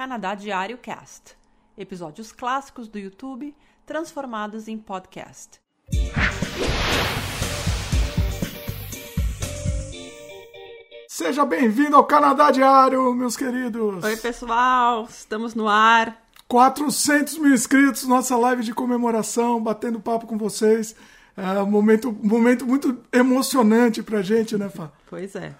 Canadá Diário Cast. Episódios clássicos do YouTube transformados em podcast. Seja bem-vindo ao Canadá Diário, meus queridos. Oi, pessoal, estamos no ar. 400 mil inscritos, nossa live de comemoração, batendo papo com vocês. É um momento, momento muito emocionante pra gente, né, Fá? Pois é.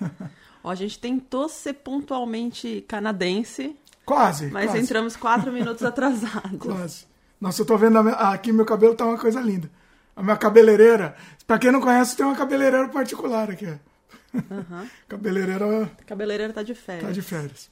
Ó, a gente tentou ser pontualmente canadense. Quase. Mas quase. entramos quatro minutos atrasados. Quase. Nossa, eu tô vendo aqui meu cabelo tá uma coisa linda. A minha cabeleireira, pra quem não conhece, tem uma cabeleireira particular aqui. Uhum. cabeleireira. Cabeleireira tá de férias. Tá de férias.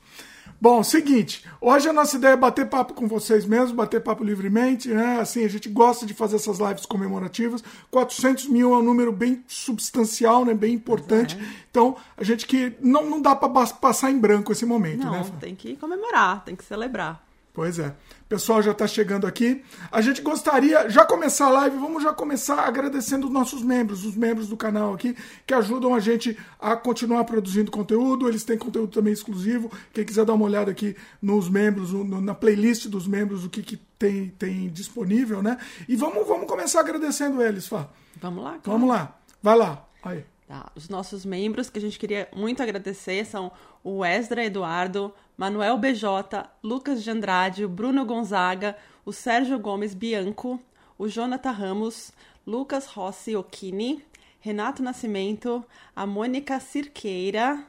Bom, seguinte, hoje a nossa ideia é bater papo com vocês mesmos, bater papo livremente, né? Assim, a gente gosta de fazer essas lives comemorativas. 400 mil é um número bem substancial, né? Bem importante. É. Então, a gente que não, não dá para passar em branco esse momento, não, né? Não, tem que comemorar, tem que celebrar. Pois é. O pessoal já está chegando aqui. A gente gostaria, já começar a live, vamos já começar agradecendo os nossos membros, os membros do canal aqui, que ajudam a gente a continuar produzindo conteúdo. Eles têm conteúdo também exclusivo. Quem quiser dar uma olhada aqui nos membros, no, na playlist dos membros, o que, que tem, tem disponível, né? E vamos, vamos começar agradecendo eles, Fá. Vamos lá. Claro. Vamos lá. Vai lá. Aí. Tá. Os nossos membros que a gente queria muito agradecer são o Esdra Eduardo, Manuel BJ, Lucas de Andrade, o Bruno Gonzaga, o Sérgio Gomes Bianco, o Jonathan Ramos, Lucas Rossi Occhini, Renato Nascimento, a Mônica Cirqueira,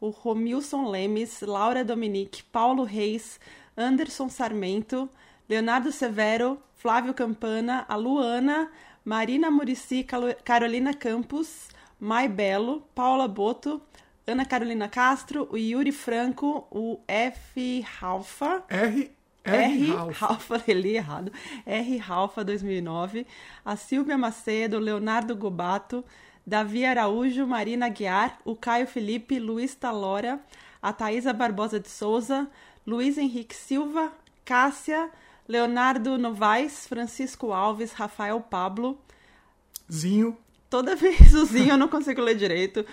o Romilson Lemes, Laura Dominique, Paulo Reis, Anderson Sarmento, Leonardo Severo, Flávio Campana, a Luana, Marina Murici, Carolina Campos, Mai Belo, Paula Boto, Ana Carolina Castro, o Yuri Franco, o F. Ralfa. R. R. Ralfa, li errado. R. Ralfa 2009. A Silvia Macedo, Leonardo Gobato, Davi Araújo, Marina Guiar, o Caio Felipe, Luiz Talora, a Thaisa Barbosa de Souza, Luiz Henrique Silva, Cássia, Leonardo Novaes, Francisco Alves, Rafael Pablo. Zinho toda vez o Zinho eu não consigo ler direito.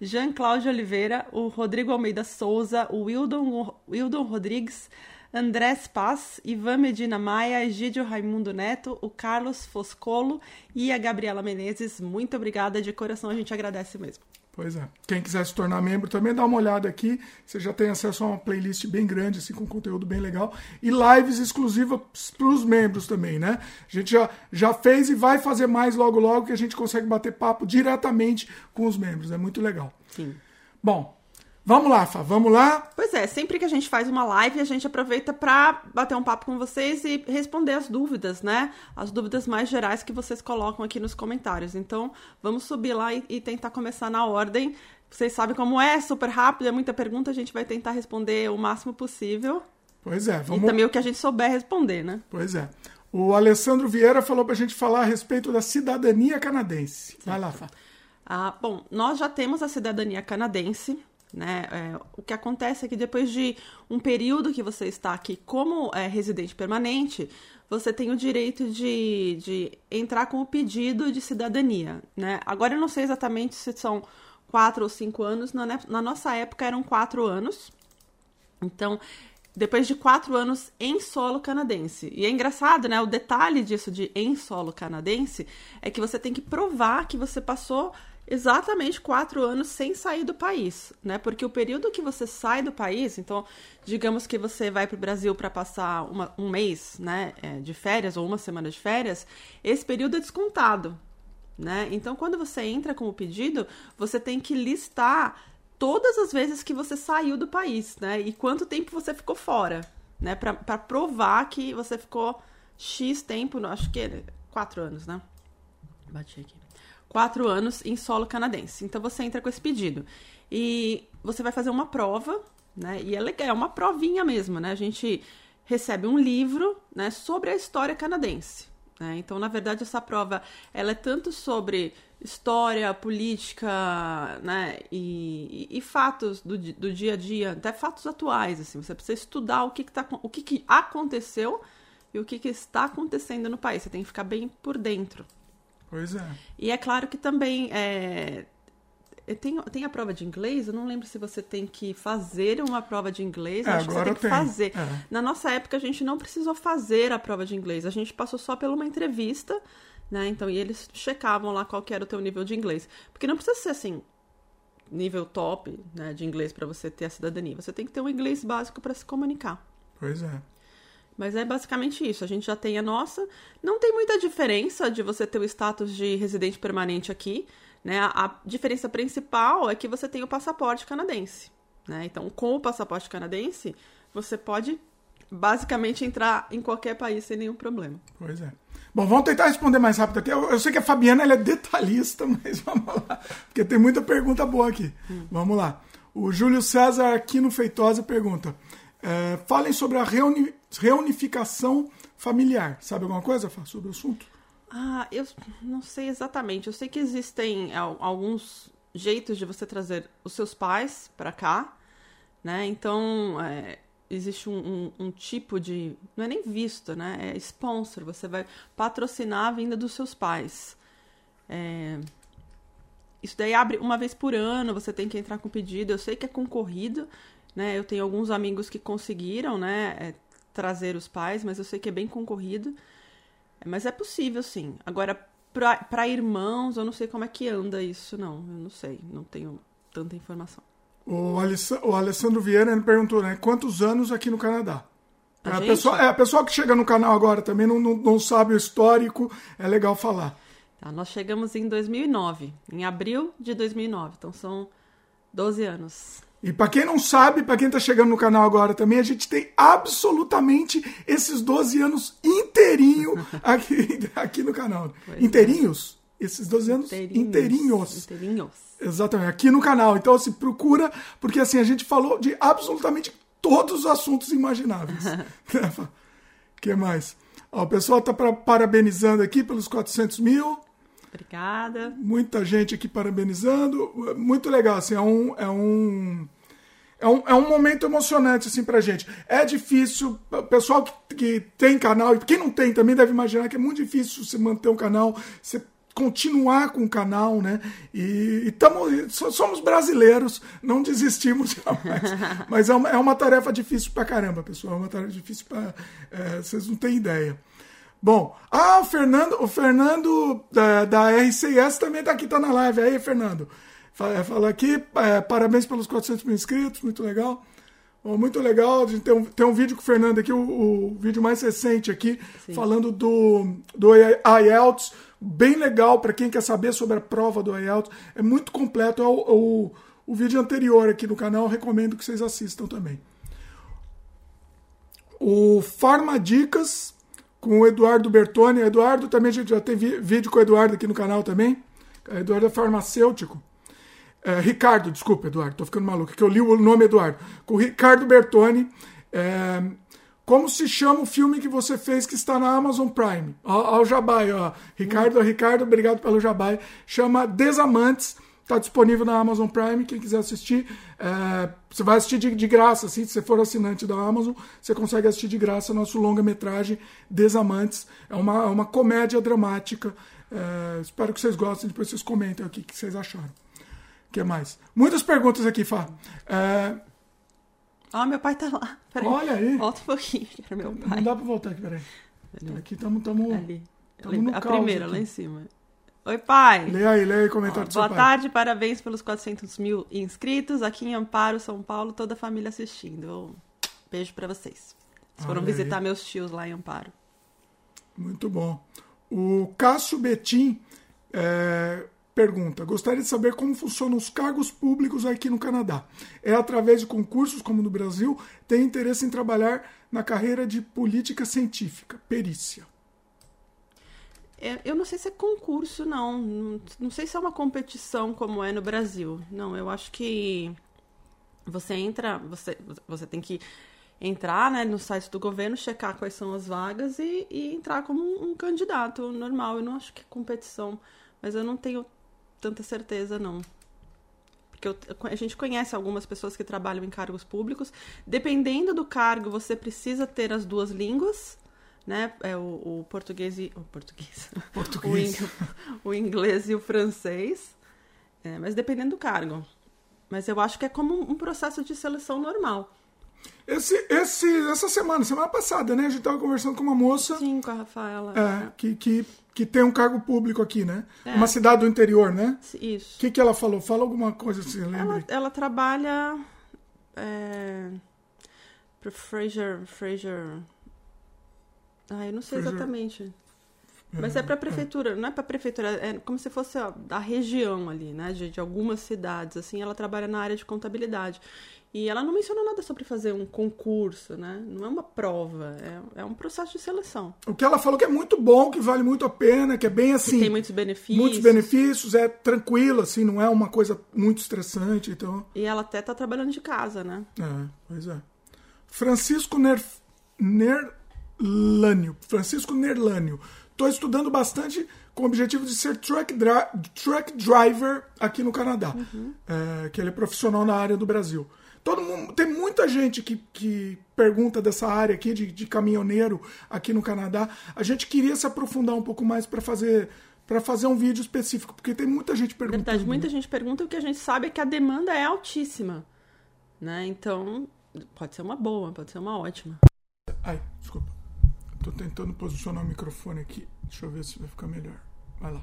Jean Cláudio Oliveira, o Rodrigo Almeida Souza, o Wildon, Wildon Rodrigues, Andrés Paz, Ivan Medina Maia, Egídio Raimundo Neto, o Carlos Foscolo e a Gabriela Menezes. Muito obrigada, de coração a gente agradece mesmo. Pois é. Quem quiser se tornar membro também dá uma olhada aqui. Você já tem acesso a uma playlist bem grande, assim, com conteúdo bem legal. E lives exclusivas para os membros também, né? A gente já, já fez e vai fazer mais logo logo que a gente consegue bater papo diretamente com os membros. É muito legal. Sim. Bom, Vamos lá, Fá, vamos lá? Pois é, sempre que a gente faz uma live, a gente aproveita para bater um papo com vocês e responder as dúvidas, né? As dúvidas mais gerais que vocês colocam aqui nos comentários. Então, vamos subir lá e, e tentar começar na ordem. Vocês sabem como é, super rápido, é muita pergunta, a gente vai tentar responder o máximo possível. Pois é, vamos. E também o que a gente souber responder, né? Pois é. O Alessandro Vieira falou para a gente falar a respeito da cidadania canadense. Vai lá, Fá. Ah, bom, nós já temos a cidadania canadense, né? É, o que acontece é que depois de um período que você está aqui como é, residente permanente, você tem o direito de, de entrar com o pedido de cidadania. Né? Agora eu não sei exatamente se são quatro ou cinco anos, na, na nossa época eram quatro anos. Então, depois de quatro anos em solo canadense. E é engraçado, né? O detalhe disso de em solo canadense é que você tem que provar que você passou exatamente quatro anos sem sair do país, né? Porque o período que você sai do país, então, digamos que você vai para o Brasil para passar uma, um mês, né, é, de férias ou uma semana de férias, esse período é descontado, né? Então, quando você entra com o pedido, você tem que listar todas as vezes que você saiu do país, né? E quanto tempo você ficou fora, né? Para provar que você ficou X tempo, acho que é quatro anos, né? Bati aqui quatro anos em solo canadense. Então você entra com esse pedido. E você vai fazer uma prova, né? E é legal, é uma provinha mesmo, né? A gente recebe um livro né, sobre a história canadense. Né? Então, na verdade, essa prova ela é tanto sobre história, política, né, e, e, e fatos do, do, dia a dia, até fatos atuais, assim. Você precisa estudar o que, que, tá, o que, que aconteceu e o que, que está acontecendo no país. Você tem que ficar bem por dentro. Pois é. E é claro que também é, tem, tem a prova de inglês, eu não lembro se você tem que fazer uma prova de inglês, É, acho que você tem que tem. fazer. É. Na nossa época, a gente não precisou fazer a prova de inglês, a gente passou só por uma entrevista, né? Então, e eles checavam lá qual que era o teu nível de inglês. Porque não precisa ser assim, nível top né, de inglês para você ter a cidadania. Você tem que ter um inglês básico para se comunicar. Pois é. Mas é basicamente isso. A gente já tem a nossa. Não tem muita diferença de você ter o status de residente permanente aqui. Né? A, diferença principal é que você tem o passaporte canadense. Né? Então, com o passaporte canadense, você pode basicamente entrar em qualquer país sem nenhum problema. Pois é. Bom, vamos tentar responder mais rápido aqui. Eu, eu sei que a Fabiana ela é detalhista, mas vamos lá. Porque tem muita pergunta boa aqui. Vamos lá. O Júlio César Aquino Feitosa pergunta: é, falem sobre a reuni- reunificação familiar. Sabe alguma coisa sobre o assunto? Ah, eu não sei exatamente. Eu sei que existem al- alguns jeitos de você trazer os seus pais para cá, né? Então, é, existe um, um- um tipo de. Não é nem visto, né? É sponsor. Você vai patrocinar a vinda dos seus pais. É, Isso daí abre uma vez por ano, você tem que entrar com pedido. Eu sei que é concorrido, né? Eu tenho alguns amigos que conseguiram, né? é, trazer os pais, mas eu sei que é bem concorrido. É, Mas é possível, sim. Agora, pra irmãos, eu não sei como é que anda isso, não. Eu não sei, não tenho tanta informação. O, Alessa- o Alessandro Vieira perguntou, né? Quantos anos aqui no Canadá? A a, gente? pessoa, é, a pessoa que chega no canal agora também não, não, não sabe o histórico, é legal falar. Tá, nós chegamos em 2009, em abril de 2009, então são 12 anos. E pra quem não sabe, pra quem tá chegando no canal agora também, a gente tem absolutamente esses 12 anos inteirinho aqui, aqui no canal. Pois é. inteirinhos? Esses 12 anos Inteirinhos. inteirinhos. Inteirinhos. Exatamente, aqui no canal. Então, se procura, porque assim, a gente falou de absolutamente todos os assuntos imagináveis. O que mais? Ó, o pessoal tá pra- parabenizando aqui pelos 400 mil. Obrigada. Muita gente aqui parabenizando. Muito legal, assim, é um. É um é um, é um momento emocionante, assim, pra gente. É difícil, o pessoal que, que tem canal, e quem não tem também deve imaginar que é muito difícil você manter um canal, você continuar com o canal, né? E, e tamo, so- somos brasileiros, não desistimos jamais. Mas é uma, é uma tarefa difícil pra caramba, pessoal. É uma tarefa difícil pra. é, vocês não têm ideia. Bom, ah, o Fernando, o Fernando da, da RCS também tá aqui, tá na live. Aí, Fernando, fala, fala aqui, é, parabéns pelos 400 mil inscritos, muito legal. Muito legal, a gente tem um, tem um vídeo com o Fernando aqui, o, o vídeo mais recente aqui, falando do, do IELTS, bem legal para quem quer saber sobre a prova do IELTS, é muito completo, é o, o, o vídeo anterior aqui no canal, recomendo que vocês assistam também. O Farmadicas com o Eduardo Bertoni. Eduardo também, a gente já tem vi- vídeo com o Eduardo aqui no canal também. Eduardo é farmacêutico. É, Ricardo, desculpa, Eduardo, tô ficando maluco, que eu li o nome Eduardo. Com o Ricardo Bertoni. É, como se chama o filme que você fez que está na Amazon Prime? Ó, ó o Jabai, ó. Ricardo, Ricardo, obrigado pelo Jabai. Chama Desamantes. Está disponível na Amazon Prime, quem quiser assistir. é, você vai assistir de, de graça, assim, se você for assinante da Amazon, você consegue assistir de graça nosso longa-metragem Desamantes. É uma, é uma comédia dramática. é, espero que vocês gostem, depois vocês comentem aqui o que vocês acharam. O que mais? Muitas perguntas aqui, Fá. É, Ó, meu pai tá lá. Peraí. Olha aí. Volta um pouquinho, que era meu não pai. dá pra voltar aqui, peraí. Aqui estamos. Tamo... Ali. Tamo no a primeira, aqui. lá em cima. Oi, pai. Lê aí, lê aí o Ó, comentário do seu boa pai. tarde, parabéns pelos 400 mil inscritos. Aqui em Amparo, São Paulo, toda a família assistindo. Beijo pra vocês. Vocês foram Olha aí. visitar meus tios lá em Amparo. Muito bom. O Cássio Betim é, pergunta: gostaria de saber como funcionam os cargos públicos aqui no Canadá. É através de concursos, como no Brasil? Tem interesse em trabalhar na carreira de política científica, perícia. É, Eu não sei se é concurso, não. Não- sei se é uma competição como é no Brasil. Não, eu acho que você entra, você, você tem que entrar né, no site do governo, checar quais são as vagas e, e entrar como um, um candidato normal. Eu não acho que é competição, mas eu não tenho tanta certeza, não. Porque eu- a gente conhece algumas pessoas que trabalham em cargos públicos. Dependendo do cargo, você precisa ter as duas línguas, né? É o, o português e o português, o, Português. ing- o inglês e o francês. É, mas dependendo do cargo. Mas eu acho que é como um processo de seleção normal. Esse, esse, essa semana, semana passada, né? A gente tava conversando com uma moça. Sim, com a Rafaela. É, que, que, que tem um cargo público aqui, né? É. Uma cidade do interior, né? Isso. O que, que ela falou? Fala alguma coisa assim, lembra? Ela, ela trabalha é, pro Fraser, Fraser. Ah, eu não sei exatamente. Mas é pra prefeitura, não é pra prefeitura, é como se fosse ó, da região ali, né? De, de algumas cidades, assim. Ela trabalha na área de contabilidade. E ela não mencionou nada sobre fazer um concurso, né? Não é uma prova, é, é um processo de seleção. O que ela falou que é muito bom, que vale muito a pena, que é bem assim. Tem muitos benefícios. muitos benefícios, é tranquilo, assim, não é uma coisa muito estressante, então. E ela até tá trabalhando de casa, né? É, pois é. Francisco Ner... Nerlânio. Francisco Nerlânio. Estou estudando bastante com o objetivo de ser truck, truck driver aqui no Canadá. É, que ele é profissional na área do Brasil. Todo mundo, tem muita gente que, que pergunta dessa área aqui de, de caminhoneiro aqui no Canadá. A gente queria se aprofundar um pouco mais para fazer para fazer um vídeo específico, porque tem muita gente perguntando. Verdade, muita gente pergunta e o que a gente sabe é que a demanda é altíssima. Né? Então, pode ser uma boa, pode ser uma ótima. Ai, desculpa. Tô tentando posicionar o microfone aqui. Deixa eu ver se vai ficar melhor. Vai lá.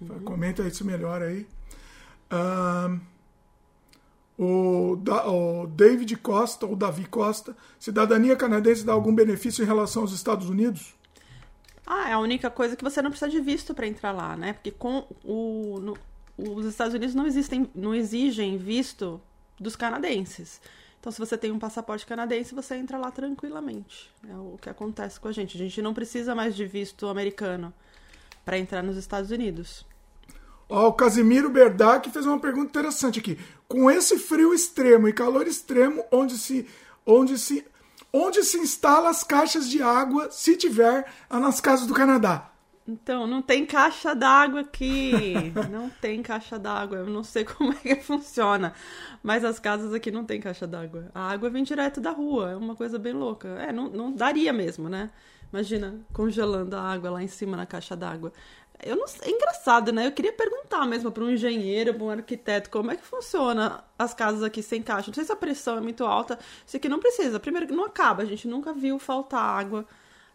Vai, Comenta aí se melhora aí. Ahn, o, Da- o David Costa, ou Davi Costa, cidadania canadense dá algum benefício em relação aos Estados Unidos? Ah, é a única coisa que você não precisa de visto para entrar lá, né? Porque com o, no- os Estados Unidos não, existem, não exigem visto dos canadenses. Então, se você tem um passaporte canadense, você entra lá tranquilamente. É o que acontece com a gente. A gente não precisa mais de visto americano para entrar nos Estados Unidos. Ó, o Casimiro Berdac fez uma pergunta interessante aqui. Com esse frio extremo e calor extremo, onde se, onde se, onde se instala as caixas de água, se tiver, nas casas do Canadá? Então, não tem caixa d'água aqui. Não tem caixa d'água. Eu não sei como é que funciona. Mas as casas aqui não tem caixa d'água. A água vem direto da rua. É uma coisa bem louca. É, não, não daria mesmo, né? Imagina congelando a água lá em cima na caixa d'água. Eu não é engraçado, né? Eu queria perguntar mesmo para um engenheiro, para um arquiteto, como é que funciona as casas aqui sem caixa. Não sei se a pressão é muito alta. Isso aqui não precisa. Primeiro que não acaba. A gente nunca viu faltar água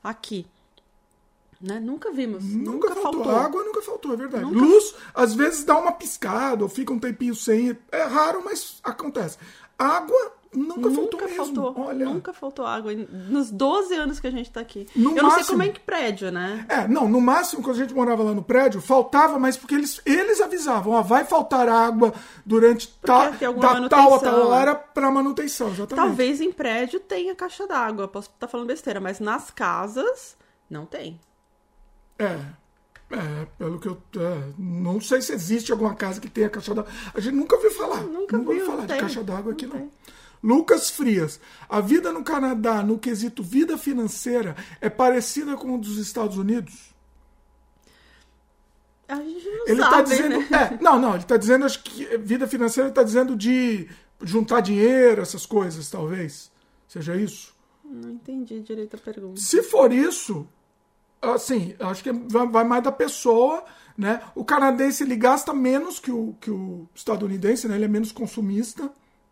aqui. Né? Nunca vimos. Nunca, faltou. Água nunca faltou, é verdade. Nunca- Luz, às vezes dá uma piscada ou fica um tempinho sem. É raro, mas acontece. Água nunca, faltou Nunca mesmo. faltou. Olha. Nunca faltou água. Nos 12 anos que a gente tá aqui. No eu não sei máximo- como é que prédio, né? É, não, no máximo, quando a gente morava lá no prédio, faltava, mas porque eles, eles avisavam, ó, vai faltar água durante alguma da tal a tal hora pra manutenção, exatamente. Talvez em prédio tenha caixa d'água. Posso estar falando besteira, mas nas casas não tem. É. É, pelo que eu. é, não sei se existe alguma casa que tenha caixa d'água. A gente nunca ouviu falar. Nunca ouviu viu, falar não de tem. caixa d'água aqui, Não não. tem. Lucas Frias. A vida no Canadá, no quesito vida financeira, é parecida com a dos Estados Unidos? A gente não Ele sabe, tá dizendo. né? É, não, não, ele tá dizendo, acho que vida financeira ele tá dizendo de juntar dinheiro, essas coisas, talvez. Seja isso. Não entendi direito a pergunta. Se for isso, assim, acho que vai, mais da pessoa, né? O canadense ele gasta menos que o, que o estadunidense, né? Ele é menos consumista,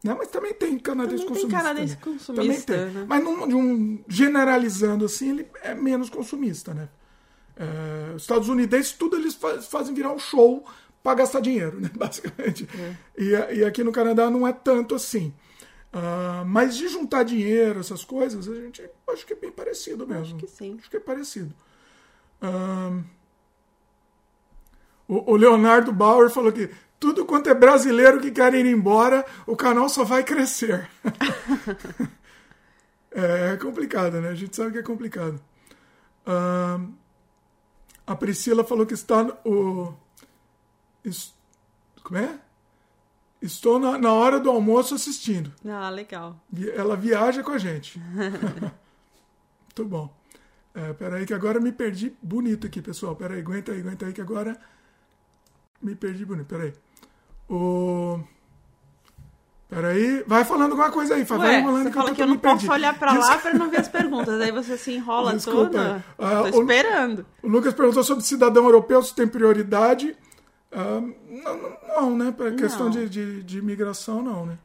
né? Mas também tem canadense Também tem consumista. canadense também. consumista, Também tem. né? Mas num, de um, generalizando assim, ele é menos consumista, né? É, os estadunidenses, tudo eles fa- fazem virar um show para gastar dinheiro, né? Basicamente. É. E, e aqui no Canadá não é tanto assim. Ah, mas de juntar dinheiro, essas coisas, a gente acho que é bem parecido mesmo. Acho que sim. Acho que é parecido. Ahn, o, o Leonardo Bauer falou que tudo quanto é brasileiro que quer ir embora, o canal só vai crescer. é, é complicado, né? A gente sabe que é complicado. Ahn, a Priscila falou que está o es- como é? Estou na, na hora do almoço assistindo. Ah, legal. Ela viaja com a gente. Muito bom. É, peraí que agora me perdi bonito aqui, pessoal. Peraí, aguenta aí, aguenta aí que agora me perdi bonito. Peraí. O... Peraí. Vai falando alguma coisa aí, Fá. Vai Ué, enrolando você que fala eu, que eu não me perdi. posso olhar pra Des- lá pra não ver as perguntas. Aí você se enrola Desculpa. toda. Ah, Tô esperando. O Lucas perguntou sobre cidadão europeu, se tem prioridade. Ah, não, não, né? Pra questão de, de, de imigração, não, né?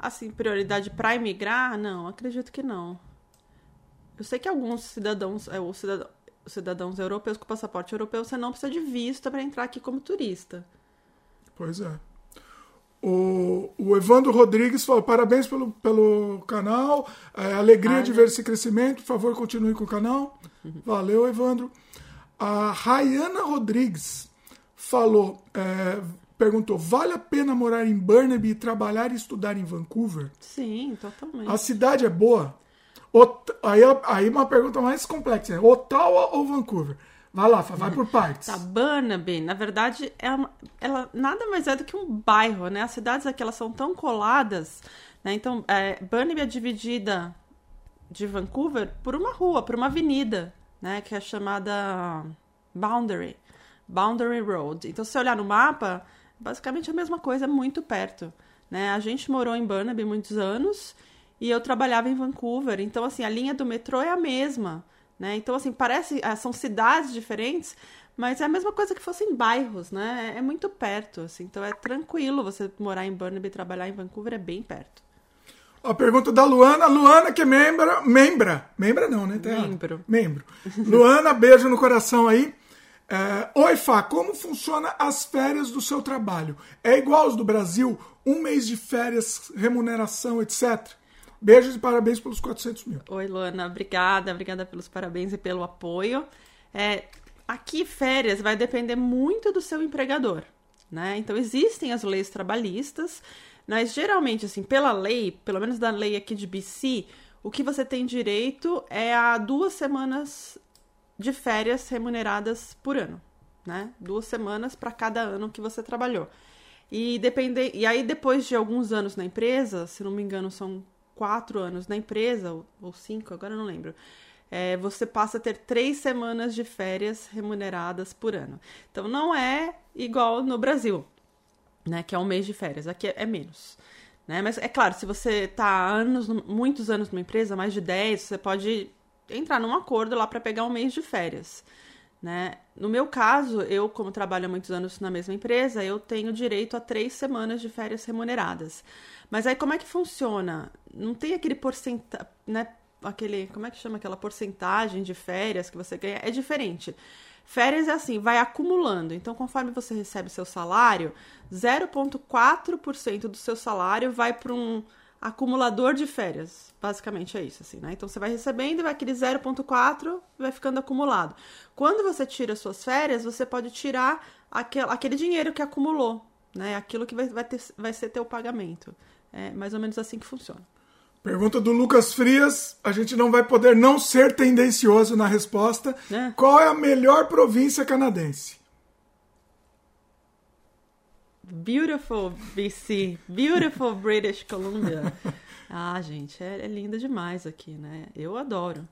Assim, prioridade para imigrar? Não, acredito que não. Eu sei que alguns cidadãos, é, os cidadão- os cidadãos europeus com passaporte europeu, você não precisa de visto para entrar aqui como turista. Pois é. O, o Evandro Rodrigues falou: parabéns pelo, pelo canal. É, alegria Ah, de né? ver esse crescimento. Por favor, continue com o canal. Valeu, Evandro. A Rayana Rodrigues falou: é, perguntou: vale a pena morar em Burnaby e trabalhar e estudar em Vancouver? Sim, totalmente. A cidade é boa? Aí, aí uma pergunta mais complexa: é Ottawa ou Vancouver? Vai lá, vai por partes. Tá, Burnaby, na verdade, é uma- ela nada mais é do que um bairro, né? As cidades aqui, elas são tão coladas, né? Então, é, Burnaby é dividida de Vancouver por uma rua, por uma avenida, né? Que é chamada Boundary, Boundary Road. Então, se você olhar no mapa, basicamente é a mesma coisa, é muito perto, né? A gente morou em Burnaby muitos anos e eu trabalhava em Vancouver. Então, assim, a linha do metrô é a mesma, né? Então, assim, parece... ah, São cidades diferentes, mas é a mesma coisa que fossem bairros, né? É muito perto, assim. Então, é tranquilo você morar em Burnaby e trabalhar em Vancouver, é bem perto. A pergunta da Luana. Luana, que é membra. Membra. Membra não, né? Tá. Membro. Membro. Luana, beijo no coração aí. É, Oi, Fá, como funciona as férias do seu trabalho? É igual aos do Brasil? Um mês de férias, remuneração, etc. Beijos e parabéns pelos 400 mil. Oi, Luana, obrigada, obrigada pelos parabéns e pelo apoio. É, aqui, férias vai depender muito do seu empregador, né? Então, existem as leis trabalhistas, mas geralmente, assim, pela lei, pelo menos da lei aqui de BC, o que você tem direito é a duas semanas de férias remuneradas por ano, né? Duas semanas para cada ano que você trabalhou. E depende, e aí depois de alguns anos na empresa, se não me engano são quatro anos na empresa ou, cinco, agora não lembro. é, você passa a ter três semanas de férias remuneradas por ano. Então não é igual no Brasil, né? Que é um mês de férias. Aqui é, é menos. Né? Mas é claro, se você está anos, muitos anos numa empresa, mais de 10, você pode entrar num acordo lá para pegar um mês de férias. Né? No meu caso, eu, como trabalho há muitos anos na mesma empresa, eu tenho direito a três semanas de férias remuneradas. Mas aí como é que funciona? Não tem aquele porcentagem, né? Aquele, como é que chama aquela porcentagem de férias que você ganha? É diferente. Férias é assim, vai acumulando. Então, conforme você recebe seu salário, 0,4% do seu salário vai para um acumulador de férias. Basicamente é isso, assim, né? Então você vai recebendo e vai aquele 0,4 vai ficando acumulado. Quando você tira suas férias, você pode tirar aquele, aquele dinheiro que acumulou, né? Aquilo que vai, vai, ter, vai ser teu pagamento. É mais ou menos assim que funciona. Pergunta do Lucas Frias. A gente não vai poder não ser tendencioso na resposta. É. Qual é a melhor província canadense? Beautiful BC, beautiful British Columbia. Ah, gente, é, é linda demais aqui, né? Eu adoro.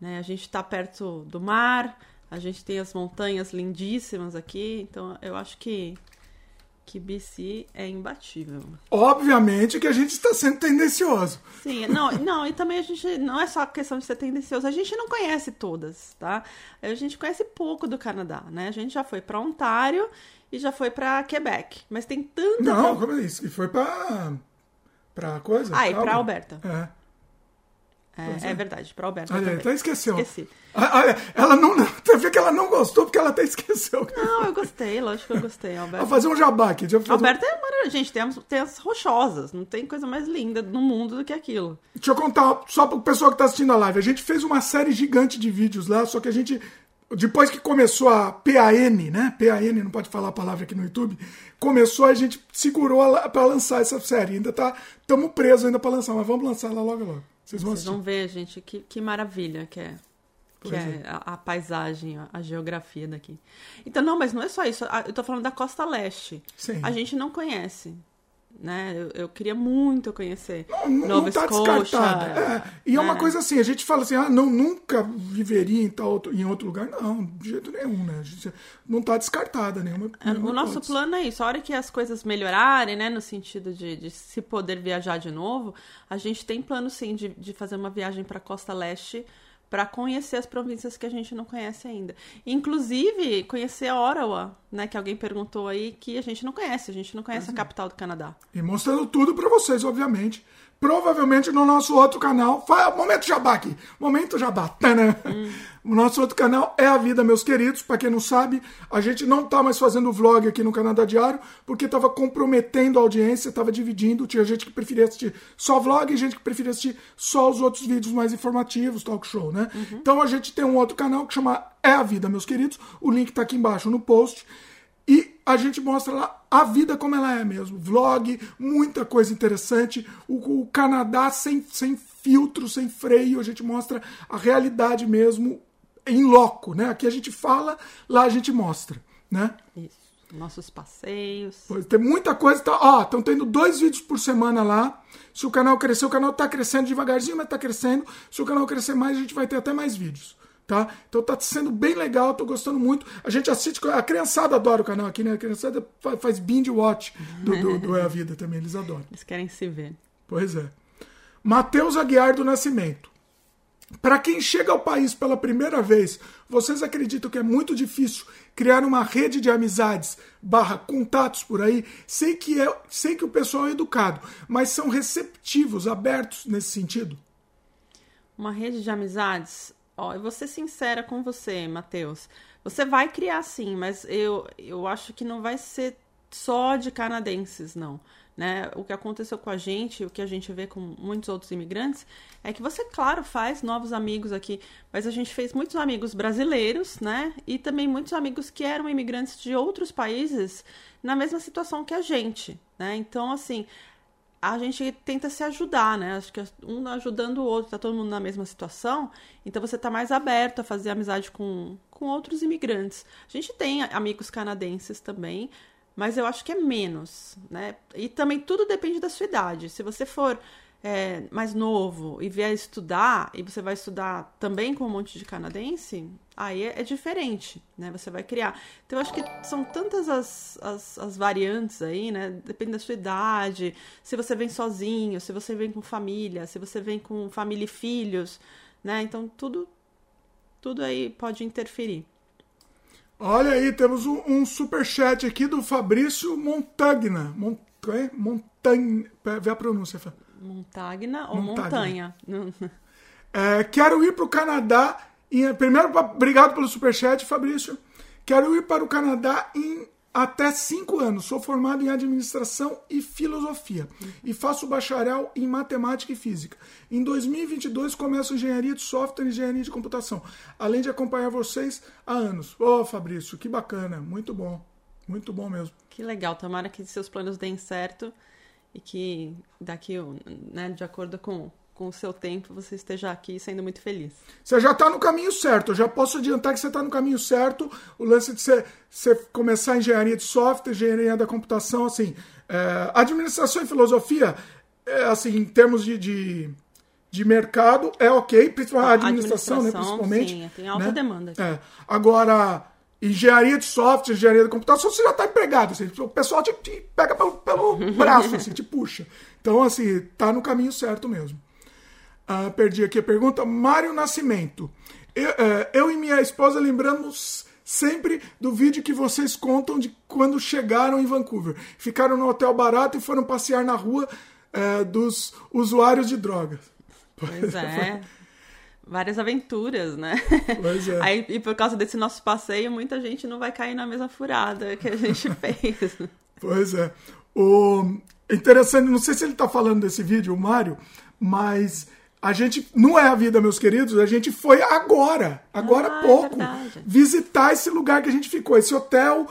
Né? A gente tá perto do mar, a gente tem as montanhas lindíssimas aqui, então eu acho que que BC é imbatível. Obviamente que a gente está sendo tendencioso. Sim, não, não, e também a gente não é só questão de ser tendencioso, a gente não conhece todas, tá? A gente conhece pouco do Canadá, né? A gente já foi para Ontário e já foi para Quebec, mas tem tanta Não, como é isso? E foi pra. pra coisa? Ah, e pra Alberta. É. É, é verdade, pra Alberta Olha, até esqueceu. Esqueci. Ah, ah, Ela não. Você vê que ela não gostou porque ela até esqueceu. Não, eu gostei, lógico que eu gostei. Vou Alberta, fazer um jabá aqui. Fazer... Alberta é maravilhoso. Gente, tem as, tem as rochosas. Não tem coisa mais linda no mundo do que aquilo. Deixa eu contar só pro pessoal que tá assistindo a live. A gente fez uma série gigante de vídeos lá, só que a gente. Depois que começou a PAN, né? PAN, não pode falar a palavra aqui no YouTube. Começou, a gente segurou a- pra lançar essa série. Ainda tá. Tamo presos ainda pra lançar, mas vamos lançar lá logo logo. Vocês vão Vocês vão ver, gente, que, que maravilha que é. Que Pois é a, a paisagem, a, a geografia daqui. Então, não, mas não é só isso. Eu tô falando da costa leste. Sim. A gente não conhece. Né? Eu, eu queria muito conhecer. Não, não Nova tá Scotia. descartada. É, e é uma né? coisa assim, a gente fala assim, ah, não, nunca viveria em, tal, outro- em outro lugar. Não, de jeito nenhum, né? A gente não tá descartada nenhuma. É, nenhuma O nosso hipótese. plano é isso. A hora que as coisas melhorarem, né? No sentido de, de se poder viajar de novo, a gente tem plano sim de, de fazer uma viagem para Costa Leste para conhecer as províncias que a gente não conhece ainda. Inclusive, conhecer a Ottawa, né, que alguém perguntou aí que a gente não conhece, a gente não conhece a capital do Canadá. E mostrando tudo para vocês, obviamente. Provavelmente no nosso outro canal. Momento Jabá aqui. Momento Jabá. Tanã. O nosso outro canal é A Vida, meus queridos. Para quem não sabe, a gente não tá mais fazendo vlog aqui no Canadá Diário, porque tava comprometendo a audiência, tava dividindo. Tinha gente que preferia assistir só vlog e gente que preferia assistir só os outros vídeos mais informativos, talk show, né? Então a gente tem um outro canal que chama É a Vida, meus queridos. O link tá aqui embaixo no post. E a gente mostra lá a vida como ela é mesmo. Vlog, muita coisa interessante. O, o Canadá sem, sem filtro, sem freio. A gente mostra a realidade mesmo em loco, né? Aqui a gente fala, lá a gente mostra, né? Isso. Nossos passeios. Pois, tem muita coisa. Tá, ó, estão tendo dois vídeos por semana lá. Se o canal crescer, o canal tá crescendo devagarzinho, mas tá crescendo. Se o canal crescer mais, a gente vai ter até mais vídeos. Tá? Então tá sendo bem legal, tô gostando muito. A gente assiste, a criançada adora o canal aqui, né? A criançada fa- faz binge watch do, do, do É a Vida também, eles adoram. Eles querem se ver. Pois é. Matheus Aguiar do Nascimento. Para quem chega ao país pela primeira vez, vocês acreditam que é muito difícil criar uma rede de amizades barra contatos por aí? Sei que, é, sei que o pessoal é educado, mas são receptivos, abertos nesse sentido? Uma rede de amizades. Ó, eu vou ser sincera com você, Matheus. Você vai criar sim, mas eu, eu acho que não vai ser só de canadenses, não. Né? O que aconteceu com a gente, o que a gente vê com muitos outros imigrantes, é que você, claro, faz novos amigos aqui, mas a gente fez muitos amigos brasileiros, né? E também muitos amigos que eram imigrantes de outros países na mesma situação que a gente, né? Então, assim, a gente tenta se ajudar, né? Acho que um ajudando o outro, tá todo mundo na mesma situação, então você tá mais aberto a fazer amizade com, com outros imigrantes. A gente tem amigos canadenses também, mas eu acho que é menos, né? E também tudo depende da sua idade. Se você for é, mais novo e vier estudar, e você vai estudar também com um monte de canadense, aí é, é diferente, né? Você vai criar. Então, eu acho que são tantas as, as, as variantes aí, né? Depende da sua idade, se você vem sozinho, se você vem com família, se você vem com família e filhos, né? Então, tudo, tudo aí pode interferir. Olha aí, temos um, um superchat aqui do Fabrício Montagna. Mont, é? Montanha. Vê a pronúncia, Fá. Montagna ou Montagna. montanha? É, quero ir para o Canadá. Em, primeiro, obrigado pelo superchat, Fabrício. Quero ir para o Canadá em até cinco anos. Sou formado em administração e filosofia e faço bacharel em matemática e física. Em 2022 começo engenharia de software e engenharia de computação, além de acompanhar vocês há anos. Ô, Fabrício, que bacana, muito bom, muito bom mesmo. Que legal, tomara que seus planos deem certo e que daqui, né, de acordo com, com o seu tempo, você esteja aqui sendo muito feliz. Você já está no caminho certo. Eu já posso adiantar que você está no caminho certo. O lance de você, você começar a engenharia de software, engenharia da computação, assim, é, administração e filosofia, é, assim, em termos de, de, de mercado, é ok, principalmente a administração, né, principalmente. Sim, tem alta né? demanda. É. Agora, engenharia de software, engenharia da computação, você já está empregado. Assim, o pessoal te, te pega pelo, pelo braço, assim, te puxa. Então, assim, tá no caminho certo mesmo. Ah, perdi aqui a pergunta. Mário Nascimento. Eu, eh, eu e minha esposa lembramos sempre do vídeo que vocês contam de quando chegaram em Vancouver. Ficaram no hotel barato e foram passear na rua eh, dos usuários de drogas. Pois é. Várias aventuras, né? Pois é. Aí, e por causa desse nosso passeio, muita gente não vai cair na mesma furada que a gente fez. Pois é. O interessante, não sei se ele está falando desse vídeo, o Mário, mas a gente não é a vida, meus queridos, a gente foi agora, agora há Ah, é pouco, verdade. visitar esse lugar que a gente ficou, esse hotel.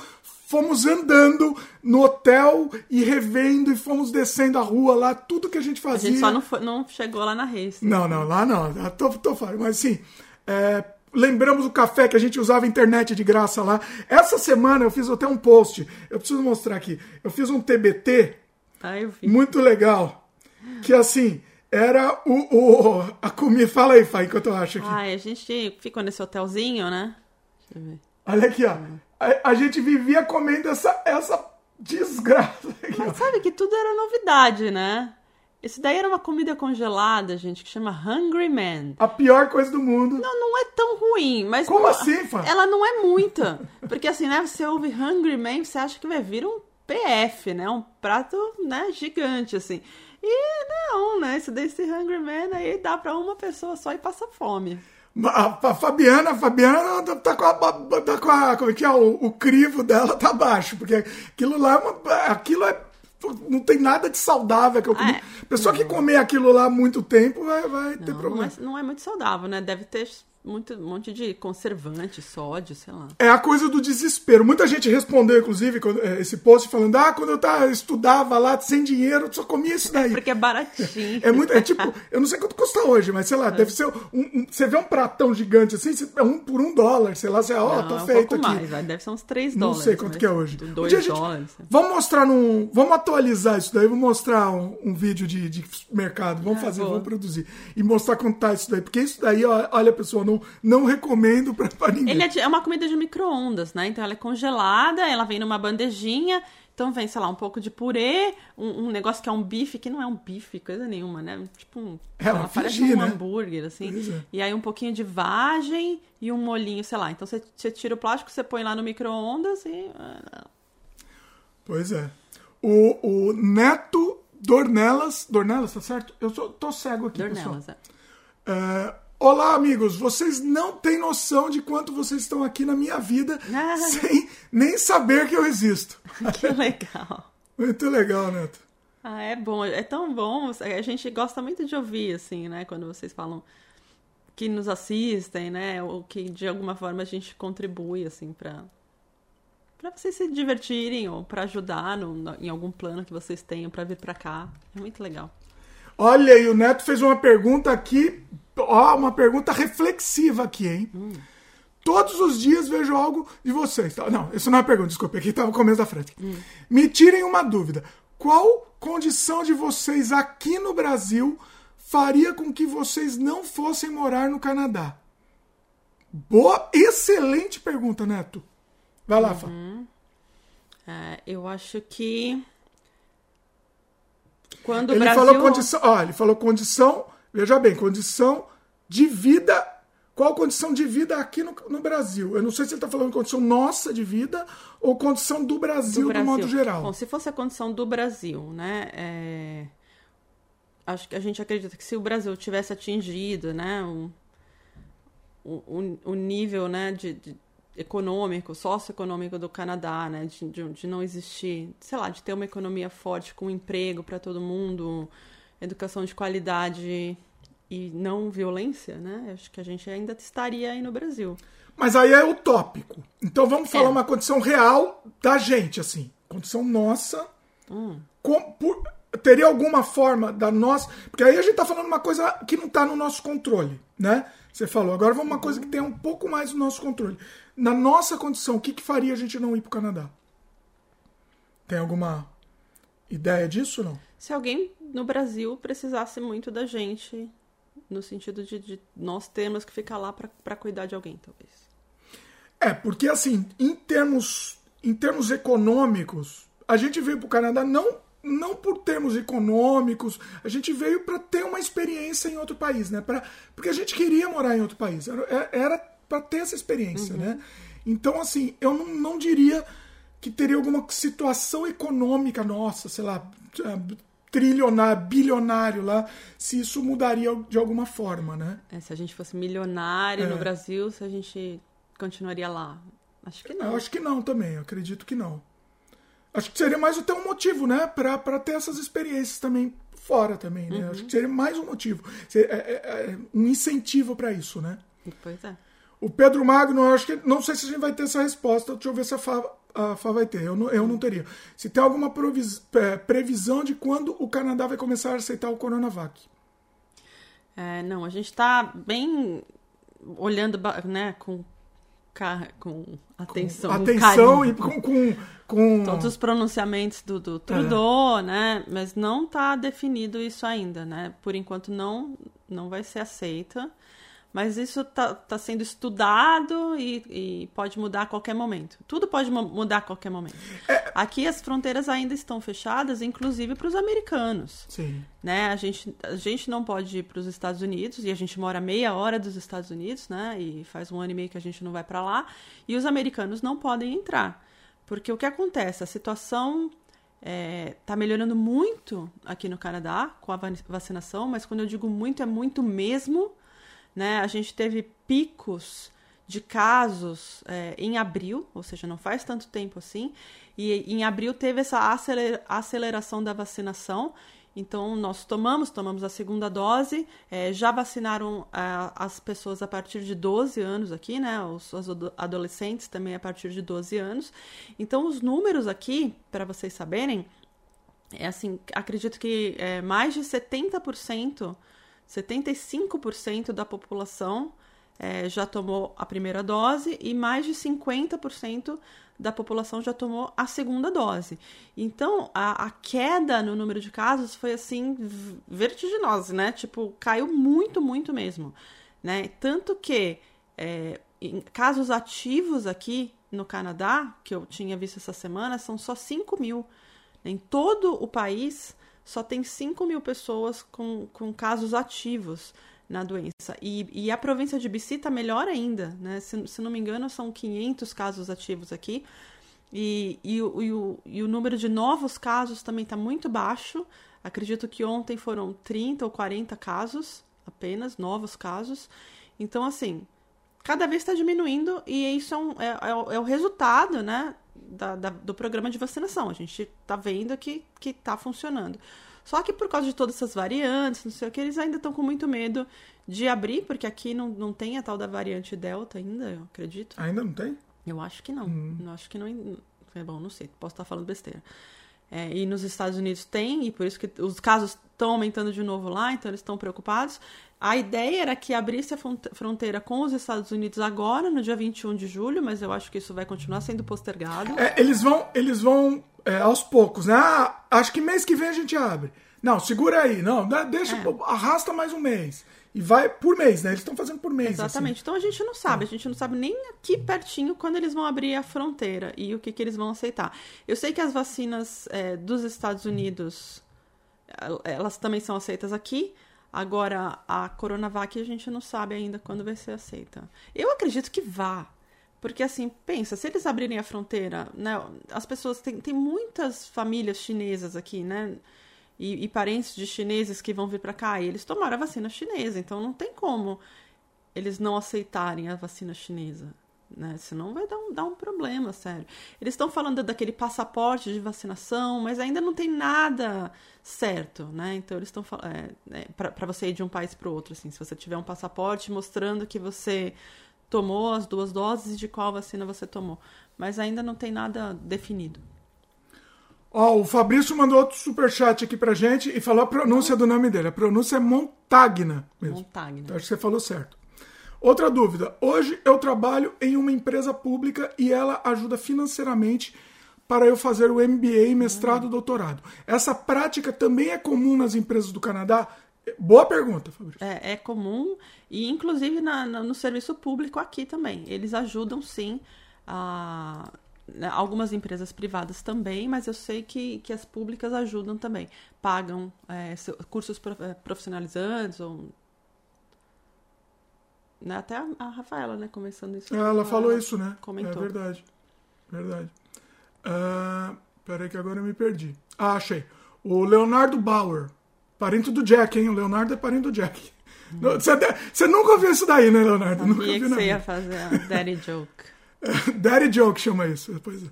Fomos andando no hotel e revendo e fomos descendo a rua lá, tudo que a gente A fazia. gente só não, foi- não chegou lá na Reis. Não, não, lá não. Eu Tô, tô falando, mas assim. é, lembramos o café que a gente usava internet de graça lá. Essa semana eu fiz até um post. Eu preciso mostrar aqui. Eu fiz um TBT Ah, eu vi. muito legal. Que assim, era o. o a comida. Fala aí, Fá, enquanto eu acho aqui. Ai, a gente ficou nesse hotelzinho, né? Deixa eu ver. Olha aqui, ó. A, a gente vivia comendo essa, essa desgraça aqui. Mas sabe que tudo era novidade, né? Esse daí era uma comida congelada, gente, que chama Hungry Man. A pior coisa do mundo. Não, não é tão ruim, mas. Como não- assim, Fá? Ela não é muita. Porque assim, né? Você ouve Hungry Man, você acha que vai vir um PF, né? Um prato, né, gigante, assim. E não, né? Esse desse Hungry Man aí dá pra uma pessoa só e passa fome. A, Fabiana, a Fabiana tá com a, tá com a como é que é, o, o crivo dela tá baixo, porque aquilo lá é uma, aquilo é não tem nada de saudável que eu comi. Ah, é. Pessoa que comer aquilo lá há muito tempo vai, vai ter Não, não, problema. é, não é muito saudável, né? Deve ter muito, um monte de conservante, sódio, sei lá. É a coisa do desespero. Muita gente respondeu, inclusive, eh, esse post falando: ah, quando eu tava, estudava lá sem dinheiro, eu só comia isso daí. Porque é baratinho. É muito, é tipo, eu não sei quanto custa hoje, mas sei lá, deve ser um, um- Você vê um pratão gigante assim, é um por um dólar, sei lá, você, ó, Não, tá é um feito pouco aqui. mais, vai, deve ser uns 3 Não dólares. sei quanto que é hoje. do Um Dois a gente- dólares. Vamos mostrar num. Vamos atualizar isso daí, vamos mostrar um, um vídeo de, de mercado, vamos Ah, fazer, boa. vamos produzir. E mostrar quanto tá isso daí. Porque isso daí, ó, olha, pessoal, não, não recomendo pra, pra ninguém. Ele é, de- é uma comida de micro-ondas, né? Então ela é congelada, ela vem numa bandejinha. Então vem, sei lá, um pouco de purê, um, um negócio que é um bife, que não é um bife, coisa nenhuma, né? Tipo um. É, lá, parece um né? hambúrguer, assim. É. E aí um pouquinho de vagem e um molhinho, sei lá. Então você, você tira o plástico, você põe lá no micro-ondas e. ah, Pois é. O, o Neto Dornelas. Dornelas, tá certo? Eu sou, tô cego aqui, pessoal. Dornelas, é. É, Olá, amigos. Vocês não têm noção de quanto vocês estão aqui na minha vida Ah. sem nem saber que eu existo. Que legal. Muito legal, Neto. Ah, é bom, é tão bom. A gente gosta muito de ouvir, assim, né? Quando vocês falam que nos assistem, né? Ou que de alguma forma a gente contribui, assim, pra, pra vocês se divertirem ou pra ajudar no, no- em algum plano que vocês tenham pra vir pra cá. É muito legal. Olha aí, o Neto fez uma pergunta aqui, ó, uma pergunta reflexiva aqui, hein? Todos os dias vejo algo de vocês. tá? Não, isso não é pergunta, desculpa, aqui estava o começo da frente. Me tirem uma dúvida. Qual condição de vocês aqui no Brasil faria com que vocês não fossem morar no Canadá? Boa, excelente pergunta, Neto. Vai lá, Fá. É, eu acho que. Quando Ele Brasil. falou condição, ó, ele falou condição, veja bem, condição de vida. Qual condição de vida aqui no, no Brasil? Eu não sei se ele está falando condição nossa de vida ou condição do Brasil, do do, Brasil. modo geral. Bom, se fosse a condição do Brasil, né? é, Acho que a gente acredita que se o Brasil tivesse atingido, né, um, o, o nível, né, de, de econômico, socioeconômico do Canadá, né, de, de, de não existir, sei lá, de ter uma economia forte com emprego para todo mundo, educação de qualidade e não violência, né? Acho que a gente ainda estaria aí no Brasil. Mas aí é utópico. Então vamos falar É. uma condição real da gente, assim. Condição nossa. Hum. Com- por- teria alguma forma da nossa. Porque aí a gente tá falando uma coisa que não tá no nosso controle, né? Você falou. Agora vamos uma coisa que tem um pouco mais no nosso controle. Na nossa condição, o que, que faria a gente não ir pro Canadá? Tem alguma ideia disso ou não? Se alguém no Brasil precisasse muito da gente, no sentido de, de nós termos que ficar lá para cuidar de alguém, talvez. É, porque assim, em termos, em termos econômicos, a gente veio para o Canadá não, não por termos econômicos, a gente veio para ter uma experiência em outro país, né? Pra, porque a gente queria morar em outro país, era, para ter essa experiência, né? Então, assim, eu não, não diria que teria alguma situação econômica nossa, sei lá, trilionário, bilionário lá, se isso mudaria de alguma forma, né? É, se a gente fosse milionário É. no Brasil, se a gente continuaria lá. Acho que não. Eu acho que não também, eu acredito que não. Acho que seria mais até um motivo, né? Pra, pra ter essas experiências também fora também, né? Acho que seria mais um motivo. Se- é- é- é um incentivo pra isso, né? Pois é. O Pedro Magno, eu acho que. Não sei se a gente vai ter essa resposta. Deixa eu ver se a Fá, a vai ter. Eu não, eu não teria. Se tem alguma é, previsão de quando o Canadá vai começar a aceitar o Coronavac. É, não, a gente tá bem olhando, né, com, com atenção. com Atenção carinho. e com. com, com... Todos os pronunciamentos do, É. do Trudeau, né? Mas não tá definido isso ainda, né? Por enquanto não, não vai ser aceita. Mas isso está tá sendo estudado e, e, pode mudar a qualquer momento. Tudo pode mudar a qualquer momento. É... Aqui as fronteiras ainda estão fechadas, inclusive para os americanos. Sim. Né? A, gente, a gente não pode ir para os Estados Unidos, e a gente mora meia hora dos Estados Unidos, né? e faz um ano e meio que a gente não vai para lá, e os americanos não podem entrar. Porque o que acontece? A situação está é, tá melhorando muito aqui no Canadá com a vacinação, mas quando eu digo muito, é muito mesmo. Né? A gente teve picos de casos é, em abril, ou seja, não faz tanto tempo assim, e em abril teve essa aceleração da vacinação. Então, nós tomamos, tomamos a segunda dose, é, já vacinaram é, as pessoas a partir de 12 anos aqui, né? Os, os, adolescentes também a partir de 12 anos. Então, os números aqui, para vocês saberem, é assim, acredito que é, mais de 70% 75% da população é, já tomou a primeira dose e mais de 50% da população já tomou a segunda dose. Então, a, a, queda no número de casos foi assim vertiginosa, né? Tipo, caiu muito, muito mesmo, né? Tanto que é, casos ativos aqui no Canadá, que eu tinha visto essa semana, são só 5 mil. Em todo o país, só tem 5 mil pessoas com, com casos ativos na doença. E, e a província de BC está melhor ainda, né? Se, se não me engano, são 500 casos ativos aqui. E, e, e, o, e o número de novos casos também está muito baixo. Acredito que ontem foram 30 ou 40 casos apenas, novos casos. Então, assim, cada vez está diminuindo e isso é, um, é, é, é, o resultado, né? Da, da, do programa de vacinação. A gente está vendo que está funcionando. Só que por causa de todas essas variantes, não sei o que, eles ainda estão com muito medo de abrir, porque aqui não, não tem a tal da variante Delta ainda, eu acredito. Ainda não tem? Eu acho que não. Hum. Eu acho que não. É bom, não sei, posso estar falando besteira. É, e nos Estados Unidos tem, e por isso que os casos estão aumentando de novo lá, então eles estão preocupados. A ideia era que abrisse a fronteira com os Estados Unidos agora, no dia 21 de julho, mas eu acho que isso vai continuar sendo postergado. É, eles vão, eles vão é, aos poucos, né? Ah, acho que mês que vem a gente abre. Não, segura aí, não, deixa, é. arrasta mais um mês. E vai por mês, né? Eles estão fazendo por mês. Exatamente. Assim. Então a gente não sabe, a gente não sabe nem aqui pertinho quando eles vão abrir a fronteira e o que, que eles vão aceitar. Eu sei que as vacinas é, dos Estados Unidos, elas também são aceitas aqui. Agora, a Coronavac a gente não sabe ainda quando vai ser aceita. Eu acredito que vá. Porque, assim, pensa, se eles abrirem a fronteira, né? As pessoas. Tem, tem muitas famílias chinesas aqui, né? e, e parentes de chineses que vão vir para cá, e eles tomaram a vacina chinesa, então não tem como eles não aceitarem a vacina chinesa. Né? Senão vai dar um, dar um problema, sério. Eles estão falando daquele passaporte de vacinação, mas ainda não tem nada certo, né? Então eles estão falando é, é, para você ir de um país para o outro, assim, se você tiver um passaporte mostrando que você tomou as duas doses e de qual vacina você tomou, mas ainda não tem nada definido. Ó, o Fabrício mandou outro superchat aqui pra gente e falou a pronúncia do nome dele. A pronúncia é Montagna mesmo. Montagna. Então, acho que você falou certo. Outra dúvida. Hoje eu trabalho em uma empresa pública e ela ajuda financeiramente para eu fazer o MBA, mestrado, uhum. doutorado. Essa prática também é comum nas empresas do Canadá? Boa pergunta, Fabrício. É, é comum e inclusive na, na, no serviço público aqui também. Eles ajudam sim a né, algumas empresas privadas também, mas eu sei que, que as públicas ajudam também. Pagam é, cursos é, profissionalizantes ou? Até a, Rafaela, né, começando isso. Ela, ela falou isso, né? Comentou. É verdade. Verdade. Uh, peraí que agora eu me perdi. Ah, achei. O Leonardo Bauer. Parente do Jack, hein? O Leonardo é parente do Jack. Hum. Você, nunca ouviu isso daí, né, Leonardo? Sabia nunca que você ia fazer a daddy joke. Daddy joke chama isso. Pois é.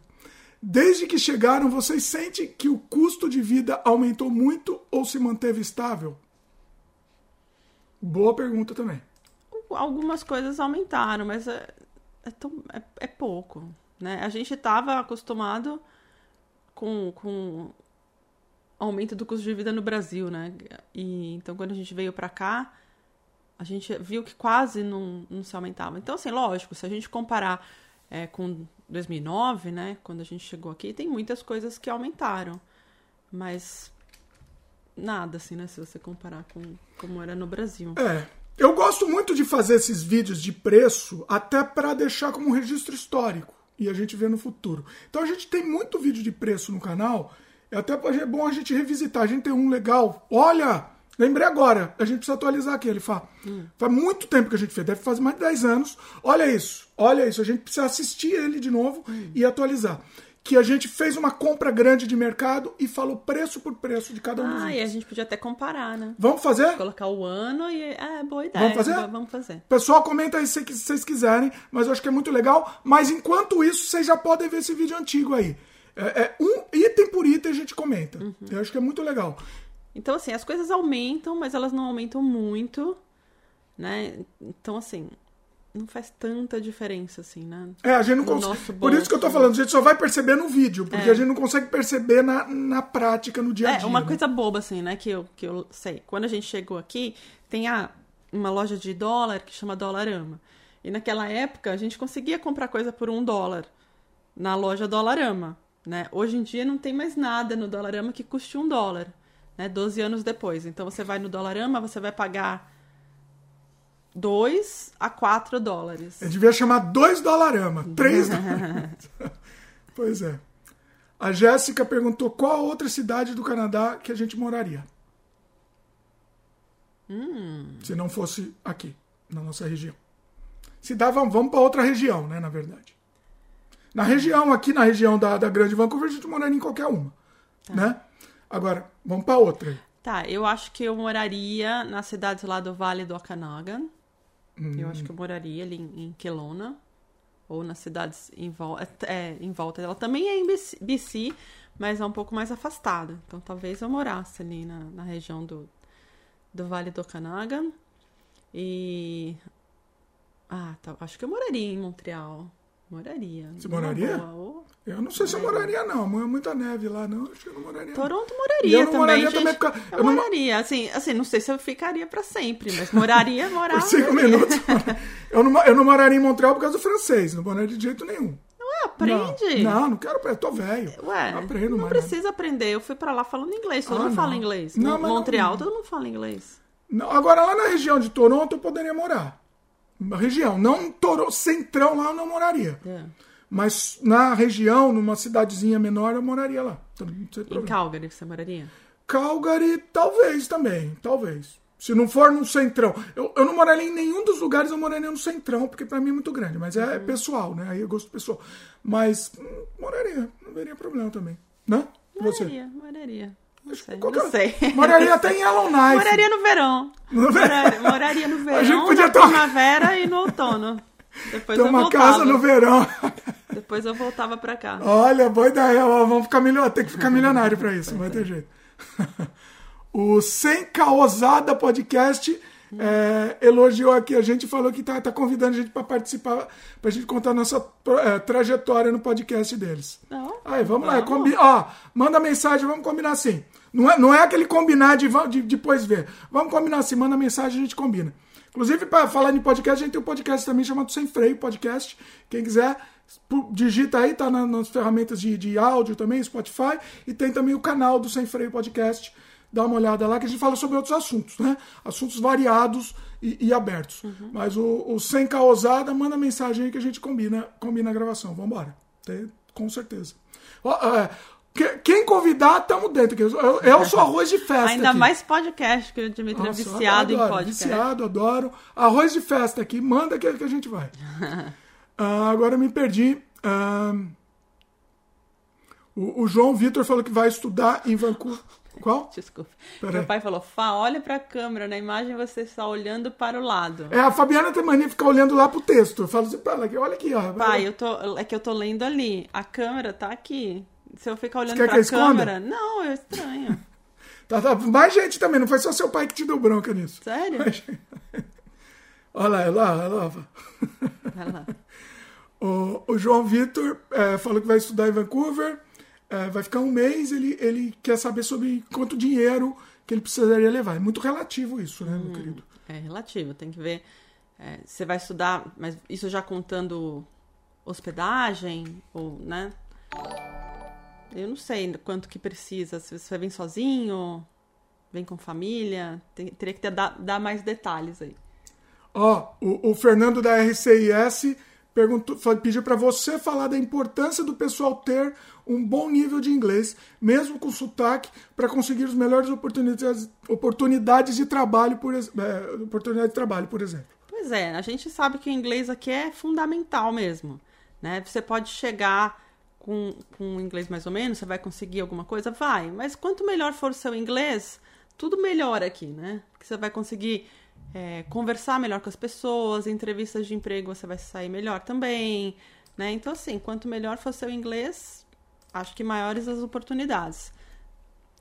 Desde que chegaram, vocês sentem que o custo de vida aumentou muito ou se manteve estável? Boa pergunta também. Algumas coisas aumentaram, mas é, é, tão, é, é pouco. Né? A gente estava acostumado com, com aumento do custo de vida no Brasil, né? E então quando a gente veio para cá, a gente viu que quase não, não se aumentava. Então, assim, lógico, se a gente comparar é, com 2009, né, quando a gente chegou aqui, tem muitas coisas que aumentaram, mas nada, assim, né, se você comparar com como era no Brasil. É, eu gosto muito de fazer esses vídeos de preço até para deixar como um registro histórico e a gente vê no futuro. Então a gente tem muito vídeo de preço no canal, é até é bom a gente revisitar. A gente tem um legal. Olha, lembrei agora, a gente precisa atualizar aqui. Ele fala, hum. faz muito tempo que a gente fez, deve fazer mais de 10 anos. Olha isso, olha isso, a gente precisa assistir ele de novo hum. e atualizar que a gente fez uma compra grande de mercado e falou preço por preço de cada um dos Ah, e a gente podia até comparar, né? Vamos fazer? Colocar o ano e. É, boa ideia. Vamos fazer? Vamos fazer. Pessoal, comenta aí se vocês quiserem, mas eu acho que é muito legal. Mas enquanto isso, vocês já podem ver esse vídeo antigo aí. É, é um item por item a gente comenta. Uhum. Eu acho que é muito legal. Então, assim, as coisas aumentam, mas elas não aumentam muito, né? Então, assim, não faz tanta diferença assim, né? É, a gente não consegue. Por isso que eu tô falando, a gente só vai perceber no vídeo, porque é. a gente não consegue perceber na, na prática, no dia a é, dia. É, uma né? coisa boba, assim, né, que eu, que eu sei. Quando a gente chegou aqui, tem a, uma loja de dólar que chama Dolarama. E naquela época a gente conseguia comprar coisa por um dólar na loja Dolarama. Né? Hoje em dia não tem mais nada no Dolarama que custe um dólar, né? 12 anos depois. Então você vai no Dolarama, você vai pagar 2 a 4 dólares. Eu devia chamar 2 dolarama, 3 dólares. pois é. A Jéssica perguntou qual a outra cidade do Canadá que a gente moraria. Hum. Se não fosse aqui, na nossa região. Se dá, vamos, vamos para outra região, né, na verdade. Na região, aqui na região da, da Grande Vancouver, a gente moraria em qualquer uma, tá. né? Agora, vamos para outra. Tá, eu acho que eu moraria na cidade lá do Vale do Okanagan. Hum. Eu acho que eu moraria ali em, em Kelowna ou nas cidades em, vol é, é, em volta dela. Também é em BC, mas é um pouco mais afastada. Então talvez eu morasse ali na, na região do, do Vale do Okanagan. E. Ah, tá, acho que eu moraria em Montreal. Moraria. Você moraria? Eu não sei se eu moraria, não. É muita neve lá, não. Acho que eu não moraria. Toronto moraria eu também. Moraria gente. também porque... Eu, eu moraria. Não... Assim, assim, não sei se eu ficaria para sempre, mas moraria, morar. Por cinco minutos. eu, não, eu não moraria em Montreal por causa do francês. Não moraria de jeito nenhum. Ué, aprende. Não, não, não quero aprender. Tô velho. Ué, aprendo não precisa nada. aprender. Eu fui para lá falando inglês. Todo ah, mundo não. fala inglês. Não, Montreal, não, todo mundo fala inglês. Não, agora, lá na região de Toronto, eu poderia morar. Região. Não Toronto, centrão lá eu não moraria. É. Mas na região, numa cidadezinha menor, eu moraria lá. Em Calgary você moraria? Calgary, talvez também, talvez. Se não for no centrão. Eu, eu não moraria em nenhum dos lugares, eu moraria no centrão, porque para mim é muito grande. Mas é uhum. pessoal, né? Aí eu gosto pessoal. Mas hum, moraria, não veria problema também. Né? Moraria, Você? moraria. Não sei. Não sei. Moraria até em Yellowknife. Moraria no verão. No verão. Moraria no verão, a gente podia na ter... primavera e no outono. Depois Tem uma casa no verão. Depois eu voltava pra cá. Olha, boa ideia. Vamos ficar milionário. Tem que ficar milionário pra isso, não vai ter jeito. O Sem Caosada Podcast é, elogiou aqui a gente falou que tá, tá convidando a gente para participar, pra gente contar a nossa é, trajetória no podcast deles. Não, Aí, vamos, vamos. lá. Combi ó, manda mensagem, vamos combinar assim. Não é, não é aquele combinar de, de depois ver. Vamos combinar assim, manda mensagem a gente combina. Inclusive, para falar em podcast, a gente tem um podcast também chamado Sem Freio Podcast. Quem quiser, digita aí, tá nas ferramentas de, de áudio também, Spotify. E tem também o canal do Sem Freio Podcast. Dá uma olhada lá que a gente fala sobre outros assuntos, né? Assuntos variados e, e abertos. Uhum. Mas o, o Sem Caosada, manda mensagem aí que a gente combina, combina a gravação. Vambora. Tem, com certeza. É, quem convidar, estamos dentro. Eu, eu sou arroz de festa. Ainda aqui. mais podcast, que o Dimitri é viciado adoro, em podcast. Viciado, adoro. Arroz de festa aqui, manda que, que a gente vai. uh, agora eu me perdi. Uh, o, o, João Vitor falou que vai estudar em Vancouver. Qual? Desculpa. Pera Meu aí. pai falou: Fá, olha para a câmera, na imagem você está olhando para o lado. É, a Fabiana tem mania de ficar olhando lá pro texto. Eu falo assim, olha aqui, ó. Pai, eu tô, é que eu tô lendo ali. A câmera tá aqui. Se eu ficar olhando pra câmera. Não, é estranho. tá, tá. Mais gente também, não foi só seu pai que te deu bronca nisso. Sério? Olha lá, olha lá, olha lá. Vai lá. O, o João Vitor é, falou que vai estudar em Vancouver, é, vai ficar um mês, ele, ele quer saber sobre quanto dinheiro que ele precisaria levar. É muito relativo isso, né, hum, meu querido? É relativo, tem que ver. É, você vai estudar, mas isso já contando hospedagem, ou, né? Eu não sei quanto que precisa. Se você vem sozinho, vem com família, tem, teria que ter, dar, dar mais detalhes aí. Ó, o, o Fernando da RCIS perguntou, pediu para você falar da importância do pessoal ter um bom nível de inglês, mesmo com sotaque, para conseguir as melhores oportunidades, oportunidades de trabalho, por, é, oportunidade de trabalho, por exemplo. Pois é, a gente sabe que o inglês aqui é fundamental mesmo. Né? Você pode chegar com, com inglês mais ou menos, você vai conseguir alguma coisa? Vai, mas quanto melhor for o seu inglês, tudo melhora aqui, né? Porque você vai conseguir é, conversar melhor com as pessoas, entrevistas de emprego você vai sair melhor também, né? Então, assim, quanto melhor for seu inglês, acho que maiores as oportunidades.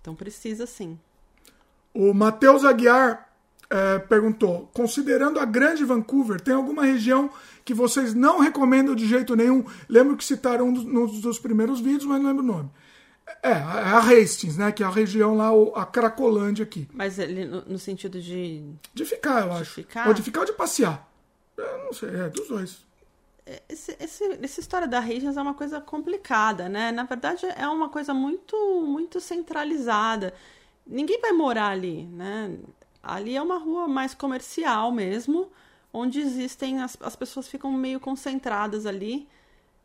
Então, precisa sim. O Matheus Aguiar é, perguntou: considerando a grande Vancouver, tem alguma região que vocês não recomendam de jeito nenhum? Lembro que citaram um dos, um dos primeiros vídeos, mas não lembro o nome. É, a Hastings, né? Que é a região lá, a Cracolândia aqui. Mas ele, no, no sentido de. De ficar, eu de acho. Ficar? Ou de ficar ou de passear. Eu não sei, é dos dois. É, esse, esse, essa história da Hastings é uma coisa complicada, né? Na verdade, é uma coisa muito, muito centralizada. Ninguém vai morar ali, né? Ali é uma rua mais comercial mesmo, onde existem. As, as pessoas ficam meio concentradas ali.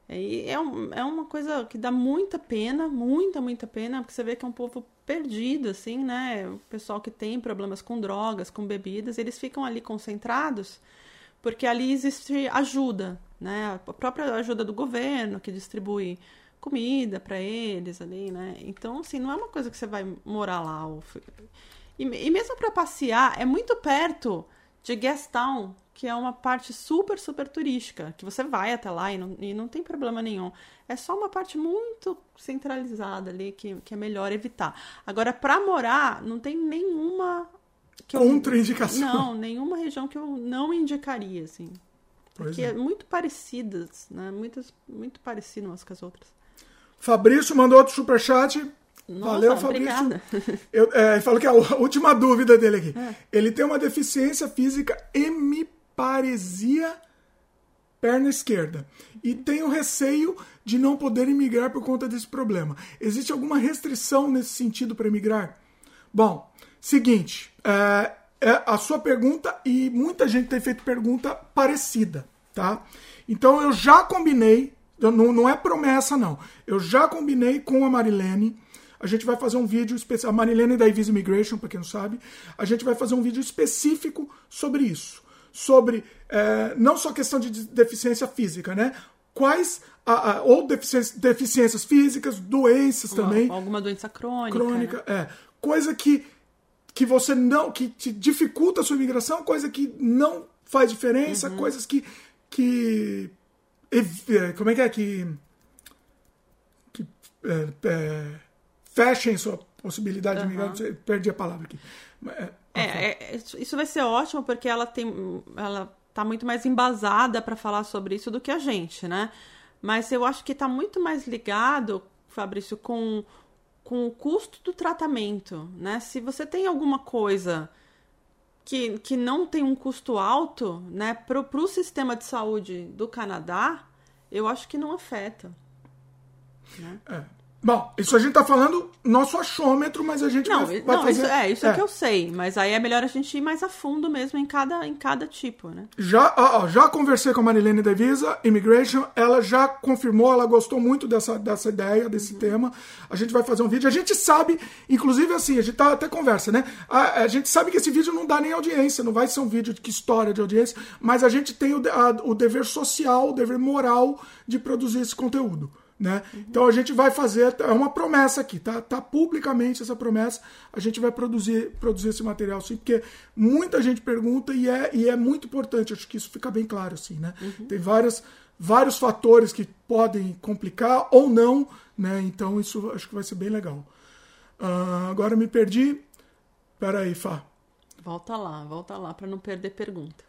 E é, um, é uma coisa que dá muita pena, muita, muita pena, porque você vê que é um povo perdido, assim, né? O pessoal que tem problemas com drogas, com bebidas, eles ficam ali concentrados, porque ali existe ajuda, né? A própria ajuda do governo, que distribui comida para eles ali, né? Então, assim, não é uma coisa que você vai morar lá. Ou... E, e mesmo para passear, é muito perto de Gastown, que é uma parte super, super turística, que você vai até lá e não, e não tem problema nenhum. É só uma parte muito centralizada ali que, que é melhor evitar. Agora, para morar, não tem nenhuma. Contraindicação. Não, nenhuma região que eu não indicaria, assim. Porque é. é. muito parecidas, né? Muitas, muito parecidas umas com as outras. Fabrício mandou outro superchat. Nossa, Valeu, Fabrício. Eu, é, ele falou que é a última dúvida dele aqui. É. Ele tem uma deficiência física hemiplégica paresia perna esquerda. E tenho receio de não poder imigrar por conta desse problema. Existe alguma restrição nesse sentido para imigrar? Bom, seguinte, é, é a sua pergunta e muita gente tem feito pergunta parecida, tá? Então eu já combinei, não, não é promessa não, eu já combinei com a Marilene. A gente vai fazer um vídeo especial. A Marilene da Ivis Immigration, para quem não sabe, a gente vai fazer um vídeo específico sobre isso sobre é, não só questão de deficiência física, né? Quais a, a, ou deficiências, deficiências físicas, doenças Uma, também. Alguma doença crônica. Crônica, né? é. Coisa que, que você não. que te dificulta a sua imigração, coisa que não faz diferença, uhum. coisas que. que é, como é que é? Que. que é, é, fechem sua possibilidade uhum. de migrar. Perdi a palavra aqui. É, é, é, isso vai ser ótimo porque ela tem, ela tá muito mais embasada para falar sobre isso do que a gente, né? Mas eu acho que está muito mais ligado, Fabrício, com, com o custo do tratamento, né? Se você tem alguma coisa que, que não tem um custo alto, né, para o sistema de saúde do Canadá, eu acho que não afeta. Né? É. Bom, isso a gente tá falando nosso achômetro, mas a gente não, vai, vai não, fazer... Isso, é, isso é. é. que eu sei, mas aí é melhor a gente ir mais a fundo mesmo em cada, em cada tipo, né? Já, ó, já conversei com a Marilene Devisa, Immigration, ela já confirmou, ela gostou muito dessa, dessa ideia, desse uhum. tema. A gente vai fazer um vídeo. A gente sabe, inclusive assim, a gente tá até conversa, né? A, a, gente sabe que esse vídeo não dá nem audiência, não vai ser um vídeo de que história de audiência, mas a gente tem o, a, o dever social, o dever moral de produzir esse conteúdo. Né? Uhum. Então a gente vai fazer, é uma promessa aqui, tá? Tá publicamente essa promessa, a gente vai produzir, produzir esse material sim, porque muita gente pergunta e é, e é muito importante, acho que isso fica bem claro assim, né? Uhum. Tem várias, vários fatores que podem complicar ou não, né? Então isso acho que vai ser bem legal. Uh, agora me perdi. Pera aí, Fá. Volta lá, volta lá para não perder pergunta.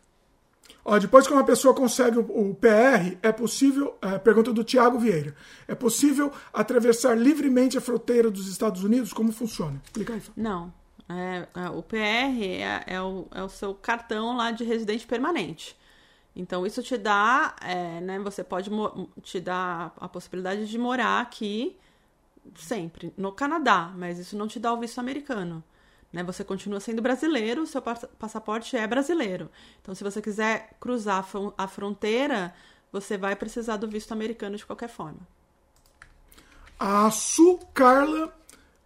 Ó, depois que uma pessoa consegue o, PR, é possível, é, pergunta do Tiago Vieira, é possível atravessar livremente a fronteira dos Estados Unidos? Como funciona? Explica aí. Não. É, é, o PR é, é, o, é o seu cartão lá de residente permanente. Então, isso te dá, é, né, você pode te dar a possibilidade de morar aqui sempre, no Canadá, mas isso não te dá o visto americano. Né? Você continua sendo brasileiro, seu passaporte é brasileiro. Então, se você quiser cruzar a fronteira, você vai precisar do visto americano de qualquer forma. A Su Carla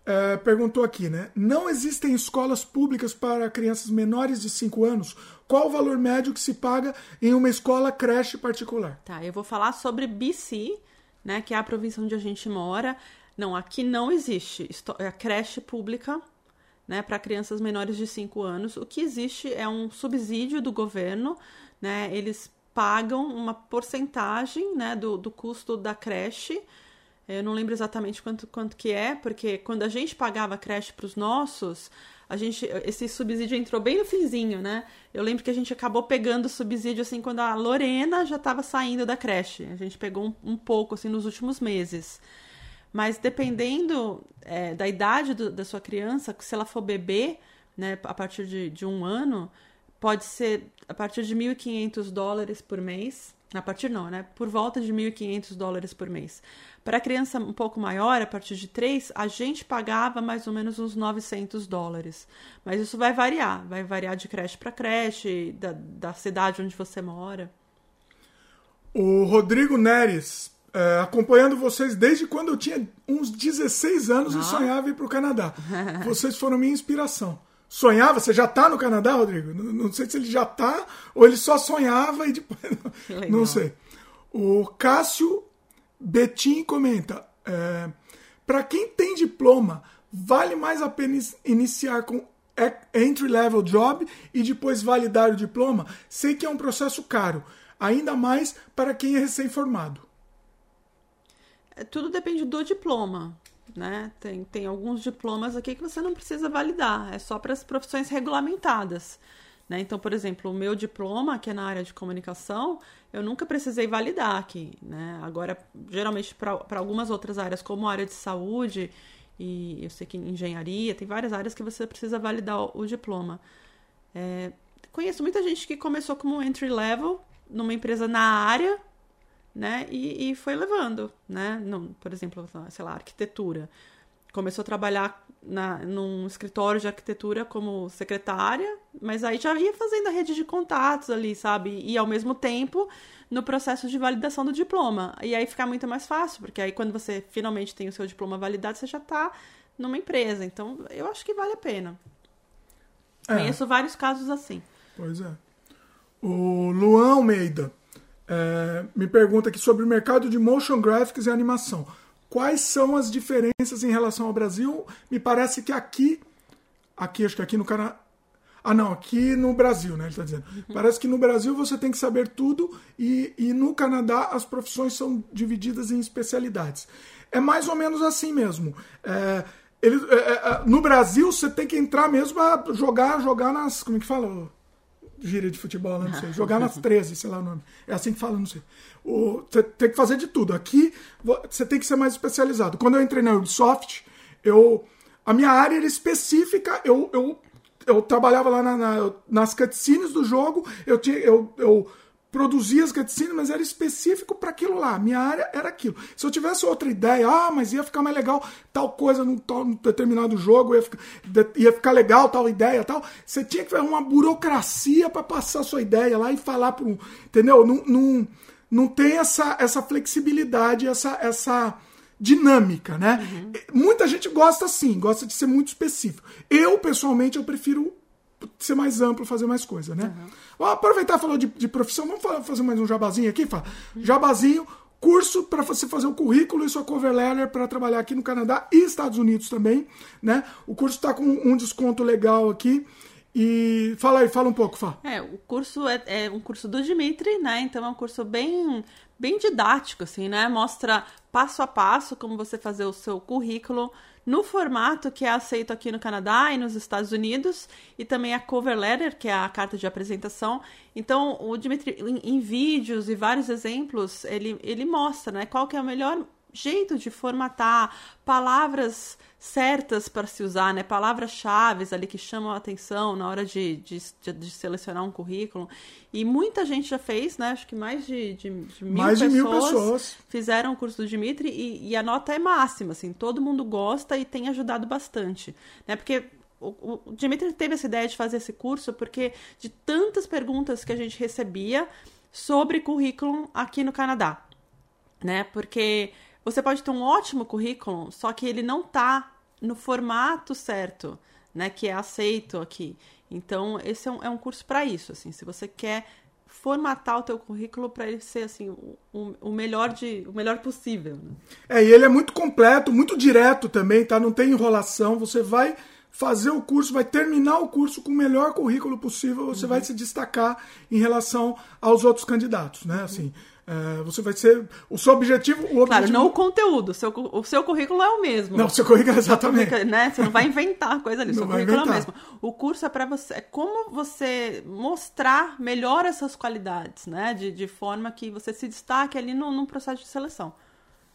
é, perguntou aqui, né? Não existem escolas públicas para crianças menores de 5 anos? Qual o valor médio que se paga em uma escola creche particular? Tá, eu vou falar sobre BC, né? Que é a província onde a gente mora. Não, aqui não existe a creche pública né, para crianças menores de 5 anos. O que existe é um subsídio do governo, né? Eles pagam uma porcentagem né, do, do custo da creche. Eu não lembro exatamente quanto, quanto que é, porque quando a gente pagava creche para os nossos, a gente esse subsídio entrou bem no finzinho, né? Eu lembro que a gente acabou pegando o subsídio assim quando a Lorena já estava saindo da creche. A gente pegou um, um pouco assim nos últimos meses. Mas dependendo é, da idade do, da sua criança, se ela for bebê, né, a partir de, de um ano, pode ser a partir de 1.500 dólares por mês. A partir não, né? Por volta de 1.500 dólares por mês. Para criança um pouco maior, a partir de 3, a gente pagava mais ou menos uns 900 dólares. Mas isso vai variar. Vai variar de creche para creche, da, da cidade onde você mora. O Rodrigo Neres é, acompanhando vocês desde quando eu tinha uns 16 anos ah. e sonhava ir para o Canadá. Vocês foram minha inspiração. Sonhava? Você já está no Canadá, Rodrigo? Não, não, sei se ele já está ou ele só sonhava e depois. Não sei. O Cássio Betim comenta: é, para quem tem diploma, vale mais a pena iniciar com entry level job e depois validar o diploma? Sei que é um processo caro, ainda mais para quem é recém-formado. Tudo depende do diploma. Né? Tem, tem alguns diplomas aqui que você não precisa validar, é só para as profissões regulamentadas. Né? Então, por exemplo, o meu diploma, que é na área de comunicação, eu nunca precisei validar aqui. Né? Agora, geralmente, para algumas outras áreas, como a área de saúde, e eu sei que engenharia, tem várias áreas que você precisa validar o, o diploma. É, conheço muita gente que começou como entry level numa empresa na área né? E, e foi levando, né? No, por exemplo, sei lá, arquitetura. Começou a trabalhar na, num escritório de arquitetura como secretária, mas aí já ia fazendo a rede de contatos ali, sabe? E ao mesmo tempo no processo de validação do diploma. E aí fica muito mais fácil, porque aí quando você finalmente tem o seu diploma validado, você já está numa empresa. Então, eu acho que vale a pena. É. Conheço vários casos assim. Pois é. O Luan Almeida é, me pergunta aqui sobre o mercado de motion graphics e animação. Quais são as diferenças em relação ao Brasil? Me parece que aqui, aqui acho que aqui no Canadá, ah, não, aqui no Brasil, né? Ele está dizendo. Uhum. Parece que no Brasil você tem que saber tudo e, e no Canadá as profissões são divididas em especialidades. É mais ou menos assim mesmo. É, ele, é, é no Brasil você tem que entrar mesmo a jogar, jogar nas. Como é que fala? Gíria de futebol, né? não sei. Jogar nas 13, sei lá o nome. É assim que fala, não sei. Você tem que fazer de tudo. Aqui você tem que ser mais especializado. Quando eu entrei na Ubisoft, eu, a minha área era específica. Eu, eu, eu trabalhava lá na, na, nas cutscenes do jogo. Eu tinha, eu, eu produzia as cutscenes, mas era específico para aquilo lá. Minha área era aquilo. Se eu tivesse outra ideia, ah, mas ia ficar mais legal tal coisa num, tal, num determinado jogo, ia ficar, ia ficar legal tal ideia tal, você tinha que fazer uma burocracia para passar a sua ideia lá e falar para um. Entendeu? Não, não, não tem essa, essa flexibilidade, essa. essa dinâmica, né? Uhum. Muita gente gosta assim, gosta de ser muito específico. Eu, pessoalmente, eu prefiro ser mais amplo, fazer mais coisa, né? Uhum. Vamos aproveitar e falar de, de, profissão, vamos fazer mais um jabazinho aqui, Fá? Jabazinho, curso para você fazer o currículo e sua cover letter para trabalhar aqui no Canadá e Estados Unidos também, né? O curso está com um desconto legal aqui. E fala aí, fala um pouco, Fá. É, o curso é, é um curso do Dimitri, né? Então é um curso bem bem didático, assim, né? Mostra passo a passo como você fazer o seu currículo no formato que é aceito aqui no Canadá e nos Estados Unidos, e também a cover letter, que é a carta de apresentação. Então, o Dimitri, em, em vídeos e vários exemplos, ele, ele mostra né, qual que é o melhor jeito de formatar palavras certas para se usar, né? Palavras-chave ali que chamam a atenção na hora de, de, de, selecionar um currículo. E muita gente já fez, né? Acho que mais de, de, de mil, mais pessoas de mil pessoas fizeram o curso do Dimitri e, e, a nota é máxima, assim. Todo mundo gosta e tem ajudado bastante, né? Porque o, o Dimitri teve essa ideia de fazer esse curso porque de tantas perguntas que a gente recebia sobre currículo aqui no Canadá, né? Porque você pode ter um ótimo currículo, só que ele não tá no formato certo, né? Que é aceito aqui. Então, esse é um, é um curso para isso, assim. Se você quer formatar o teu currículo para ele ser assim o, o, melhor de o melhor possível. Né? É, e ele é muito completo, muito direto também, tá? Não tem enrolação. Você vai fazer o curso, vai terminar o curso com o melhor currículo possível. Você uhum. vai se destacar em relação aos outros candidatos, né? Assim. Uhum. É, você vai ser. O seu objetivo. O objetivo... Claro, não o conteúdo. O seu, o seu currículo é o mesmo. Não, o seu currículo é exatamente. Né? Você não vai inventar coisa ali. O seu currículo inventar. é o mesmo. O curso é para você. É como você mostrar melhor essas qualidades, né? De, de forma que você se destaque ali no, no processo de seleção.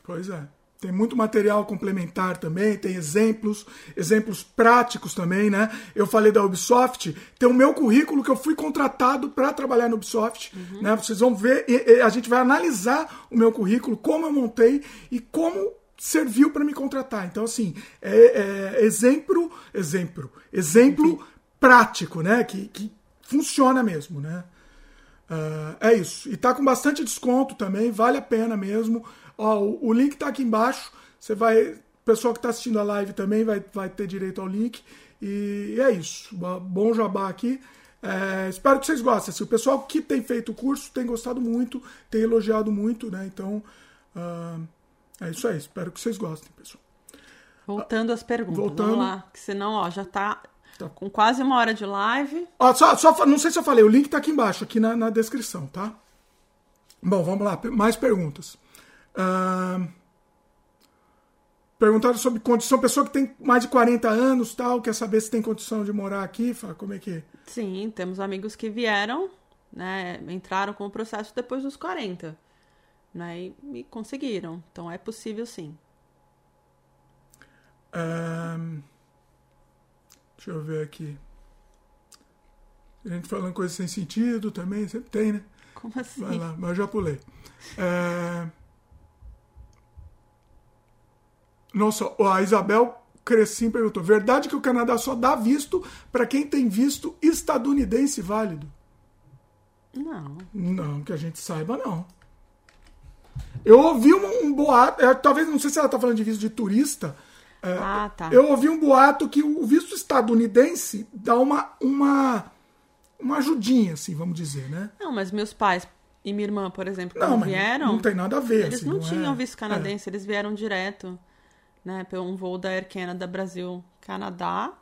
Pois é. Tem muito material complementar também, tem exemplos, exemplos práticos também, né? Eu falei da Ubisoft, tem o meu currículo que eu fui contratado para trabalhar no Ubisoft, uhum. né? Vocês vão ver, a gente vai analisar o meu currículo, como eu montei e como serviu para me contratar. Então, assim, é, é exemplo, exemplo, exemplo prático, né? Que, que funciona mesmo, né? Uh, é isso. E tá com bastante desconto também, vale a pena mesmo. Ó, o, o link está aqui embaixo. Você vai. O pessoal que está assistindo a live também vai, vai ter direito ao link. E é isso. Bom jabá aqui. É, espero que vocês gostem. Assim, o pessoal que tem feito o curso tem gostado muito, tem elogiado muito, né? Então, uh, é isso aí. Espero que vocês gostem, pessoal. Voltando às perguntas. Voltando. Vamos lá. Que senão, ó, já tá, tá, com quase uma hora de live. Ó, só, só, não sei se eu falei, o link tá aqui embaixo, aqui na, na descrição, tá? Bom, vamos lá. Mais perguntas. Uh, perguntaram sobre condição, pessoa que tem mais de 40 anos, tal, quer saber se tem condição de morar aqui, fala, como é que? Sim, temos amigos que vieram, né, entraram com o processo depois dos 40, né, e, e conseguiram. Então é possível sim. Um, deixa eu ver aqui. A gente falando coisas sem sentido também, sempre tem, né? Como assim? Vai lá, mas eu já pulei. É... Nossa, a Isabel Crescim perguntou: verdade que o Canadá só dá visto para quem tem visto estadunidense válido? Não. Não, que a gente saiba, não. Eu ouvi um, um boato, é, talvez, não sei se ela está falando de visto de turista. É, ah, tá. Eu ouvi um boato que o visto estadunidense dá uma, uma, uma ajudinha, assim, vamos dizer, né? Não, mas meus pais e minha irmã, por exemplo, não, vieram. Não tem nada a ver. Eles assim, não, não tinham é... visto canadense, é. eles vieram direto né, pelo um voo da Air Canada Brasil Canadá.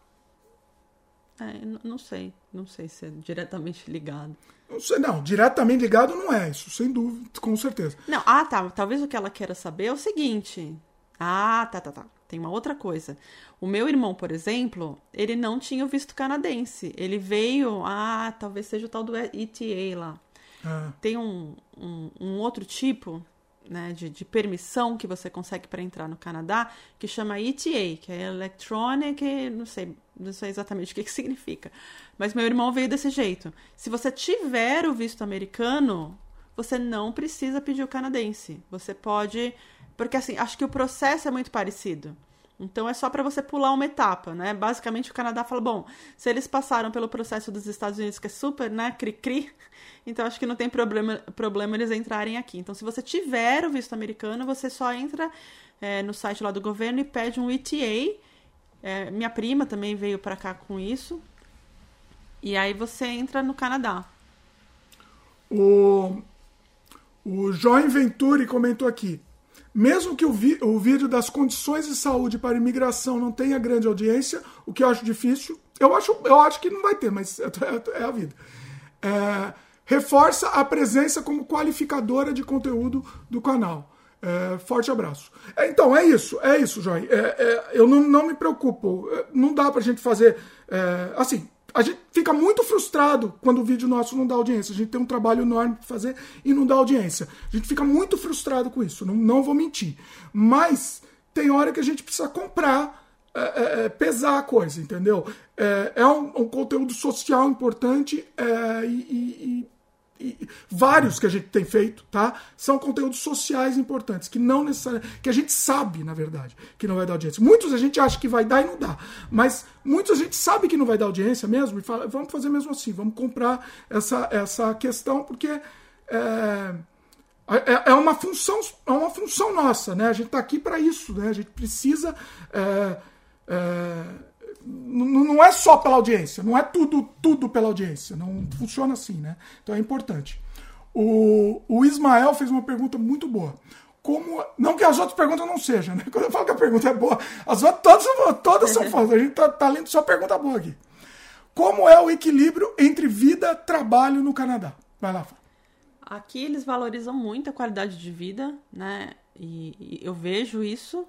É, não sei, não sei se é diretamente ligado. Não sei, não, diretamente ligado não é, isso sem dúvida, com certeza. Não, ah, tá, talvez o que ela queira saber é o seguinte. Ah, tá, tá, tá. Tem uma outra coisa. O meu irmão, por exemplo, ele não tinha o visto canadense. Ele veio, ah, talvez seja o tal do ETA lá. Ah. Tem um, um, um outro tipo né, de, de, permissão que você consegue para entrar no Canadá, que chama ETA, que é Electronic, não sei, não sei exatamente o que, que significa. Mas meu irmão veio desse jeito. Se você tiver o visto americano, você não precisa pedir o canadense. Você pode. Porque assim, acho que o processo é muito parecido. Então é só para você pular uma etapa, né? Basicamente o Canadá fala, bom, se eles passaram pelo processo dos Estados Unidos que é super, né, cri-cri, então acho que não tem problema, problema eles entrarem aqui. Então se você tiver o visto americano, você só entra é, no site lá do governo e pede um ETA. É, minha prima também veio para cá com isso. E aí você entra no Canadá. O, o João Venturi comentou aqui. Mesmo que o, o vídeo das condições de saúde para imigração não tenha grande audiência, o que eu acho difícil, eu acho, eu acho que não vai ter, mas é, é, a vida. É, reforça a presença como qualificadora de conteúdo do canal. É, forte abraço. É, então, é isso, é isso, Joy. É, é, eu não, não me preocupo. Não dá pra gente fazer. assim, a gente fica muito frustrado quando o vídeo nosso não dá audiência. A gente tem um trabalho enorme para fazer e não dá audiência. A gente fica muito frustrado com isso, não, não vou mentir. Mas tem hora que a gente precisa comprar, é, é, é pesar a coisa, entendeu? É, é um, um, conteúdo social importante é, e, e, e vários que a gente tem feito, tá? São conteúdos sociais importantes, que não necessariamente. que a gente sabe, na verdade, que não vai dar audiência. Muitos a gente acha que vai dar e não dá. Mas muitos a gente sabe que não vai dar audiência mesmo, e fala, vamos fazer mesmo assim, vamos comprar essa, essa questão, porque é, é, é uma função, é uma função nossa, né? A gente está aqui para isso, né? A gente precisa. É, é, não é só pela audiência, não é tudo, tudo pela audiência, não funciona assim, né? Então é importante. O, o Ismael fez uma pergunta muito boa. Como, não que as outras perguntas não sejam, né? Quando eu falo que a pergunta é boa, as outras todas, todas são falsas. A gente tá, tá lendo só pergunta boa aqui. Como é o equilíbrio entre vida e trabalho no Canadá? Vai lá, Fá. Aqui eles valorizam muito a qualidade de vida, né? E, e eu vejo isso.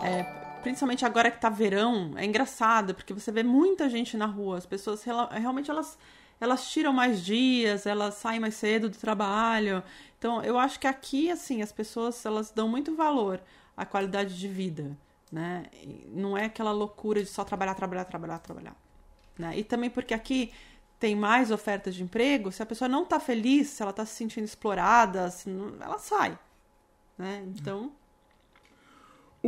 É, principalmente agora que tá verão, é engraçado, porque você vê muita gente na rua, as pessoas realmente elas, elas tiram mais dias, elas saem mais cedo do trabalho. Então, eu acho que aqui, assim, as pessoas elas dão muito valor à qualidade de vida, né? Não é aquela loucura de só trabalhar, trabalhar, trabalhar, trabalhar. Né? E também porque aqui tem mais ofertas de emprego, se a pessoa não tá feliz, se ela tá se sentindo explorada, ela sai, né? Então...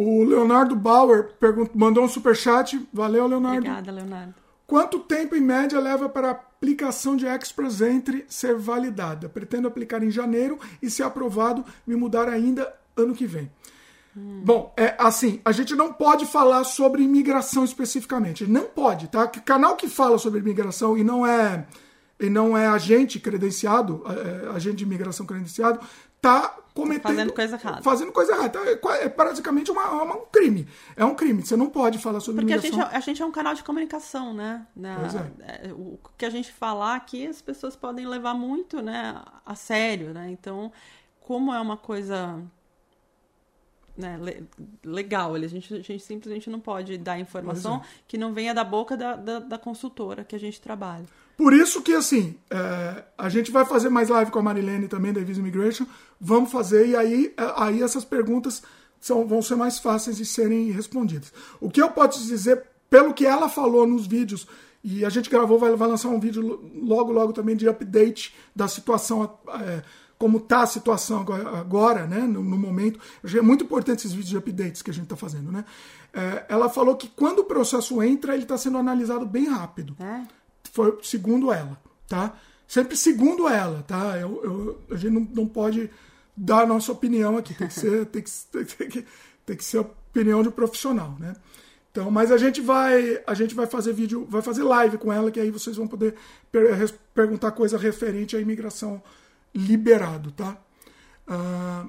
O Leonardo Bauer mandou um superchat. Valeu, Leonardo. Obrigada, Leonardo. Quanto tempo em média leva para a aplicação de Express Entry ser validada? Pretendo aplicar em janeiro e, se aprovado, me mudar ainda ano que vem. Hum. Bom, é assim, a gente não pode falar sobre imigração especificamente. Não pode, tá? Que canal que fala sobre imigração e não é e não é agente credenciado, é, é agente de imigração credenciado, tá cometendo. Fazendo coisa errada. Fazendo coisa errada. Então, é, é praticamente uma, uma, um crime. É um crime. Você não pode falar sobre Porque imigração. a gente, é, a gente é um canal de comunicação, né? pois é. é. O que a gente falar aqui, as pessoas podem levar muito né, a sério, né? Então, como é uma coisa né, legal. A gente, a gente simplesmente não pode dar informação é. que não venha da boca da, da, da, consultora que a gente trabalha. Por isso que, assim, é, a gente vai fazer mais live com a Marilene também, da Visa Immigration. Vamos fazer, e aí, é, aí essas perguntas são, vão ser mais fáceis de serem respondidas. O que eu posso dizer, pelo que ela falou nos vídeos, e a gente gravou, vai, vai lançar um vídeo logo, logo também de update da situação é, como está a situação agora, né, no, no, momento. É muito importante esses vídeos de updates que a gente está fazendo. Né? É, ela falou que quando o processo entra, ele está sendo analisado bem rápido. É. Foi segundo ela. Tá? Sempre segundo ela. Tá? Eu, eu, a gente não, não pode dar a nossa opinião aqui. Tem que ser, tem que, tem que, tem que ser a opinião de um profissional. Né? Então, mas a gente vai, a gente vai fazer vídeo, vai fazer live com ela, que aí vocês vão poder per perguntar coisa referente à imigração liberado, tá? Ah,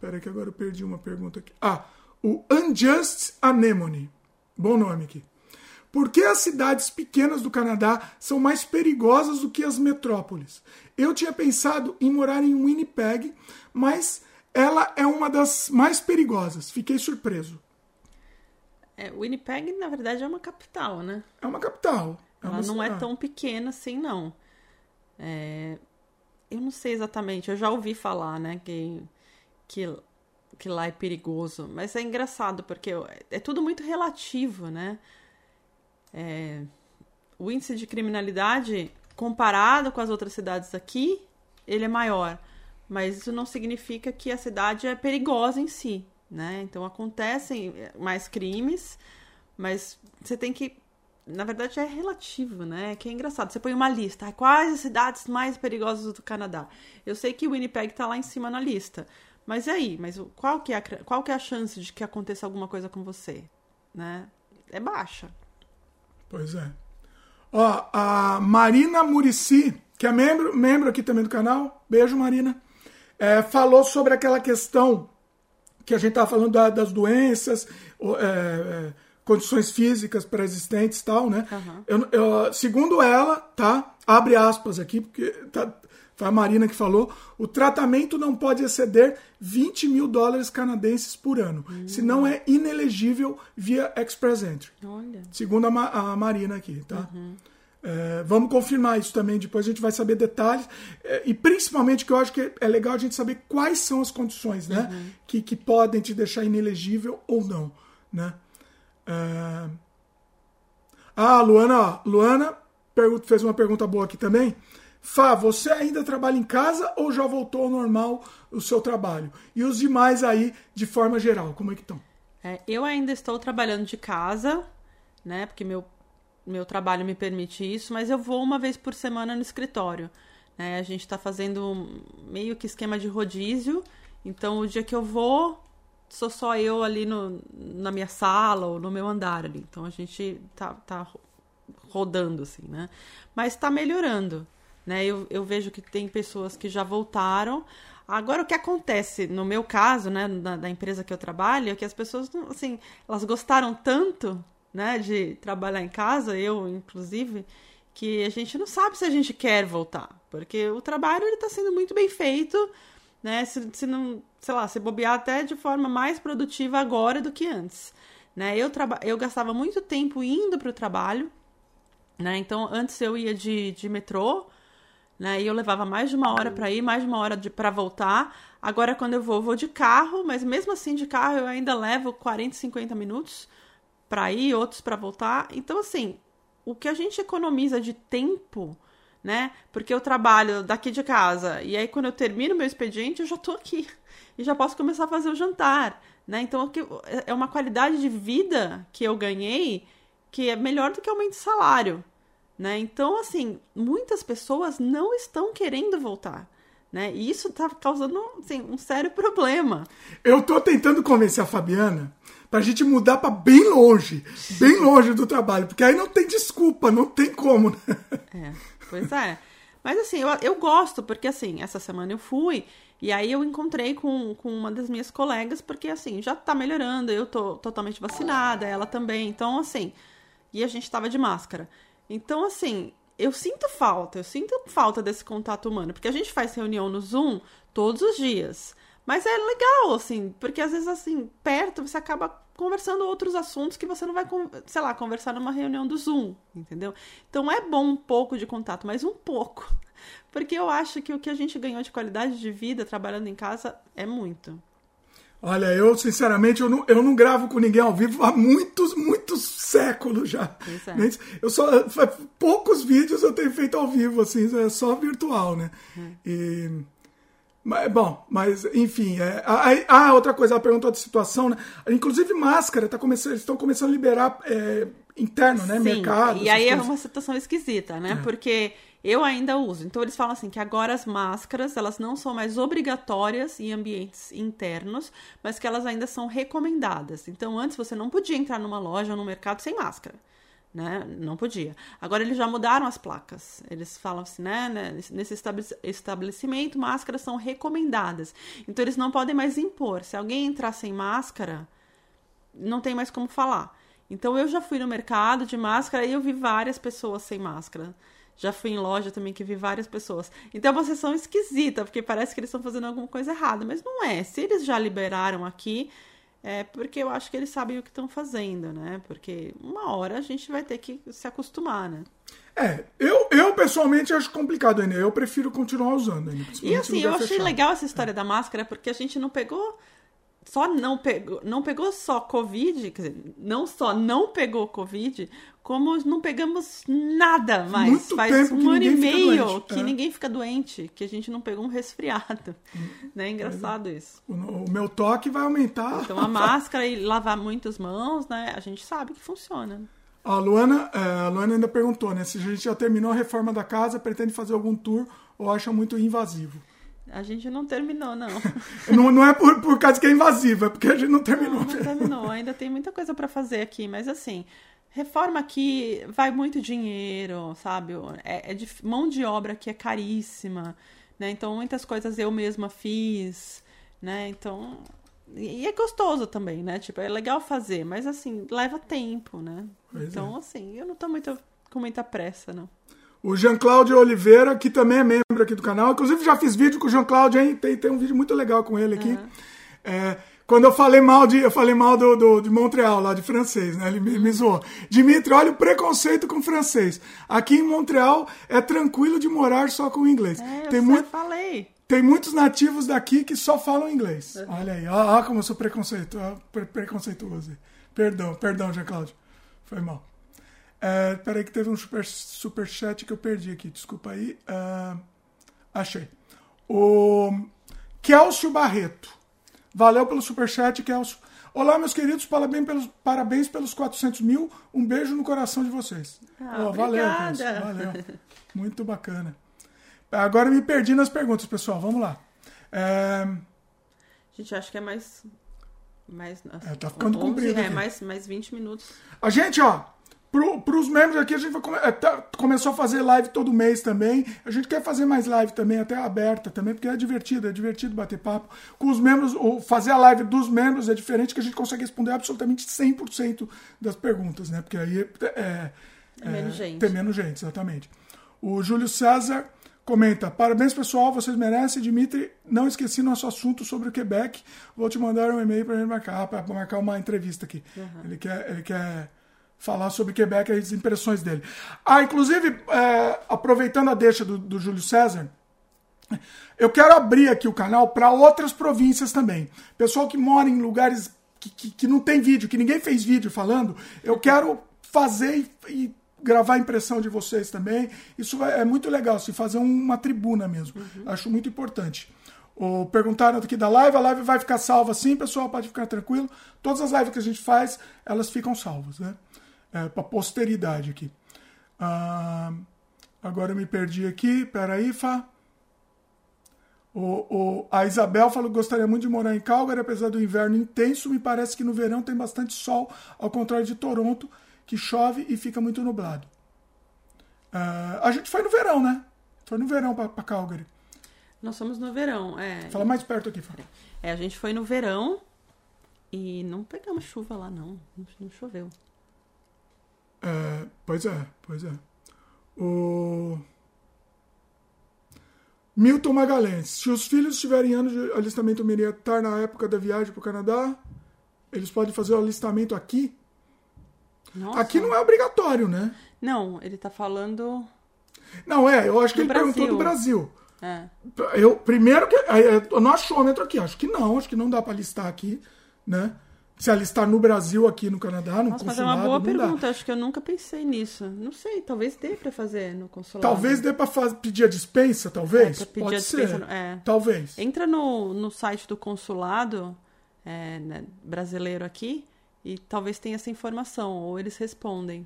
peraí que agora eu perdi uma pergunta aqui. Ah, o Unjust Anemone. Bom nome aqui. Por que as cidades pequenas do Canadá são mais perigosas do que as metrópoles? Eu tinha pensado em morar em Winnipeg, mas ela é uma das mais perigosas. Fiquei surpreso. É, Winnipeg, na verdade, é uma capital, né? É uma capital. É ela uma... não é tão pequena assim, não. É, eu não sei exatamente, eu já ouvi falar, né, que, que, que lá é perigoso, mas é engraçado porque é tudo muito relativo, né? É, o índice de criminalidade comparado com as outras cidades aqui, ele é maior, mas isso não significa que a cidade é perigosa em si, né? Então acontecem mais crimes, mas você tem que na verdade é relativo, né? Que é engraçado. Você põe uma lista, quais as cidades mais perigosas do Canadá? Eu sei que Winnipeg tá lá em cima na lista. Mas e aí? Mas qual que é a, qual que é a chance de que aconteça alguma coisa com você? Né? É baixa. Pois é. Ó, a Marina Murici, que é membro, membro aqui também do canal, beijo Marina, é, falou sobre aquela questão que a gente tava falando da, das doenças, é, é condições físicas pré-existentes e tal, né? Uhum. Eu, eu, segundo ela, tá? Abre aspas aqui, porque tá, foi a Marina que falou, o tratamento não pode exceder 20 mil dólares canadenses por ano, uhum. senão é inelegível via Express Entry. Olha. Segundo a, a Marina aqui, tá? Uhum. É, vamos confirmar isso também, depois a gente vai saber detalhes. É, e principalmente que eu acho que é legal a gente saber quais são as condições, né? Uhum. Que, que podem te deixar inelegível ou não, né? É... Ah, Luana, Luana fez uma pergunta boa aqui também. Fá, você ainda trabalha em casa ou já voltou ao normal o seu trabalho? E os demais aí, de forma geral, como é que estão? É, eu ainda estou trabalhando de casa, né? Porque meu, meu trabalho me permite isso, mas eu vou uma vez por semana no escritório. Né? A gente está fazendo meio que esquema de rodízio. Então, o dia que eu vou, sou só eu ali no, na minha sala ou no meu andar ali. Então, a gente tá, tá rodando, assim, né? Mas está melhorando. Né? Eu, eu vejo que tem pessoas que já voltaram. Agora, o que acontece, no meu caso, né, da, da, empresa que eu trabalho, é que as pessoas, assim, elas gostaram tanto, né, de trabalhar em casa, eu, inclusive, que a gente não sabe se a gente quer voltar. Porque o trabalho, ele está sendo muito bem feito, né, se, se não, sei lá, se bobear até de forma mais produtiva agora do que antes. Né? Eu, eu gastava muito tempo indo para o trabalho, né? Então, antes eu ia de, de metrô, né? E eu levava mais de uma hora para ir, mais de uma hora para voltar. Agora, quando eu vou, eu vou de carro, mas mesmo assim, de carro, eu ainda levo 40, 50 minutos para ir, outros para voltar. Então, assim, o que a gente economiza de tempo, né? Porque eu trabalho daqui de casa, e aí quando eu termino meu expediente, eu já tô aqui. E já posso começar a fazer o jantar, né? Então, é uma qualidade de vida que eu ganhei que é melhor do que aumento de salário. Né? Então, assim, muitas pessoas não estão querendo voltar. Né? E isso está causando assim, um sério problema. Eu estou tentando convencer a Fabiana para a gente mudar para bem longe, bem longe do trabalho, porque aí não tem desculpa, não tem como. Né? É, pois é. Mas assim, eu, eu gosto, porque assim, essa semana eu fui e aí eu encontrei com, com uma das minhas colegas, porque assim, já tá melhorando, eu tô totalmente vacinada, ela também. Então, assim, e a gente tava de máscara. Então, assim, eu sinto falta, eu sinto falta desse contato humano, porque a gente faz reunião no Zoom todos os dias. Mas é legal, assim, porque às vezes, assim, perto você acaba conversando outros assuntos que você não vai, sei lá, conversar numa reunião do Zoom, entendeu? Então é bom um pouco de contato, mas um pouco. Porque eu acho que o que a gente ganhou de qualidade de vida trabalhando em casa é muito. Olha, eu sinceramente eu não, eu não gravo com ninguém ao vivo há muitos, muitos séculos já. É. Eu só poucos vídeos eu tenho feito ao vivo assim, é só virtual, né? Hum. E mas, bom, mas enfim, é, ah, outra coisa, ela perguntou de situação, né? Inclusive máscara, tá começando, eles estão começando a liberar é, interno, né? Sim, Mercado. E aí é coisas. é uma situação esquisita, né? É. Porque eu ainda uso. Então eles falam assim que agora as máscaras, elas não são mais obrigatórias em ambientes internos, mas que elas ainda são recomendadas. Então antes você não podia entrar numa loja ou no mercado sem máscara. Né? Não podia. Agora eles já mudaram as placas. Eles falam assim, né? né nesse estabelecimento, máscaras são recomendadas. Então eles não podem mais impor. Se alguém entrar sem máscara, não tem mais como falar. Então eu já fui no mercado de máscara e eu vi várias pessoas sem máscara. Já fui em loja também que vi várias pessoas. Então é uma sessão esquisita, porque parece que eles estão fazendo alguma coisa errada, mas não é. Se eles já liberaram aqui, é porque eu acho que eles sabem o que estão fazendo, né? Porque uma hora a gente vai ter que se acostumar, né? É, eu, eu pessoalmente acho complicado ainda. Eu prefiro continuar usando ainda. E assim, eu achei fechado. legal essa história é. da máscara, porque a gente não pegou só não pegou, não pegou só Covid, quer dizer, não só não pegou Covid, como não pegamos nada mais. Muito Faz um ano e meio que é. ninguém fica doente, que a gente não pegou um resfriado. Né? Engraçado é. isso. O, o, meu toque vai aumentar. Então a máscara e lavar muitas mãos, né? A gente sabe que funciona. A Luana, é, a Luana ainda perguntou, né? Se a gente já terminou a reforma da casa, pretende fazer algum tour ou acha muito invasivo? A gente não terminou, não. não, não é por, por causa que é invasiva, é porque a gente não terminou. Não, não terminou. Ainda tem muita coisa para fazer aqui, mas assim, reforma aqui vai muito dinheiro, sabe? É, é de mão de obra que é caríssima, né? Então muitas coisas eu mesma fiz, né? Então e é gostoso também, né? Tipo, é legal fazer, mas assim, leva tempo, né? Pois então, é. assim, eu não tô muito com muita pressa, não. O Jean Cláudio Oliveira, que também é membro aqui do canal. Inclusive, já fiz vídeo com o Jean Cláudio, hein? Tem, tem um vídeo muito legal com ele aqui. Uhum. É, quando eu falei mal de eu falei mal do, do, de Montreal, lá de francês, né? Ele me, me zoou. Dimitri, olha o preconceito com francês. Aqui em Montreal é tranquilo de morar só com inglês. É, tem muito falei. Tem muitos nativos daqui que só falam inglês. Uhum. Olha aí, olha, como eu sou preconceito, pre preconceituoso. Perdão, perdão, Jean Cláudio. Foi mal. É, peraí que teve um super, super chat que eu perdi aqui, desculpa aí. Ah, achei. O Kelsio Barreto. Valeu pelo superchat, Kelsio. Olá, meus queridos, parabéns pelos, parabéns pelos 400 mil. Um beijo no coração de vocês. Ah, Oh, valeu, obrigada. Kelsio. Valeu. Muito bacana. Agora me perdi nas perguntas, pessoal. Vamos lá. É, Gente, acho que é mais. mais É, tá ficando comprido É, aqui. mais, mais 20 minutos. A gente, ó, pro, pros membros aqui, a gente come- é, tá- começou a fazer live todo mês também. A gente quer fazer mais live também, até aberta também, porque é divertido, é divertido bater papo. Com os membros, ou fazer a live dos membros é diferente, que a gente consegue responder absolutamente 100% das perguntas, né? Porque aí é, É menos gente. Tem menos gente, exatamente. O Júlio César comenta: Parabéns, pessoal, vocês merecem. Dimitri, não esqueci nosso assunto sobre o Quebec. Vou te mandar um e-mail para marcar, para marcar uma entrevista aqui. Ele, quer, ele quer falar sobre Quebec e as impressões dele. Ah, inclusive, é, aproveitando a deixa do, do Júlio César. Eu quero abrir aqui o canal para outras províncias também. Pessoal que mora em lugares que, que, que não tem vídeo, que ninguém fez vídeo falando, eu quero fazer e, e gravar a impressão de vocês também. Isso vai- é muito legal, se fazer uma tribuna mesmo. Acho muito importante. O, perguntaram aqui da live, a live vai ficar salva sim, pessoal, pode ficar tranquilo. Todas as lives que a gente faz, elas ficam salvas, né? É, para posteridade aqui. Ah, agora eu me perdi aqui, peraí, Fá. O, o- a Isabel falou que gostaria muito de morar em Calgary, apesar do inverno intenso. Me parece que no verão tem bastante sol, ao contrário de Toronto, que chove e fica muito nublado. Ah, a gente foi no verão, né? Foi no verão pra Calgary. Nós somos no verão, é. Fala mais perto aqui, Fá. É, a gente foi no verão e não pegamos chuva lá. Não, não choveu. É, pois é, pois é. O Milton Magalhães. Se os filhos tiverem anos de alistamento militar na época da viagem para o Canadá, eles podem fazer o alistamento aqui? Nossa. Aqui não é obrigatório, né? Não, ele tá falando. Não, é, eu acho que Do ele perguntou do Brasil. Brasil. É. Eu, primeiro que. é, no achômetro aqui, acho que não, acho que não dá para listar aqui, né? Se alistar no Brasil, aqui no Canadá, no Nossa, mas é consulado, uma boa pergunta. Acho que eu nunca pensei nisso. Não sei, talvez dê pra fazer no consulado. Talvez dê para pedir a dispensa, talvez? É, pedir Pode a dispensa, ser. é. Talvez. Entra no, no site do consulado é, né, brasileiro aqui e talvez tenha essa informação, ou eles respondem.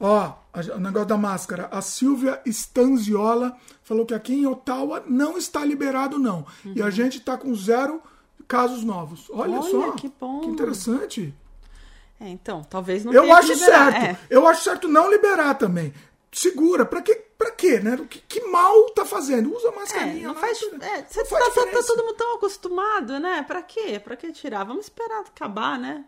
Ó, o negócio da máscara. A Silvia Stanziola falou que aqui em Ottawa não está liberado, não. E a gente tá com zero casos novos. Olha, Olha, só. que bom. Que interessante. É, então, talvez não Eu tenha que acho liberar. certo. É. Eu acho certo não liberar também. Segura. Pra quê? Pra quê, né? Que, que mal tá fazendo? Usa É, mascarinha. não lá, faz, tudo. é, Não você faz tá, tá- tá todo mundo tão acostumado, né? Pra quê? Pra que tirar? Vamos esperar acabar, né?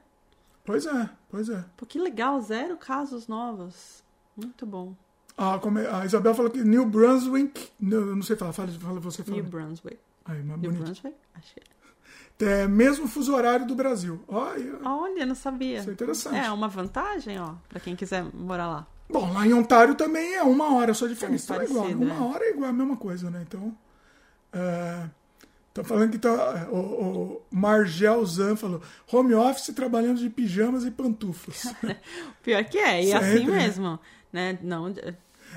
Pois é, pois é. Pô, que legal, zero casos novos. Muito bom. Ah, é- a Isabel falou que New Brunswick. Não, eu não sei falar, fala, fala você fala. New Brunswick. Aí, New bonito. Brunswick? Que... É mesmo fuso horário do Brasil. Olha. Olha, não sabia. Isso é interessante. É uma vantagem, ó, pra quem quiser morar lá. Bom, lá em Ontário também é uma hora só de diferença. É, Então é igual. parecido, Uma é. hora é igual a mesma coisa, né? Então. Estão falando que tá, o, o Margel Zan falou: home office trabalhando de pijamas e pantufas. Pior que é, e Sempre, assim né? mesmo, né? Não,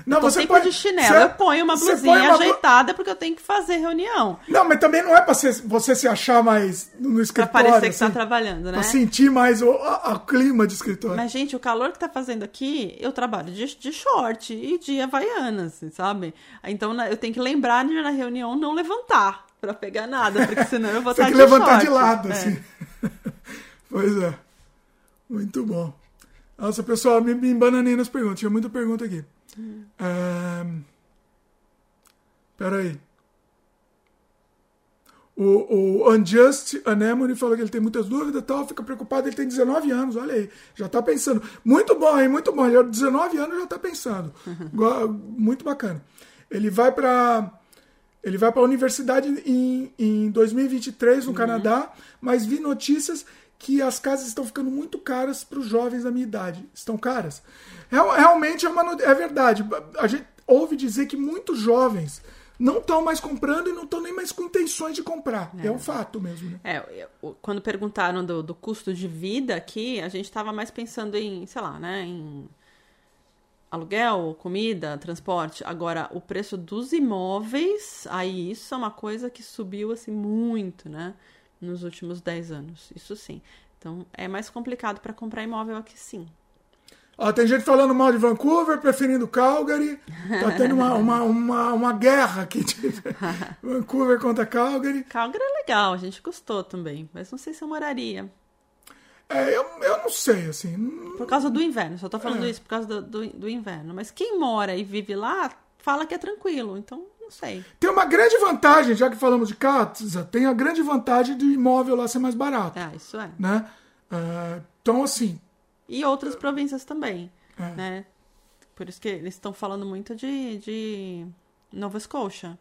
Não, eu tô você sempre pode- de chinelo, você- eu ponho uma blusinha põe uma ajeitada porque eu tenho que fazer reunião. Não, mas também não é pra você, você se achar mais no Pra escritório. parecer que tá assim, trabalhando, né? Pra sentir mais o a- a clima de escritório. Mas, gente, o calor que tá fazendo aqui, eu trabalho de, de short e de havaianas, assim, sabe? Então eu tenho que lembrar de na reunião não levantar pra pegar nada, porque senão eu vou Você estar tem que de levantar de short. lado, É. assim. pois é. Muito bom. Nossa, pessoal, me, me embananei nas perguntas. Tinha muita pergunta aqui. Ahn, Peraí. O, o Unjust Anemone falou que ele tem muitas dúvidas tal, fica preocupado, ele tem 19 anos, olha aí, já tá pensando. Muito bom, hein? Muito bom. Ele, aos 19 anos já tá pensando. Muito bacana. Ele vai para ele vai para a universidade em, em 2023 no Canadá, mas vi notícias que as casas estão ficando muito caras para os jovens da minha idade. Estão caras? Real- realmente é, uma, é verdade. A gente ouve dizer que muitos jovens não estão mais comprando e não estão nem mais com intenções de comprar. É, um fato mesmo. Né? É, quando perguntaram do, do custo de vida aqui, a gente tava mais pensando em, sei lá, né, em aluguel, comida, transporte. Agora, o preço dos imóveis, aí isso é uma coisa que subiu assim muito, né? Nos últimos 10 anos. Isso sim. Então, é mais complicado para comprar imóvel aqui sim. Ó, tem gente falando mal de Vancouver, preferindo Calgary. Tá tendo uma, uma, uma, uma guerra aqui de Vancouver contra Calgary. Calgary é legal, a gente gostou também, mas não sei se eu moraria. É, eu, eu não sei, assim. Por causa do inverno, só tô falando é. isso por causa do, do, do, inverno. Mas quem mora e vive lá fala que é tranquilo, então não sei. Tem uma grande vantagem, já que falamos de Katza, tem a grande vantagem de imóvel lá ser mais barato. Ah, isso é. Né? Uh, então, assim, e outras províncias também, é. né? Por isso que eles estão falando muito de, de Nova Scotia,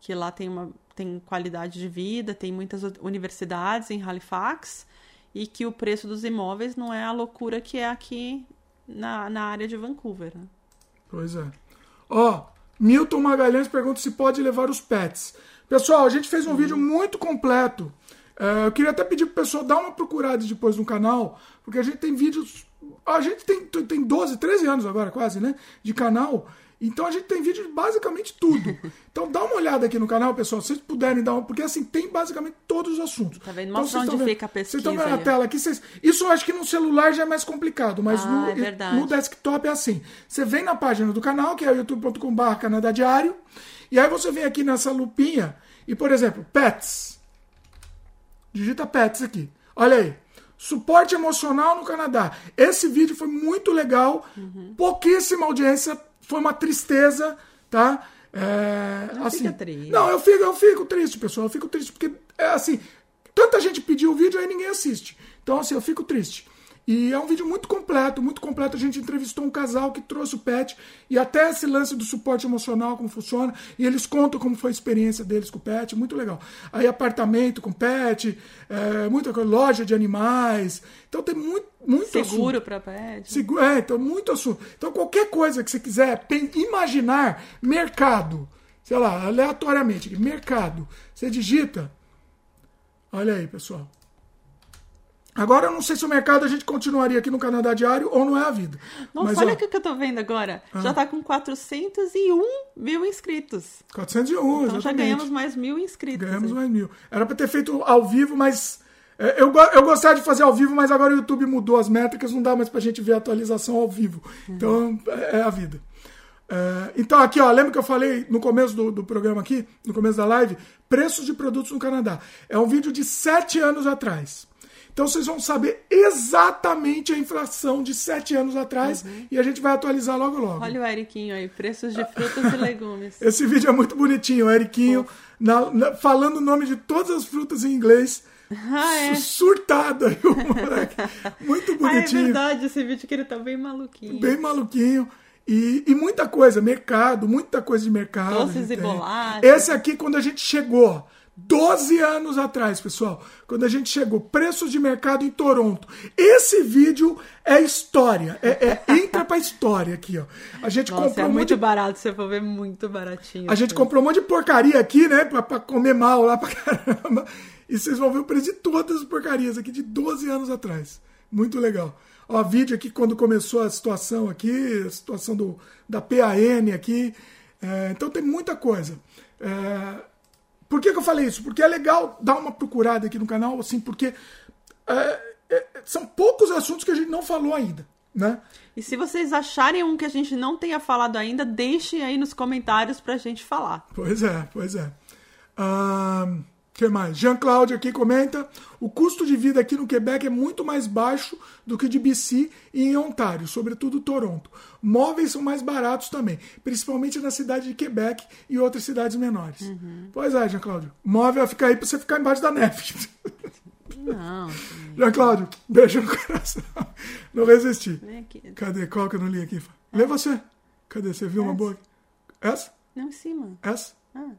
que lá tem uma tem qualidade de vida, tem muitas universidades em Halifax e que o preço dos imóveis não é a loucura que é aqui na, na área de Vancouver. Né? Pois é. Ó, oh, Milton Magalhães pergunta se pode levar os pets. Pessoal, a gente fez um uhum. vídeo muito completo é, eu queria até pedir pro pessoal dar uma procurada depois no canal, porque a gente tem vídeos. A gente tem, tem 12, 13 anos agora, quase, né? De canal. Então a gente tem vídeo de basicamente tudo. Então dá uma olhada aqui no canal, pessoal, se vocês puderem dar uma. Porque assim, tem basicamente todos os assuntos. Tá vendo? Então, Mostra onde vendo, fica a pesquisa. Vocês estão vendo na tela aqui. Vocês, isso eu acho que no celular já é mais complicado, mas ah, no, é no desktop é assim. Você vem na página do canal, que é youtube.com.br Canadá Diário, e aí você vem aqui nessa lupinha e, por exemplo, pets. Digita PETS aqui. Olha aí. Suporte emocional no Canadá. Esse vídeo foi muito legal. Uhum. Pouquíssima audiência. Foi uma tristeza, tá? É, não assim, triste. Não, eu fico, eu fico triste, pessoal. Eu fico triste porque, é assim, tanta gente pediu o vídeo aí ninguém assiste. Então, assim, eu fico triste. E é um vídeo muito completo, muito completo. A gente entrevistou um casal que trouxe o pet e até esse lance do suporte emocional, como funciona. E eles contam como foi a experiência deles com o pet, muito legal. Aí apartamento com pet, é, muita coisa, loja de animais. Então tem muito, muito Seguro para pet. Seguro, é, então muito assunto. Então qualquer coisa que você quiser imaginar, mercado, sei lá, aleatoriamente, mercado, você digita. Olha aí, pessoal. Agora eu não sei se o mercado a gente continuaria aqui no Canadá Diário ou não é a vida. Nossa, Mas, olha o que eu tô vendo agora. Ah. Já tá com 401 mil inscritos. 401, Então exatamente. já ganhamos mais mil inscritos. Ganhamos mais mil. Era para ter feito ao vivo, mas... É, eu, eu gostaria de fazer ao vivo, mas agora o YouTube mudou as métricas, não dá mais pra gente ver a atualização ao vivo. Uhum. Então, é, é a vida. É, então, aqui, ó, lembra que eu falei no começo do, do, programa aqui, no começo da live, preços de produtos no Canadá. É um vídeo de sete anos atrás. Então vocês vão saber exatamente a inflação de sete anos atrás uhum. e a gente vai atualizar logo logo. Olha o Eriquinho aí, preços de frutas e legumes. Esse vídeo é muito bonitinho, o Eriquinho na, na, falando o nome de todas as frutas em inglês. Ah, é. Surtado aí, o moleque. Muito bonitinho. Ah, é verdade, esse vídeo que ele tá bem maluquinho. Bem maluquinho. E, e muita coisa, mercado, muita coisa de mercado. Doces e bolachas. Esse aqui, quando a gente chegou 12 anos atrás, pessoal, quando a gente chegou, preços de mercado em Toronto. Esse vídeo é história, é, é entra pra história aqui, ó. A gente Nossa, comprou é um muito de... barato, você for ver muito baratinho. A gente comprou um monte de porcaria aqui, né, pra, pra comer mal lá pra caramba. E vocês vão ver o preço de todas as porcarias aqui de 12 anos atrás. Muito legal. Ó, vídeo aqui quando começou a situação aqui, a situação do, da PAN aqui. É, então tem muita coisa. É, por que, que, eu falei isso? Porque é legal dar uma procurada aqui no canal, assim, porque é, é, são poucos assuntos que a gente não falou ainda, né? E se vocês acharem um que a gente não tenha falado ainda, deixem aí nos comentários pra gente falar. Pois é, pois é. Um que mais? Jean Claude aqui comenta: o custo de vida aqui no Quebec é muito mais baixo do que de BC e em Ontário, sobretudo Toronto. Móveis são mais baratos também, principalmente na cidade de Quebec e outras cidades menores. Uhum. Pois é, Jean Claude. Móvel vai ficar aí para você ficar embaixo da neve. Não. Jean Claude, beijo no coração. Não resisti. Cadê? Qual que eu não li aqui? Lê você. Cadê? Você viu Essa? uma boa? Essa? Não, em cima. Essa? Ah.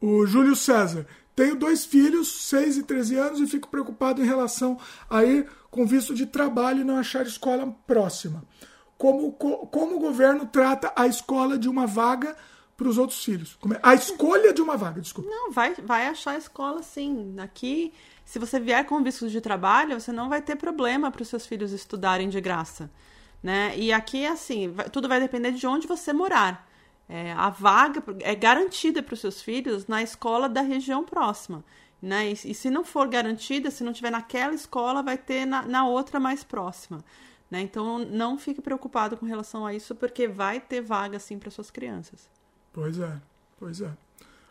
O Júlio César. Tenho dois filhos, 6 e 13 anos, e fico preocupado em relação a ir com visto de trabalho e não achar escola próxima. Como, como o governo trata a escola de uma vaga para os outros filhos? É? A escolha de uma vaga, desculpa. Não, vai, vai achar escola sim. Aqui, se você vier com visto de trabalho, você não vai ter problema para os seus filhos estudarem de graça. né? E aqui, assim, tudo vai depender de onde você morar. É, a vaga é garantida para os seus filhos na escola da região próxima. Né? E, e, se não for garantida, se não tiver naquela escola, vai ter na, na outra mais próxima. Né? Então não fique preocupado com relação a isso, porque vai ter vaga sim para suas crianças. Pois é, pois é.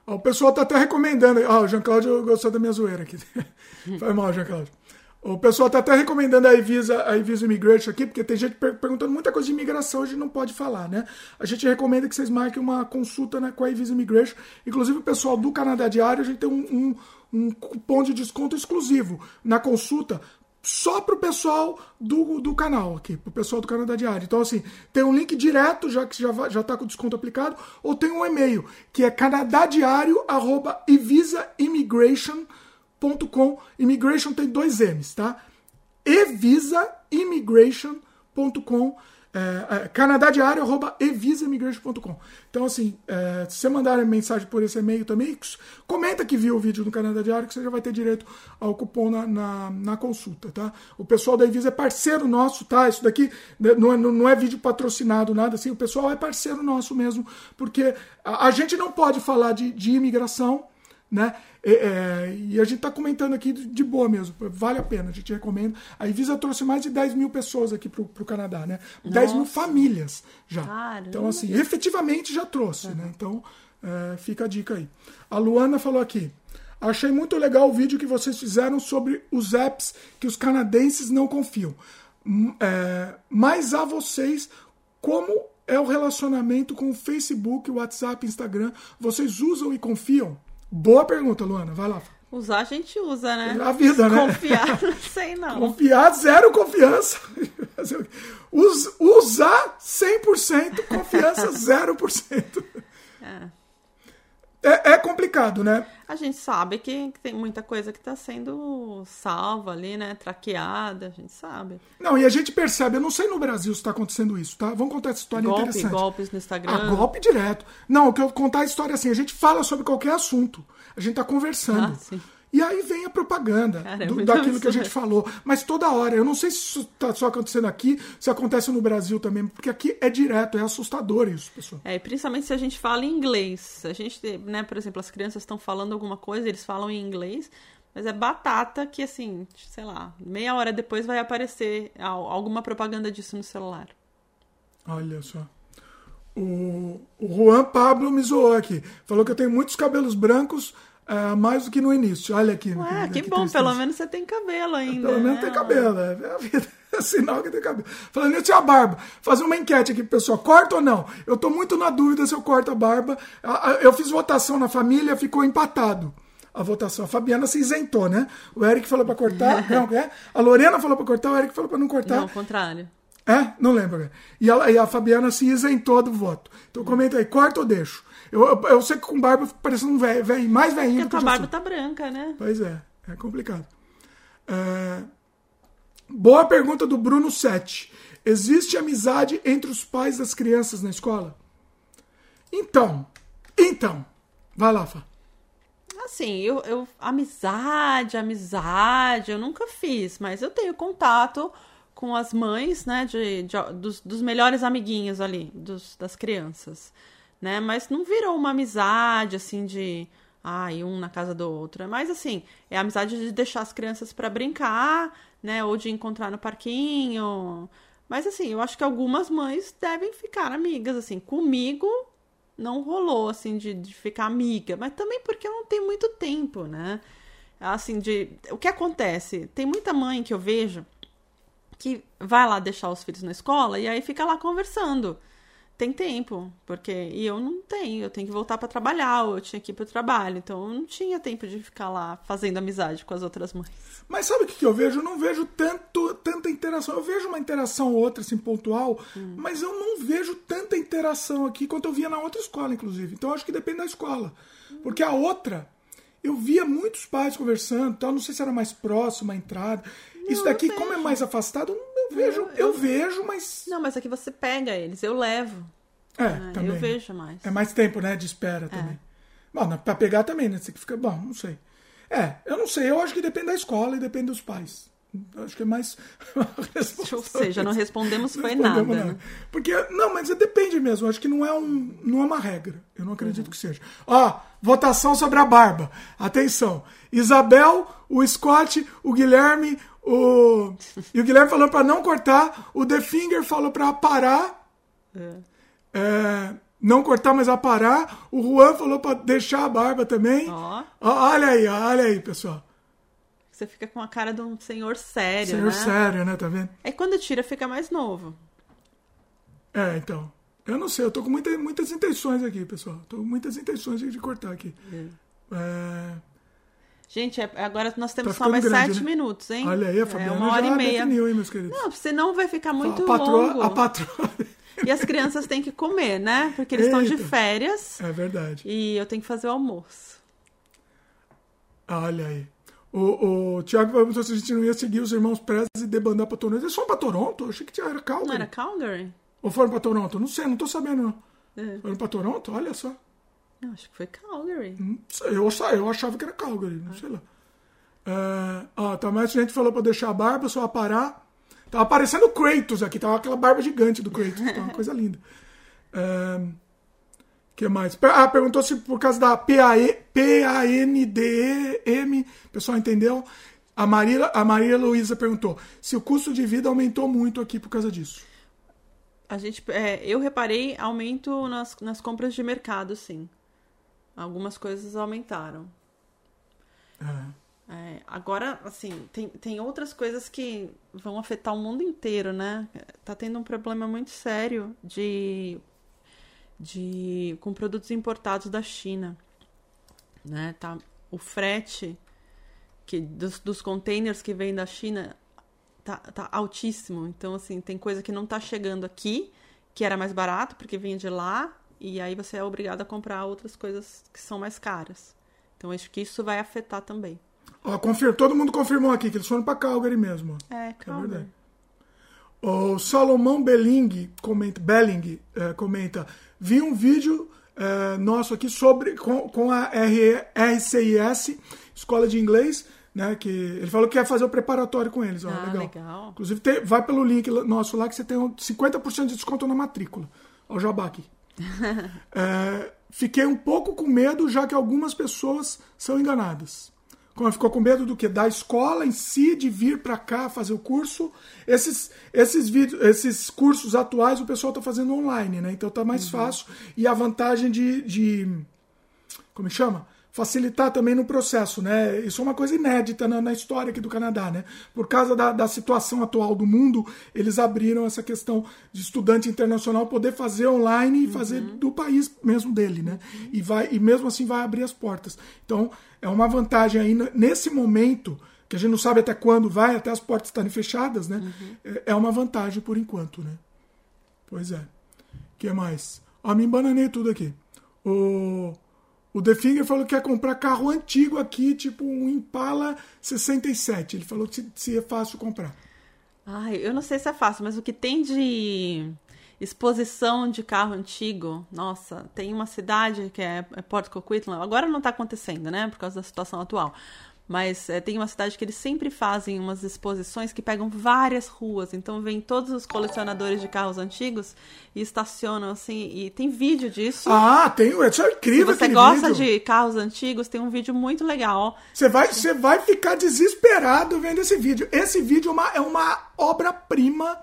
Ó, o pessoal tá até recomendando. Ó, o Jean Claudio gostou da minha zoeira aqui. Foi mal, Jean Claudio. O pessoal tá até recomendando a Evisa, a Evisa Immigration aqui, porque tem gente per perguntando muita coisa de imigração, a gente não pode falar, né? A gente recomenda que vocês marquem uma consulta né, com a Evisa Immigration. Inclusive, o pessoal do Canadá Diário, a gente tem um, um, um cupom de desconto exclusivo na consulta só pro pessoal do, do canal aqui, pro pessoal do Canadá Diário. Então, assim, tem um link direto, já que já, já tá com desconto aplicado, ou tem um e-mail, que é canadadiario.evisaimmigration.com. Immigration tem dois M's, tá? evisaimmigration.com é, é, canadadiário.evisaimmigration.com. Então, assim, é, se você mandar mensagem por esse e-mail também, comenta que viu o vídeo do Canadá Diário, que você já vai ter direito ao cupom na, na, na consulta, tá? O pessoal da Evisa é parceiro nosso, tá? Isso daqui né, não é, não é vídeo patrocinado, nada assim. O pessoal é parceiro nosso mesmo, porque a, a gente não pode falar de, de imigração né? É, é, e a gente está comentando aqui de boa mesmo, vale a pena, a gente recomenda. A Ivisa trouxe mais de 10 mil pessoas aqui para o Canadá, né? Nossa. 10 mil famílias já. Caramba. Então, assim, efetivamente já trouxe, uhum. né? Então, é, fica a dica aí. A Luana falou aqui. Achei muito legal o vídeo que vocês fizeram sobre os apps que os canadenses não confiam. Hum, é, mas a vocês, como é o relacionamento com o Facebook, WhatsApp, Instagram? Vocês usam e confiam? Boa pergunta, Luana. Vai lá. Usar a gente usa, né? Na vida, né? Confiar, não sei não. Confiar, zero confiança. Us, usar 100%, confiança 0%. É. É, é complicado, né? A gente sabe que tem muita coisa que está sendo salva ali, né? Traqueada, a gente sabe. Não, e a gente percebe, eu não sei no Brasil se está acontecendo isso, tá? Vamos contar essa história golpe, interessante. Golpes no Instagram. Ah, golpe direto. Não, eu quero contar a história assim, a gente fala sobre qualquer assunto. A gente está conversando. Ah, sim. E aí vem a propaganda Cara, é do, daquilo que a gente falou. Mas toda hora, eu não sei se isso está só acontecendo aqui, se acontece no Brasil também, porque aqui é direto, é assustador isso, pessoal. É, principalmente se a gente fala em inglês. A gente, né, por exemplo, as crianças estão falando alguma coisa, eles falam em inglês, mas é batata que, assim, sei lá, meia hora depois vai aparecer alguma propaganda disso no celular. Olha só. O, o Juan Pablo me zoou aqui. Falou que eu tenho muitos cabelos brancos, é, mais do que no início. Olha aqui. Ué, que, que bom, tristeza. pelo menos você tem cabelo ainda. Pelo menos né? tem cabelo, é, é a vida. É sinal que tem cabelo. Falando nisso, a barba. Fazer uma enquete aqui, pessoal. Corta ou não? Eu tô muito na dúvida se eu corto a barba. Eu fiz votação na família, ficou empatado a votação. A Fabiana se isentou, né? O Eric falou para cortar. não, é? A Lorena falou para cortar, o Eric falou para não cortar. Não, ao contrário. É? Não lembro. E, ela, e a Fabiana se isentou do voto. Então comenta aí, corta ou deixo? Eu, eu, eu sei que com barba parece um velho, velho mais velhinho Porque do que a barba tá branca, né? Pois é, é complicado. É... Boa pergunta do Bruno Sete. Existe amizade entre os pais das crianças na escola? Então, então, vai lá, Fá. Assim, eu, eu amizade, amizade, eu nunca fiz, mas eu tenho contato com as mães, né, de, de dos, dos melhores amiguinhos ali, dos, das crianças né? Mas não virou uma amizade assim de ai, um na casa do outro. É mais assim, é a amizade de deixar as crianças para brincar, né? Ou de encontrar no parquinho. Mas assim, eu acho que algumas mães devem ficar amigas, assim. Comigo não rolou, assim, de, de ficar amiga. Mas também porque eu não tenho muito tempo, né? Assim, de. O que acontece? Tem muita mãe que eu vejo que vai lá deixar os filhos na escola e aí fica lá conversando tem tempo, porque e eu não tenho, eu tenho que voltar para trabalhar, ou eu tinha que ir para o trabalho, então eu não tinha tempo de ficar lá fazendo amizade com as outras mães. Mas sabe o que, que eu vejo? Eu não vejo tanto, tanta interação. Eu vejo uma interação ou outra, assim, pontual, hum. mas eu não vejo tanta interação aqui quanto eu via na outra escola, inclusive. Então acho que depende da escola. Porque a outra, eu via muitos pais conversando, então não sei se era mais próximo a entrada. Não, Isso daqui, como é mais afastado, vejo, eu, eu, vejo, mas. Não, mas aqui você pega eles, eu levo. É, é também. Eu vejo mais. É mais tempo, né, de espera é. também. Bom, pra pegar também, né? Você fica. Bom, não sei. É, eu não sei, eu acho que depende da escola e depende dos pais. Acho que é mais. Ou seja, não respondemos foi nada. nada. Né? Porque, não, mas depende mesmo. Acho que não é, um, não é uma regra. Eu não acredito uhum. que seja. Ó, votação sobre a barba. Atenção. Isabel, o Scott, o Guilherme, o. E o Guilherme falou para não cortar. O The Finger falou para parar. É. É, não cortar, mas aparar. O Juan falou para deixar a barba também. Oh. Olha aí, olha aí, pessoal. Você fica com a cara de um senhor sério, senhor né? sério, né? Tá vendo? Aí quando tira, fica mais novo. É, então. Eu não sei, eu tô com muita, muitas intenções aqui, pessoal. Tô com muitas intenções de, de cortar aqui. É. É... Gente, é, agora nós temos tá só mais grande, sete né? minutos, hein? Olha aí, a Fabiana é uma hora e meia. Definiu, hein, meus queridos? Não, senão vai ficar muito a patroa, longo. A patroa... E as crianças têm que comer, né? Porque eles Eita. estão de férias. É verdade. E eu tenho que fazer o almoço. Olha aí. O, o Thiago perguntou se a gente não ia seguir os irmãos Prez e debandar pra Toronto. Eles foram pra Toronto? Eu achei que era Calgary. Não era Calgary? Ou foram pra Toronto? Não sei, não tô sabendo não. É. Foram pra Toronto? Olha só. Não, acho que foi Calgary. eu, eu achava que era Calgary, não sei lá. É, ó, tá, mais gente falou pra deixar a barba, só parar. Tava aparecendo o Kratos aqui, tava aquela barba gigante do Kratos, tá uma coisa linda. É, que mais? Ah, perguntou se por causa da P-A-N-D-E-M, pessoal entendeu? A Maria, a Maria Luísa perguntou se o custo de vida aumentou muito aqui por causa disso. A gente, é, eu reparei aumento nas, nas compras de mercado, sim. Algumas coisas aumentaram. É. É, agora, assim, tem, tem outras coisas que vão afetar o mundo inteiro, né? Tá tendo um problema muito sério de de com produtos importados da China, né? Tá o frete que dos, dos containers que vêm da China tá, tá altíssimo. Então assim, tem coisa que não tá chegando aqui, que era mais barato porque vinha de lá, e aí você é obrigado a comprar outras coisas que são mais caras. Então acho que isso vai afetar também. Ó, confir... Todo mundo confirmou aqui que eles foram para Calgary mesmo. É, Calgary. É o Salomão Belling comenta, Belling, é, comenta Vi um vídeo é, nosso aqui sobre com, com a RCIS, Escola de Inglês, né? Que ele falou que quer fazer o preparatório com eles. Ó, ah, legal. legal. Inclusive, tem, vai pelo link nosso lá que você tem 50% de desconto na matrícula. Ó, o jabá aqui. é, fiquei um pouco com medo, já que algumas pessoas são enganadas. Como ficou com medo do que? Da escola em si, de vir para cá fazer o curso. Esses, esses, vídeos, esses cursos atuais o pessoal está fazendo online, né? Então tá mais uhum. fácil. E a vantagem de, de. Como chama? Facilitar também no processo, né? Isso é uma coisa inédita na, na história aqui do Canadá, né? Por causa da, da, situação atual do mundo, eles abriram essa questão de estudante internacional poder fazer online e fazer uhum. do país mesmo dele, né? Uhum. E, vai, e mesmo assim vai abrir as portas. Então, é uma vantagem aí nesse momento, que a gente não sabe até quando vai, até as portas estarem fechadas, né? Uhum. É, é uma vantagem por enquanto, né? Pois é. O que mais? Ó, me embananei tudo aqui. O... O The Finger falou que quer comprar carro antigo aqui, tipo um Impala 67. Ele falou que se, se é fácil comprar. Ai, eu não sei se é fácil, mas o que tem de exposição de carro antigo, nossa, tem uma cidade que é, é Port Coquitlam, agora não está acontecendo, né, por causa da situação atual, mas é, tem uma cidade que eles sempre fazem umas exposições que pegam várias ruas. Então vem todos os colecionadores de carros antigos e estacionam assim. E tem vídeo disso. Ah, tem. Isso é incrível. Se você gosta vídeo. de carros antigos, tem um vídeo muito legal. Você vai, você vai ficar desesperado vendo esse vídeo. Esse vídeo é uma, é uma obra-prima.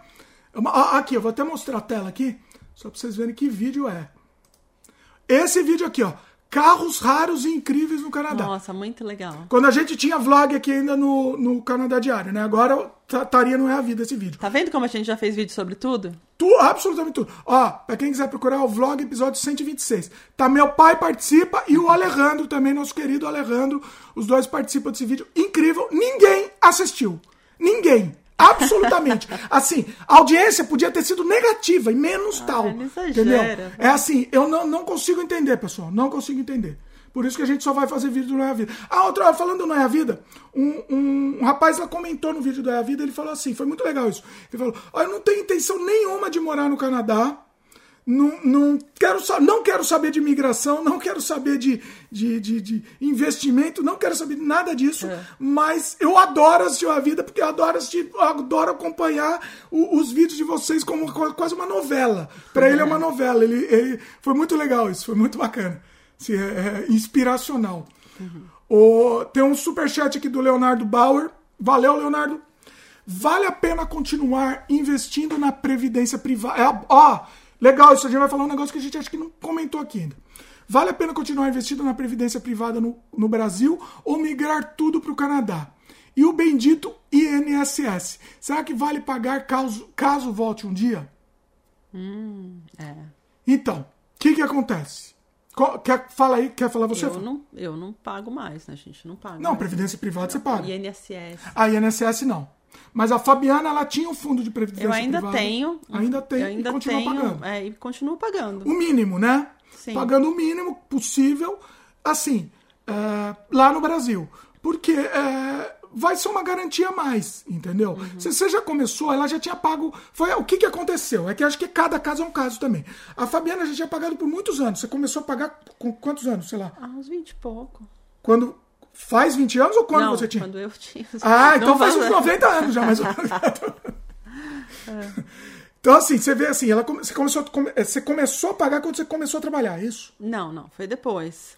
É aqui, eu vou até mostrar a tela aqui, só para vocês verem que vídeo é. Esse vídeo aqui, ó carros raros e incríveis no Canadá. Nossa, muito legal. Quando a gente tinha vlog aqui ainda no, no Canadá Diário, né? Agora estaria não é a vida esse vídeo. Tá vendo como a gente já fez vídeo sobre tudo? Tu, absolutamente tudo. Ó, pra quem quiser procurar o vlog, episódio 126. Tá, meu pai participa e o Alejandro também, nosso querido Alejandro. Os dois participam desse vídeo. Incrível. Ninguém assistiu. Ninguém. Absolutamente. Assim, a audiência podia ter sido negativa e menos ah, tal. Entendeu? É assim, eu não, não consigo entender, pessoal. Não consigo entender. Por isso que a gente só vai fazer vídeo do Não é a Vida. Ah, outra, falando do Não é a Vida, um, um, um, rapaz lá comentou no vídeo do Não é a Vida, ele falou assim, foi muito legal isso. Ele falou, eu não tenho intenção nenhuma de morar no Canadá, Não, não, quero, não quero saber de migração, não quero saber de, de, de, de investimento, não quero saber nada disso, é. mas eu adoro assistir a vida, porque eu adoro assistir, eu adoro acompanhar o, os vídeos de vocês como quase uma novela. Para ele é uma novela. Ele, ele, foi muito legal isso, foi muito bacana. Assim, é, é inspiracional. Uhum. O, tem um superchat aqui do Leonardo Bauer. Valeu, Leonardo. Vale a pena continuar investindo na previdência privada? É, ó, Legal, isso a gente vai falar um negócio que a gente acha que não comentou aqui ainda. Vale a pena continuar investindo na previdência privada no, no Brasil ou migrar tudo para o Canadá? E o bendito INSS. Será que vale pagar caso, caso volte um dia? Hum, é. Então, o que, que acontece? Quer, fala aí, quer falar você? Eu não, eu não pago mais, né, gente? Não pago. Não, mais. previdência privada não, você paga. INSS. A INSS não. Mas a Fabiana, ela tinha um fundo de previdência Eu ainda privada. tenho. Ainda tem ainda e continua tenho, pagando. É, e continua pagando. O mínimo, né? Sim. Pagando o mínimo possível, assim, é, lá no Brasil. Porque é, vai ser uma garantia a mais, entendeu? Uhum. Se você já começou, ela já tinha pago. Foi O que, que aconteceu? É que acho que cada caso é um caso também. A Fabiana já tinha pagado por muitos anos. Você começou a pagar com quantos anos, sei lá? Ah, uns 20 e pouco. Quando Faz 20 anos ou quando não, você tinha? Quando eu tinha. Ah, então faz uns 90 anos já, mais ou menos. é. Então, assim, você vê assim, ela, você, começou, eh, você começou a pagar quando você começou a trabalhar, é isso? Não, não, foi depois.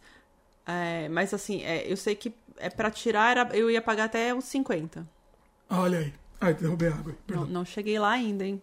É, mas assim, é, eu sei que é para tirar era, eu ia pagar até os 50. Olha aí. Ai, derrubei a água. Não, não, cheguei lá ainda, hein?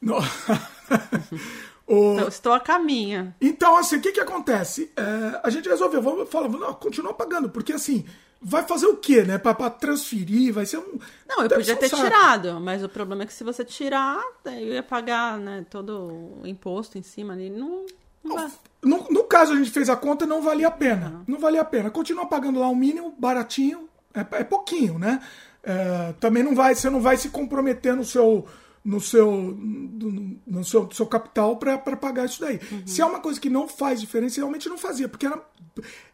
Não. O... Estou a caminho. Então, assim, o que que acontece? É, a gente resolveu, vamos falar, vamos continuar pagando, porque assim, vai fazer o quê, né? Pra, pra transferir, vai ser um. Não, eu podia ter saco. tirado, mas o problema é que se você tirar, eu ia pagar, né, todo o imposto em cima ali. Não. não no, no, caso, a gente fez a conta, não valia a pena. Não, não valia a pena. Continua pagando lá o mínimo, baratinho, é, é pouquinho, né? É, também não vai, você não vai se comprometer no seu no seu, no, no seu, seu capital para pagar isso daí. Uhum. Se é uma coisa que não faz diferença, realmente não fazia, porque era,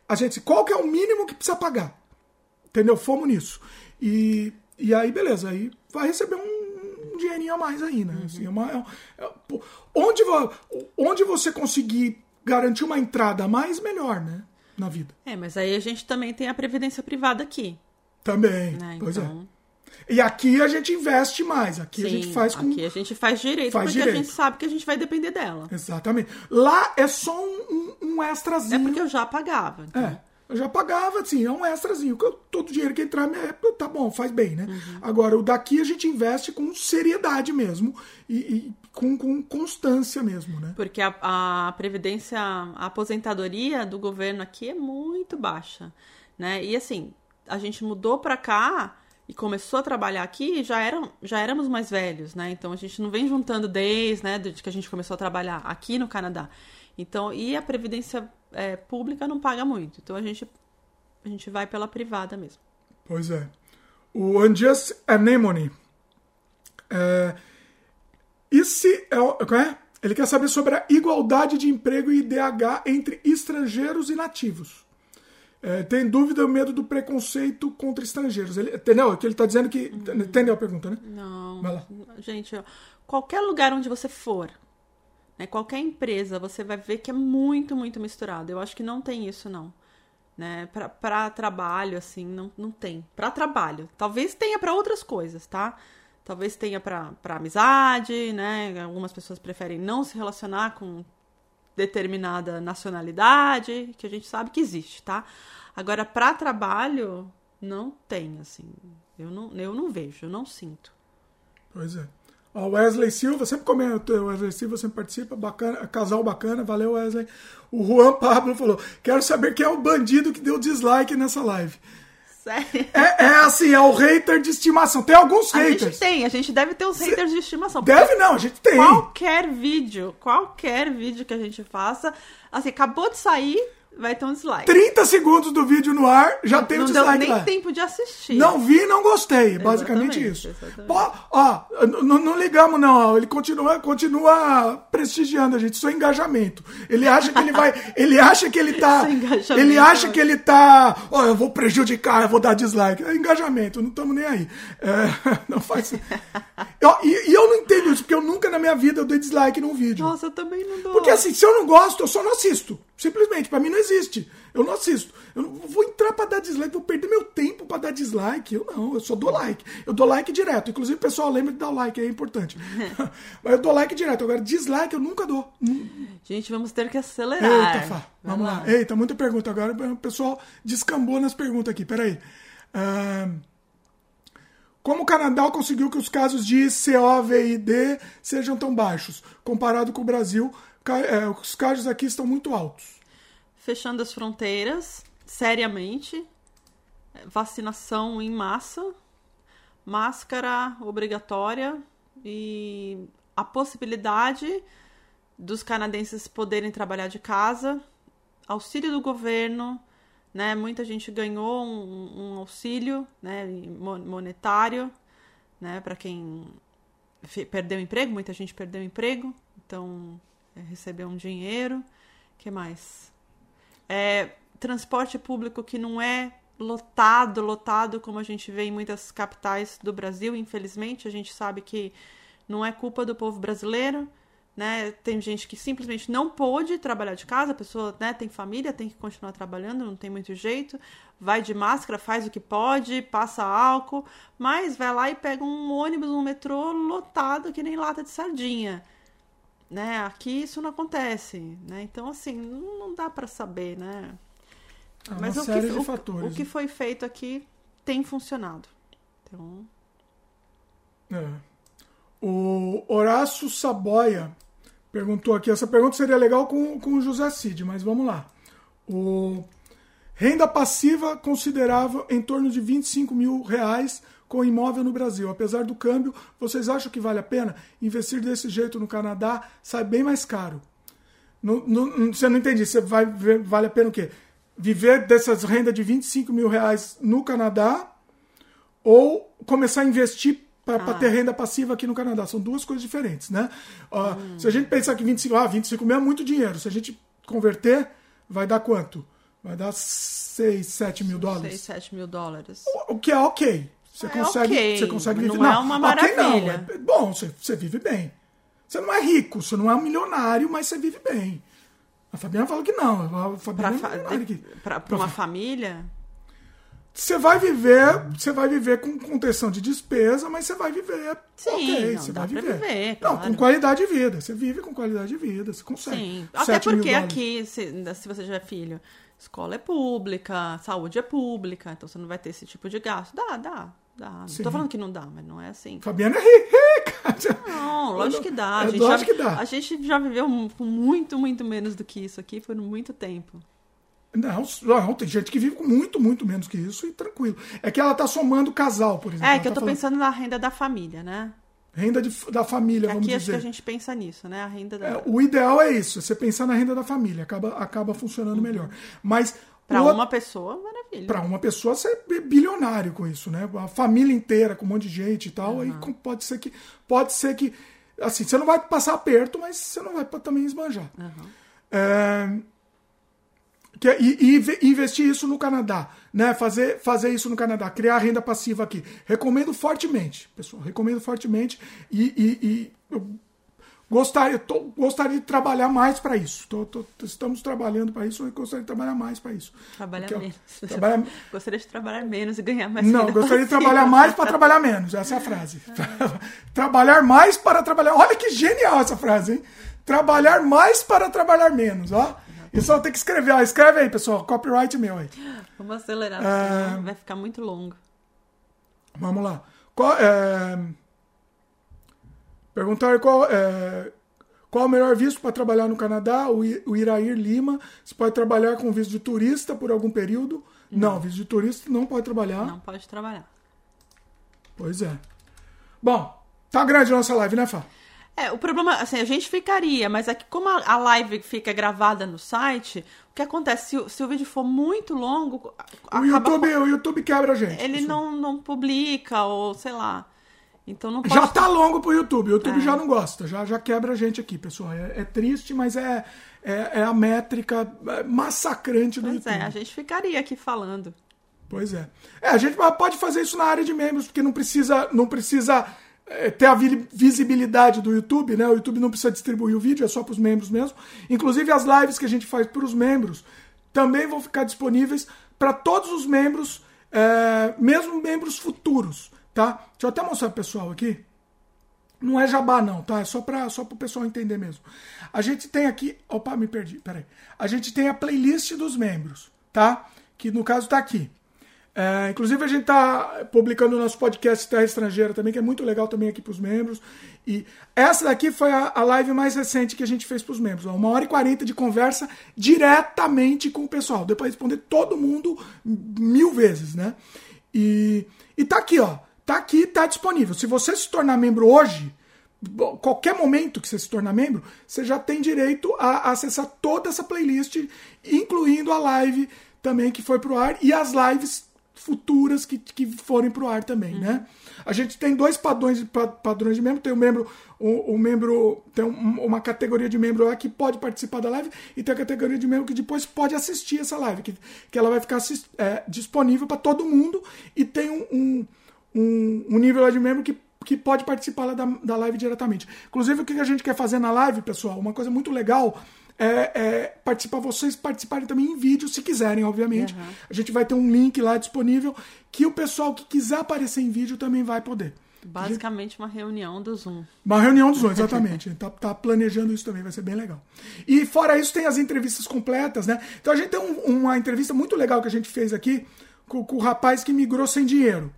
a gente, qual que é o mínimo que precisa pagar? Entendeu? Fomos nisso. E, e aí, beleza, aí vai receber um, um dinheirinho a mais aí, né? Uhum. Assim, é uma, é, é, onde, onde você conseguir garantir uma entrada a mais, melhor, né? Na vida. É, mas aí a gente também tem a previdência privada aqui. Também, né? pois é. então... é. E aqui a gente investe mais. Aqui Sim, a gente faz com. Aqui a gente faz direito, faz porque direito. a gente sabe que a gente vai depender dela. Exatamente. Lá é só um, um, um extrazinho. É porque eu já pagava. Então. É. Eu já pagava, assim, é um extrazinho. Todo dinheiro que entrar, tá bom, faz bem, né? Uhum. Agora, o daqui a gente investe com seriedade mesmo e, e com, com, constância mesmo, né? Porque a, a previdência, a aposentadoria do governo aqui é muito baixa, né? E assim, a gente mudou para cá e começou a trabalhar aqui, já, eram, já éramos mais velhos, né? Então a gente não vem juntando desde, né, desde que a gente começou a trabalhar aqui no Canadá. Então, e a previdência é, pública não paga muito. Então a gente, a gente vai pela privada mesmo. Pois é. O Unjust Anemone. É, esse é, é? Ele quer saber sobre a igualdade de emprego e IDH entre estrangeiros e nativos. É, tem dúvida medo do preconceito contra estrangeiros. Ele, entendeu? Que ele está dizendo que. Uhum. Entendeu a pergunta, né? Não. Gente, qualquer lugar onde você for, né, qualquer empresa, você vai ver que é muito, muito misturado. Eu acho que não tem isso, não. Né? Para trabalho, assim, não, não tem. Para trabalho. Talvez tenha para outras coisas, tá? Talvez tenha para amizade, né? Algumas pessoas preferem não se relacionar com determinada nacionalidade, que a gente sabe que existe, tá? Agora, para trabalho, não tem, assim. Eu não, eu não vejo, eu não sinto. Pois é. O Wesley Silva, sempre comenta, Wesley Silva sempre participa, bacana, casal bacana, valeu Wesley. O Juan Pablo falou: quero saber quem é o bandido que deu dislike nessa live. Sério? É, é assim, é o hater de estimação. Tem alguns a haters. A gente tem, a gente deve ter os haters de estimação. Deve não, a gente tem. Qualquer vídeo, qualquer vídeo que a gente faça, assim, acabou de sair, vai ter um dislike. 30 segundos do vídeo no ar, já tem não o deu dislike nem lá. tempo de assistir. Não vi, não gostei. Basicamente Exatamente, isso. exatamente. Pô, ó, não ligamos, não. Ele continua, continua prestigiando a gente. Isso é engajamento. Ele acha que ele vai. Ele acha que ele tá. É ele acha né? que ele tá. Ó, eu vou prejudicar, eu vou dar dislike. É engajamento, não estamos nem aí. É, não faz. Ó, e, e eu não entendo isso, porque eu nunca na minha vida eu dei dislike num vídeo. Nossa, eu também não dou. Porque assim, se eu não gosto, eu só não assisto. Simplesmente, pra mim não existe. Eu não assisto. Eu não vou entrar pra dar dislike, vou perder meu tempo pra dar dislike. Eu não, eu só dou like. Eu dou like direto. Inclusive, o pessoal lembra de dar o like, é importante. Mas eu dou like direto. Agora, dislike eu nunca dou. Gente, vamos ter que acelerar. Eita, Fá. Vamos lá. Eita, muita pergunta. Agora o pessoal descambou nas perguntas aqui. Peraí. Ahn, como o Canadá conseguiu que os casos de COVID sejam tão baixos? Comparado com o Brasil, é, os casos aqui estão muito altos. Fechando as fronteiras, seriamente. Vacinação em massa. Máscara obrigatória. E a possibilidade dos canadenses poderem trabalhar de casa. Auxílio do governo. Né? Muita gente ganhou um, um auxílio né? mo- monetário né? para quem perdeu emprego. Muita gente perdeu emprego. Então, é, recebeu um dinheiro. que mais? É, transporte público que não é lotado, lotado, como a gente vê em muitas capitais do Brasil, infelizmente. A gente sabe que não é culpa do povo brasileiro, né? Tem gente que simplesmente não pôde trabalhar de casa, a pessoa né, tem família, tem que continuar trabalhando, não tem muito jeito. Vai de máscara, faz o que pode, passa álcool, mas vai lá e pega um ônibus, um metrô lotado que nem lata de sardinha né? Aqui isso não acontece, né? Então assim não não dá para saber, né? É Mas o que, o- fatores. o que foi feito aqui tem funcionado. Então É. O Horácio Saboia perguntou aqui. Essa pergunta seria legal com, com o José Cid, mas vamos lá. O renda passiva considerável em torno de 25 mil reais com imóvel no Brasil. Apesar do câmbio, vocês acham que vale a pena investir desse jeito no Canadá? Sai bem mais caro. Não, não- você não entendi. Você vai ver, vale a pena o quê? Viver dessas rendas de 25 mil reais no Canadá ou começar a investir para Ah. ter renda passiva aqui no Canadá. São duas coisas diferentes, né? Ó, Se a gente pensar que 25, ah, 25 mil é muito dinheiro. Se a gente converter, vai dar quanto? Vai dar 6, 7 mil 6, dólares. 7 mil dólares. O que é ok. Você É consegue, ok, você consegue viver. não é uma ok não, maravilha. é bom, você, você vive bem. Você não é rico, você não é um milionário, mas você vive bem. A Fabiana fala que não. A Para Fabiana é milionária aqui. uma família, Você vai viver, você vai viver com contenção de despesa, mas você vai viver. Sim, ok, não, você dá vai pra viver. viver, Não, claro. com qualidade de vida. Você vive com qualidade de vida, você consegue. sim. Até 7 mil porque aqui, se, se você já é filho, escola é pública, saúde é pública, então você não vai ter esse tipo de gasto. Dá, dá, dá. Não Sim. tô falando que não dá, mas não é assim. Fabiana é rica. Não, lógico que dá. A É gente, lógico já, que dá. a gente já viveu muito, muito menos do que isso aqui por muito tempo. Não, não, tem gente que vive com muito, muito menos que isso e tranquilo. É que ela tá somando casal, por exemplo. É, que eu tá tô falando pensando na renda da família, né? Renda de- da família, vamos Aqui acho que dizer. a gente pensa nisso, né? A renda da... É, o ideal é isso, você pensar na renda da família, acaba, acaba funcionando melhor. Mas Outro- uma pessoa, maravilha. Pra uma pessoa ser bi- bilionário com isso, né? A família inteira, com um monte de gente e tal, aí com- pode ser que. Pode ser que. Assim, você não vai passar aperto, mas você não vai também esbanjar. É, que, é- e, e inve- investir isso no Canadá, né? Fazer, fazer isso no Canadá, criar renda passiva aqui. Recomendo fortemente, pessoal. Recomendo fortemente. E, e- e eu gostaria, tô- gostaria de trabalhar mais para isso. Tô- tô- estamos trabalhando para isso, eu gostaria de trabalhar mais para isso. Trabalhar Porque menos. trabalhar- Gostaria de trabalhar menos e ganhar mais não, gostaria de trabalhar mais para trabalhar menos. Essa é a frase. trabalhar mais para trabalhar. Olha que genial essa frase, hein? Trabalhar mais para trabalhar menos, ó. Eu tenho que escrever. Ó, escreve aí, pessoal. Copyright meu aí. Vamos acelerar, É. vai ficar muito longo. Vamos lá. Qual, é... Perguntaram qual, é... qual o melhor visto para trabalhar no Canadá? O I- o Irair Lima. Você pode trabalhar com visto de turista por algum período? Não, visto de turista não pode trabalhar. Não pode trabalhar. Pois é. Bom, tá grande a nossa live, né, Fá? É, o problema, assim, a gente ficaria, mas é que como a, live fica gravada no site, o que acontece? Se, o- se o vídeo for muito longo, O YouTube, o YouTube quebra a gente. ele não, não publica, ou sei lá. Então não pode. Já tá longo pro YouTube. O YouTube É. já não gosta, já, já quebra a gente aqui, pessoal. É, é triste, mas é, é, é a métrica é, massacrante do Pois YouTube. é, a gente ficaria aqui falando. Pois é. É, a gente pode fazer isso na área de membros, porque não precisa, não precisa é, ter a vi- visibilidade do YouTube, né? O YouTube não precisa distribuir o vídeo, é só para os membros mesmo. Inclusive as lives que a gente faz para os membros também vão ficar disponíveis para todos os membros, é, mesmo membros futuros, tá? Deixa eu até mostrar pro pessoal aqui. Não é jabá, não, tá? É só para só o pessoal entender mesmo. A gente tem aqui. Opa, me perdi, peraí. A gente tem a playlist dos membros, tá? Que no caso tá aqui. É, inclusive, a gente tá publicando o nosso podcast Terra Estrangeira também, que é muito legal também aqui para os membros. E essa daqui foi a, a live mais recente que a gente fez para os membros. Uma hora e quarenta de conversa diretamente com o pessoal. Para responder todo mundo mil vezes, né? E, e tá aqui, ó. Tá aqui, tá disponível. Se você se tornar membro hoje, qualquer momento que você se tornar membro, você já tem direito a acessar toda essa playlist, incluindo a live também que foi pro ar e as lives futuras que, que forem pro ar também, né? A gente tem dois padrões, pa- padrões de membro, tem o membro, o, o membro tem um- uma categoria de membro lá que pode participar da live e tem a categoria de membro que depois pode assistir essa live, que, que ela vai ficar assis- é, disponível para todo mundo e tem um, um, um, nível lá de membro que que pode participar lá da, da live diretamente. Inclusive, o que a gente quer fazer na live, pessoal, uma coisa muito legal é, é participar, vocês participarem também em vídeo, se quiserem, obviamente. A gente vai ter um link lá disponível que o pessoal que quiser aparecer em vídeo também vai poder. Basicamente uma reunião do Zoom. Uma reunião dos dois, exatamente. A gente tá, tá planejando isso também, vai ser bem legal. E fora isso, tem as entrevistas completas, né? Então a gente tem um- uma entrevista muito legal que a gente fez aqui com, com o rapaz que migrou sem dinheiro.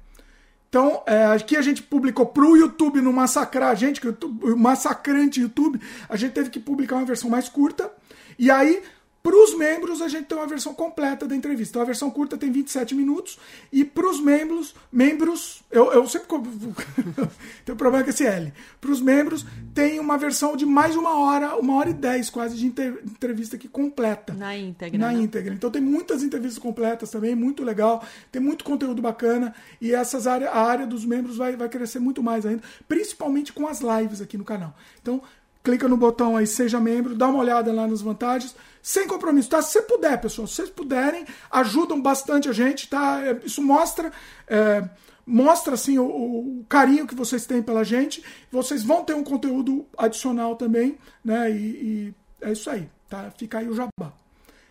Então, é, aqui a gente publicou pro YouTube não massacrar a gente, que o YouTube- o massacrante YouTube, a gente teve que publicar uma versão mais curta. E aí, pros membros, a gente tem uma versão completa da entrevista. Então, a versão curta tem 27 minutos. E pros membros, membros, eu, eu sempre. um problema com esse L. Pros membros, tem uma versão de mais uma hora, uma hora e dez quase de entrevista aqui completa Na íntegra. na né? íntegra. Então tem muitas entrevistas completas também, muito legal, tem muito conteúdo bacana e essas área, a área dos membros vai, vai crescer muito mais ainda, principalmente com as lives aqui no canal. Então clica no botão aí seja membro, dá uma olhada lá nas vantagens, sem compromisso, tá? Se você puder, pessoal, se vocês puderem, ajudam bastante a gente, tá? É, Isso mostra é, mostra assim o, o carinho que vocês têm pela gente. Vocês vão ter um conteúdo adicional também, né? E, e é isso aí, tá? Fica aí o jabá.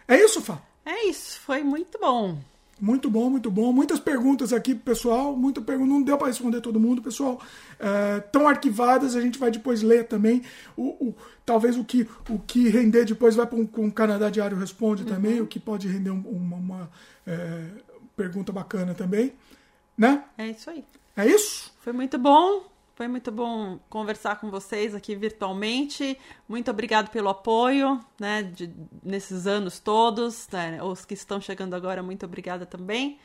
É isso, Fá? É isso, foi muito bom. Muito bom, muito bom. Muitas perguntas aqui, pro pessoal. Muita pergunta. Não deu para responder todo mundo, pessoal. Estão arquivadas, a gente vai depois ler também. O, o- talvez o que, o que render depois vai para um, o Canadá Diário Responde também, o que pode render um- uma, uma, é, pergunta bacana também. Né? É isso aí. É isso? Foi muito bom. Foi muito bom conversar com vocês aqui virtualmente. Muito obrigado pelo apoio, né, de- nesses anos todos. Né, os que estão chegando agora, muito obrigada também.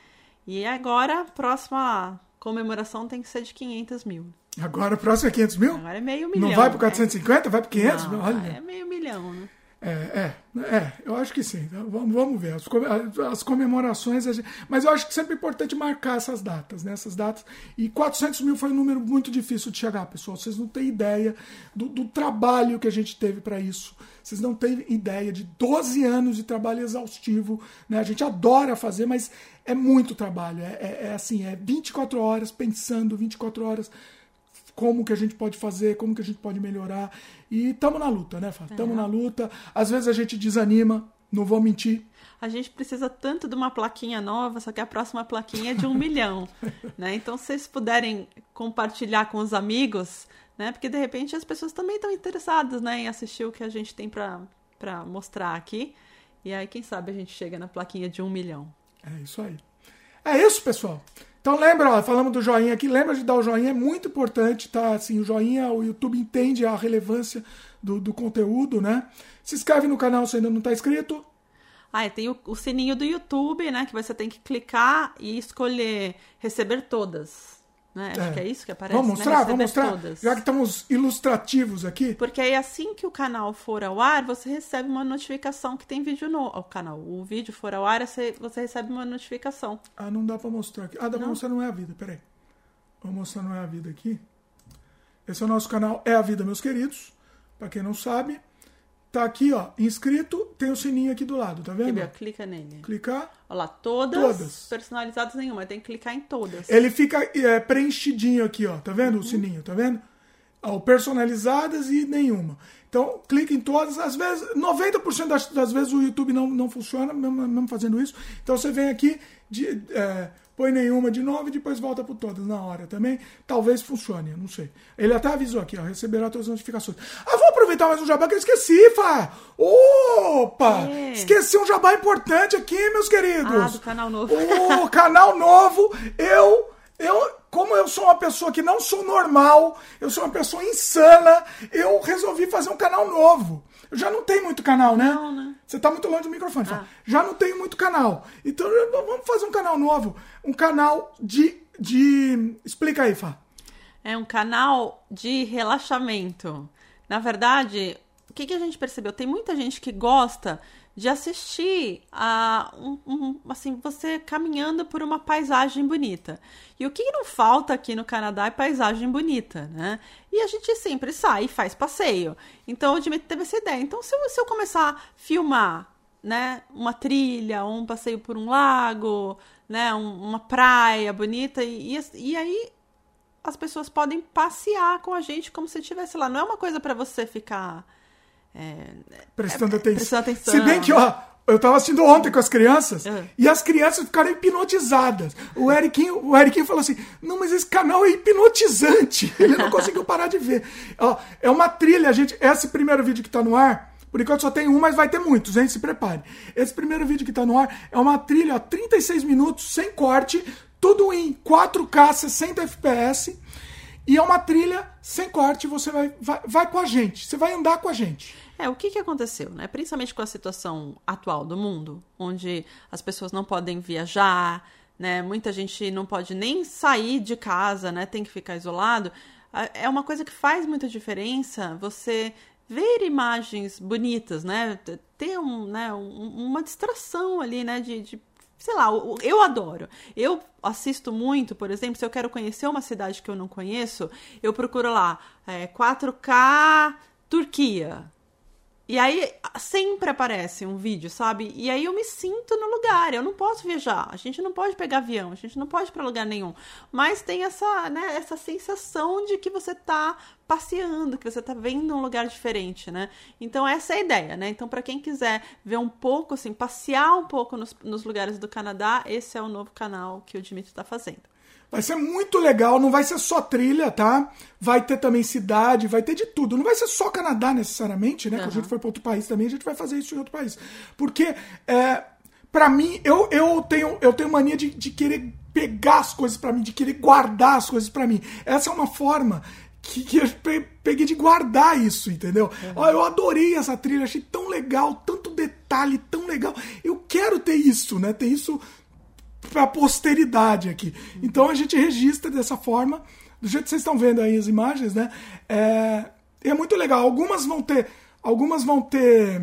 E agora, a próxima comemoração tem que ser de 500 mil. Agora o próximo é 500 mil? Agora é meio milhão. Não vai para né? 450? Vai para 500 Não, mil? Olha. É meio milhão, né? É, é, é, eu acho que sim. Então, Vamos, vamos ver. As, as comemorações. mas eu acho que sempre é importante marcar essas datas, né? Essas datas. E 400 mil foi um número muito difícil de chegar, pessoal. Vocês não têm ideia do, do trabalho que a gente teve para isso. Vocês não têm ideia de 12 anos de trabalho exaustivo. Né? A gente adora fazer, mas é muito trabalho. É, é- é assim, é 24 horas pensando, 24 horas como que a gente pode fazer, como que a gente pode melhorar. E estamos na luta, né, Fábio? Estamos na luta. Às vezes a gente desanima, não vou mentir. A gente precisa tanto de uma plaquinha nova, só que a próxima plaquinha é de um milhão, né? Então, se vocês puderem compartilhar com os amigos, né? Porque de repente as pessoas também estão interessadas, né, em assistir o que a gente tem para mostrar aqui. E aí, quem sabe a gente chega na plaquinha de um milhão. É isso aí. É isso, pessoal. Então lembra, ó, falamos do joinha aqui, lembra de dar o joinha, é muito importante, tá? Assim, o joinha, o YouTube entende a relevância do, do conteúdo, né? Se inscreve no canal se ainda não está inscrito. Ah, tem o, o sininho do YouTube, né? Que você tem que clicar e escolher receber todas. Né? Acho É. que é isso que aparece. Vamos né? mostrar? Receber Vamos mostrar? todas. Já que estamos ilustrativos aqui. Porque aí assim que o canal for ao ar, você recebe uma notificação que tem vídeo no o canal. O vídeo for ao ar, você, você recebe uma notificação. Ah, não dá pra mostrar aqui. Ah, dá pra Não? mostrar Não é a Vida, peraí. Vou mostrar Não é a Vida aqui. Esse é o nosso canal É a Vida, meus queridos. Pra quem não sabe, tá aqui, ó, inscrito, tem o sininho aqui do lado, tá vendo? ver? Clica nele. Clicar. Olha lá, todas, Todas. personalizadas nenhuma, tem que clicar em todas. Ele fica é, preenchidinho aqui, ó. Tá vendo o sininho? Tá vendo? Ó, personalizadas e nenhuma. Então, clica em todas. Às vezes, 90% das, das vezes o YouTube não, não funciona, mesmo, mesmo fazendo isso. Então, você vem aqui, de, é, põe nenhuma de novo e depois volta por todas na hora também. Talvez funcione, não sei. Ele até avisou aqui, ó. Receberá todas as notificações. Ah, vou aproveitar mais um jabá que eu esqueci, Fá! Opa! É. Esqueci um jabá importante aqui, meus queridos. Ah, do canal novo. O canal novo, eu, eu, como eu sou uma pessoa que não sou normal, eu sou uma pessoa insana, eu resolvi fazer um canal novo. Eu já não tenho muito canal, né? Não, né? Você tá muito longe do microfone. Ah. Já não tenho muito canal. Então vamos fazer um canal novo. Um canal de. de... Explica aí, Fá. É um canal de relaxamento. Na verdade, o que, que a gente percebeu? Tem muita gente que gosta de assistir a um, um- assim você caminhando por uma paisagem bonita. E o que não falta aqui no Canadá é paisagem bonita, né? E a gente sempre sai e faz passeio. Então o Dimitri teve essa ideia. Então se eu, se eu começar a filmar, né, uma trilha, um passeio por um lago, né, um- uma praia bonita e, e, e aí as pessoas podem passear com a gente como se estivesse lá. Não é uma coisa pra você ficar. Prestando atenção. prestando atenção. Se bem que, ó, eu tava assistindo ontem com as crianças É. e as crianças ficaram hipnotizadas. O Eriquinho, o Eriquinho falou assim: não, mas esse canal é hipnotizante. Ele não conseguiu parar de ver. Ó, é uma trilha, gente. Esse primeiro vídeo que tá no ar. Por enquanto só tem um, mas vai ter muitos, hein? Se prepare. Esse primeiro vídeo que tá no ar é uma trilha, ó, 36 minutos, sem corte, tudo em 4K, 60 FPS. E é uma trilha sem corte, você vai, vai, vai com a gente. Você vai andar com a gente. É, o que, que aconteceu, né? Principalmente com a situação atual do mundo, onde as pessoas não podem viajar, né? Muita gente não pode nem sair de casa, né? Tem que ficar isolado. É uma coisa que faz muita diferença você ver imagens bonitas, né? Ter um, né, um- uma distração ali, né? De, de sei lá, eu adoro. Eu assisto muito, por exemplo, se eu quero conhecer uma cidade que eu não conheço, eu procuro lá é, 4K Turquia. E aí sempre aparece um vídeo, sabe? E aí eu me sinto no lugar. Eu não posso viajar. A gente não pode pegar avião, a gente não pode ir pra lugar nenhum. Mas tem essa, né, essa sensação de que você tá passeando, que você tá vendo um lugar diferente, né? Então essa é a ideia, né? Então para quem quiser ver um pouco, assim, passear um pouco nos, nos lugares do Canadá, esse é o novo canal que o Dimitri tá fazendo. Vai ser muito legal, não vai ser só trilha, tá? Vai ter também cidade, vai ter de tudo. Não vai ser só Canadá necessariamente, né? Quando a gente for para outro país também, a gente vai fazer isso em outro país. Porque, é, para mim, eu, eu, tenho, eu tenho mania de, de querer pegar as coisas para mim, de querer guardar as coisas para mim. Essa é uma forma que, que eu pe- peguei de guardar isso, entendeu? Ó, eu adorei essa trilha, achei tão legal, tanto detalhe, tão legal. Eu quero ter isso, né? Ter isso para a posteridade aqui. Então a gente registra dessa forma, do jeito que vocês estão vendo aí as imagens, né? É, é muito legal. Algumas vão ter, algumas vão ter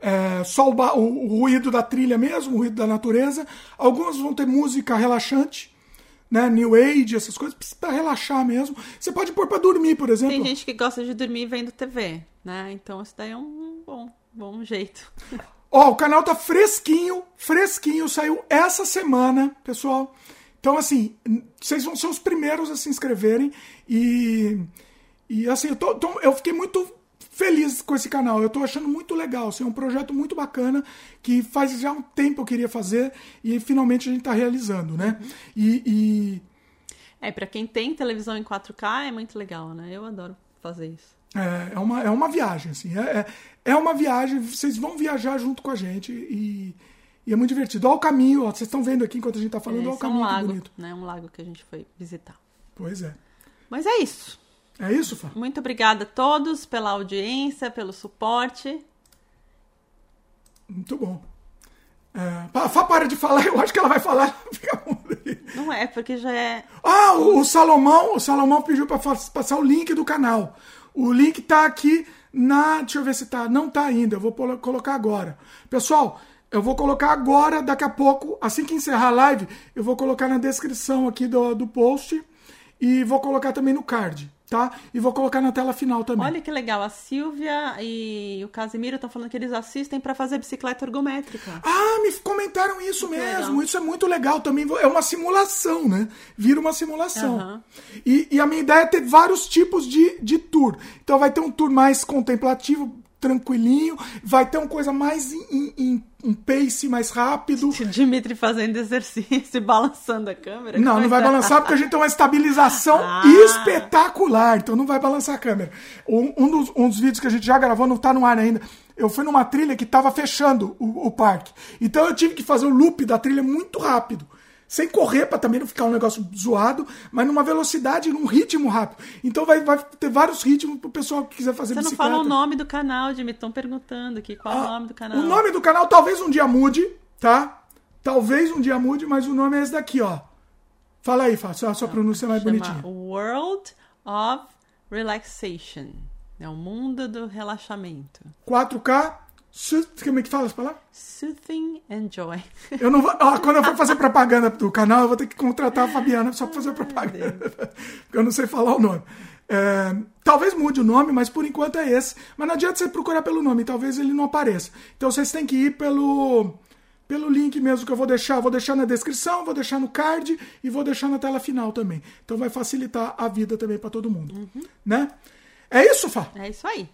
é, só o, o ruído da trilha mesmo, o ruído da natureza. Algumas vão ter música relaxante, né? New Age, essas coisas para relaxar mesmo. Você pode pôr para dormir, por exemplo. Tem gente que gosta de dormir vendo TV, né? Então isso daí é um bom, bom jeito. Ó, o canal tá fresquinho, fresquinho, saiu essa semana, pessoal. Então, assim, vocês vão ser os primeiros a se inscreverem. E, e assim, eu, tô- tô- eu fiquei muito feliz com esse canal. Eu tô achando muito legal. Assim, é um projeto muito bacana que faz já um tempo eu queria fazer e finalmente a gente tá realizando, né? E, e É, pra quem tem televisão em 4K é muito legal, né? Eu adoro fazer isso. É, é, uma, é uma viagem, assim. É, é, é uma viagem, vocês vão viajar junto com a gente e, e é muito divertido. Olha o caminho, ó, vocês estão vendo aqui enquanto a gente tá falando, olha o Esse é um caminho lago, bonito. né? Um lago que a gente foi visitar. Pois é. Mas é isso. É isso, Fá? Muito obrigada a todos pela audiência, pelo suporte. Muito bom. É, Fá para de falar, eu acho que ela vai falar. Não é, porque já é. Ah, o, o Salomão, o Salomão pediu para passar o link do canal. O link tá aqui na. Deixa eu ver se tá. Não tá ainda, eu vou colocar agora. Pessoal, eu vou colocar agora, daqui a pouco, assim que encerrar a live, eu vou colocar na descrição aqui do, do post e vou colocar também no card tá? E vou colocar na tela final também. Olha que legal, a Silvia e o Casimiro estão falando que eles assistem para fazer bicicleta ergométrica. Ah, me comentaram isso mesmo. Legal. Isso é muito legal também. É uma simulação, né? Vira uma simulação. Uhum. E, e, a minha ideia é ter vários tipos de, de tour. Então vai ter um tour mais contemplativo, tranquilinho, vai ter uma coisa mais em, em, um pace mais rápido. Dimitri fazendo exercício, balançando a câmera. Não, não vai balançar porque a gente tem uma estabilização ah. espetacular, então não vai balançar a câmera. Um, um, dos, um dos vídeos que a gente já gravou não tá no ar ainda. Eu fui numa trilha que tava fechando o, o parque. Então eu tive que fazer o loop da trilha muito rápido sem correr para também não ficar um negócio zoado, mas numa velocidade, num ritmo rápido. Então vai, vai ter vários ritmos pro pessoal que quiser fazer Você bicicleta. Você não falou o nome do canal, Jimmy, estão perguntando aqui, qual ah, é o nome do canal? O nome do canal talvez um dia mude, tá? Talvez um dia mude, mas o nome é esse daqui, ó. Fala aí, Fá, só a sua pronúncia é mais bonitinha. World of Relaxation. É o mundo do relaxamento. 4K como é que fala as palavras? Soothing and joy. Eu não vou, ó, quando eu for fazer propaganda do canal, eu vou ter que contratar a Fabiana só para fazer propaganda. Porque eu não sei falar o nome. É, talvez mude o nome, mas por enquanto é esse. Mas não adianta você procurar pelo nome, talvez ele não apareça. Então vocês têm que ir pelo, pelo link mesmo que eu vou deixar. Vou deixar na descrição, vou deixar no card e vou deixar na tela final também. Então vai facilitar a vida também para todo mundo. Uhum. Né? É isso, Fá? É isso aí.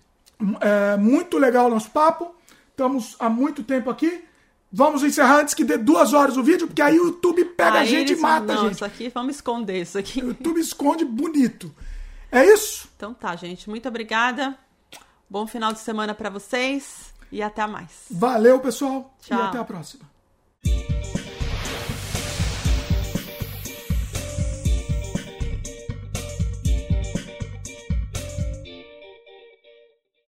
É, muito legal o nosso papo. Estamos há muito tempo aqui. Vamos encerrar antes que dê duas horas o vídeo, porque aí o YouTube pega a gente e mata não, a gente. Isso aqui, vamos esconder isso aqui. O YouTube esconde bonito. É isso? Então tá, gente. Muito obrigada. Bom final de semana para vocês e até mais. Valeu, pessoal. Tchau. E até a próxima.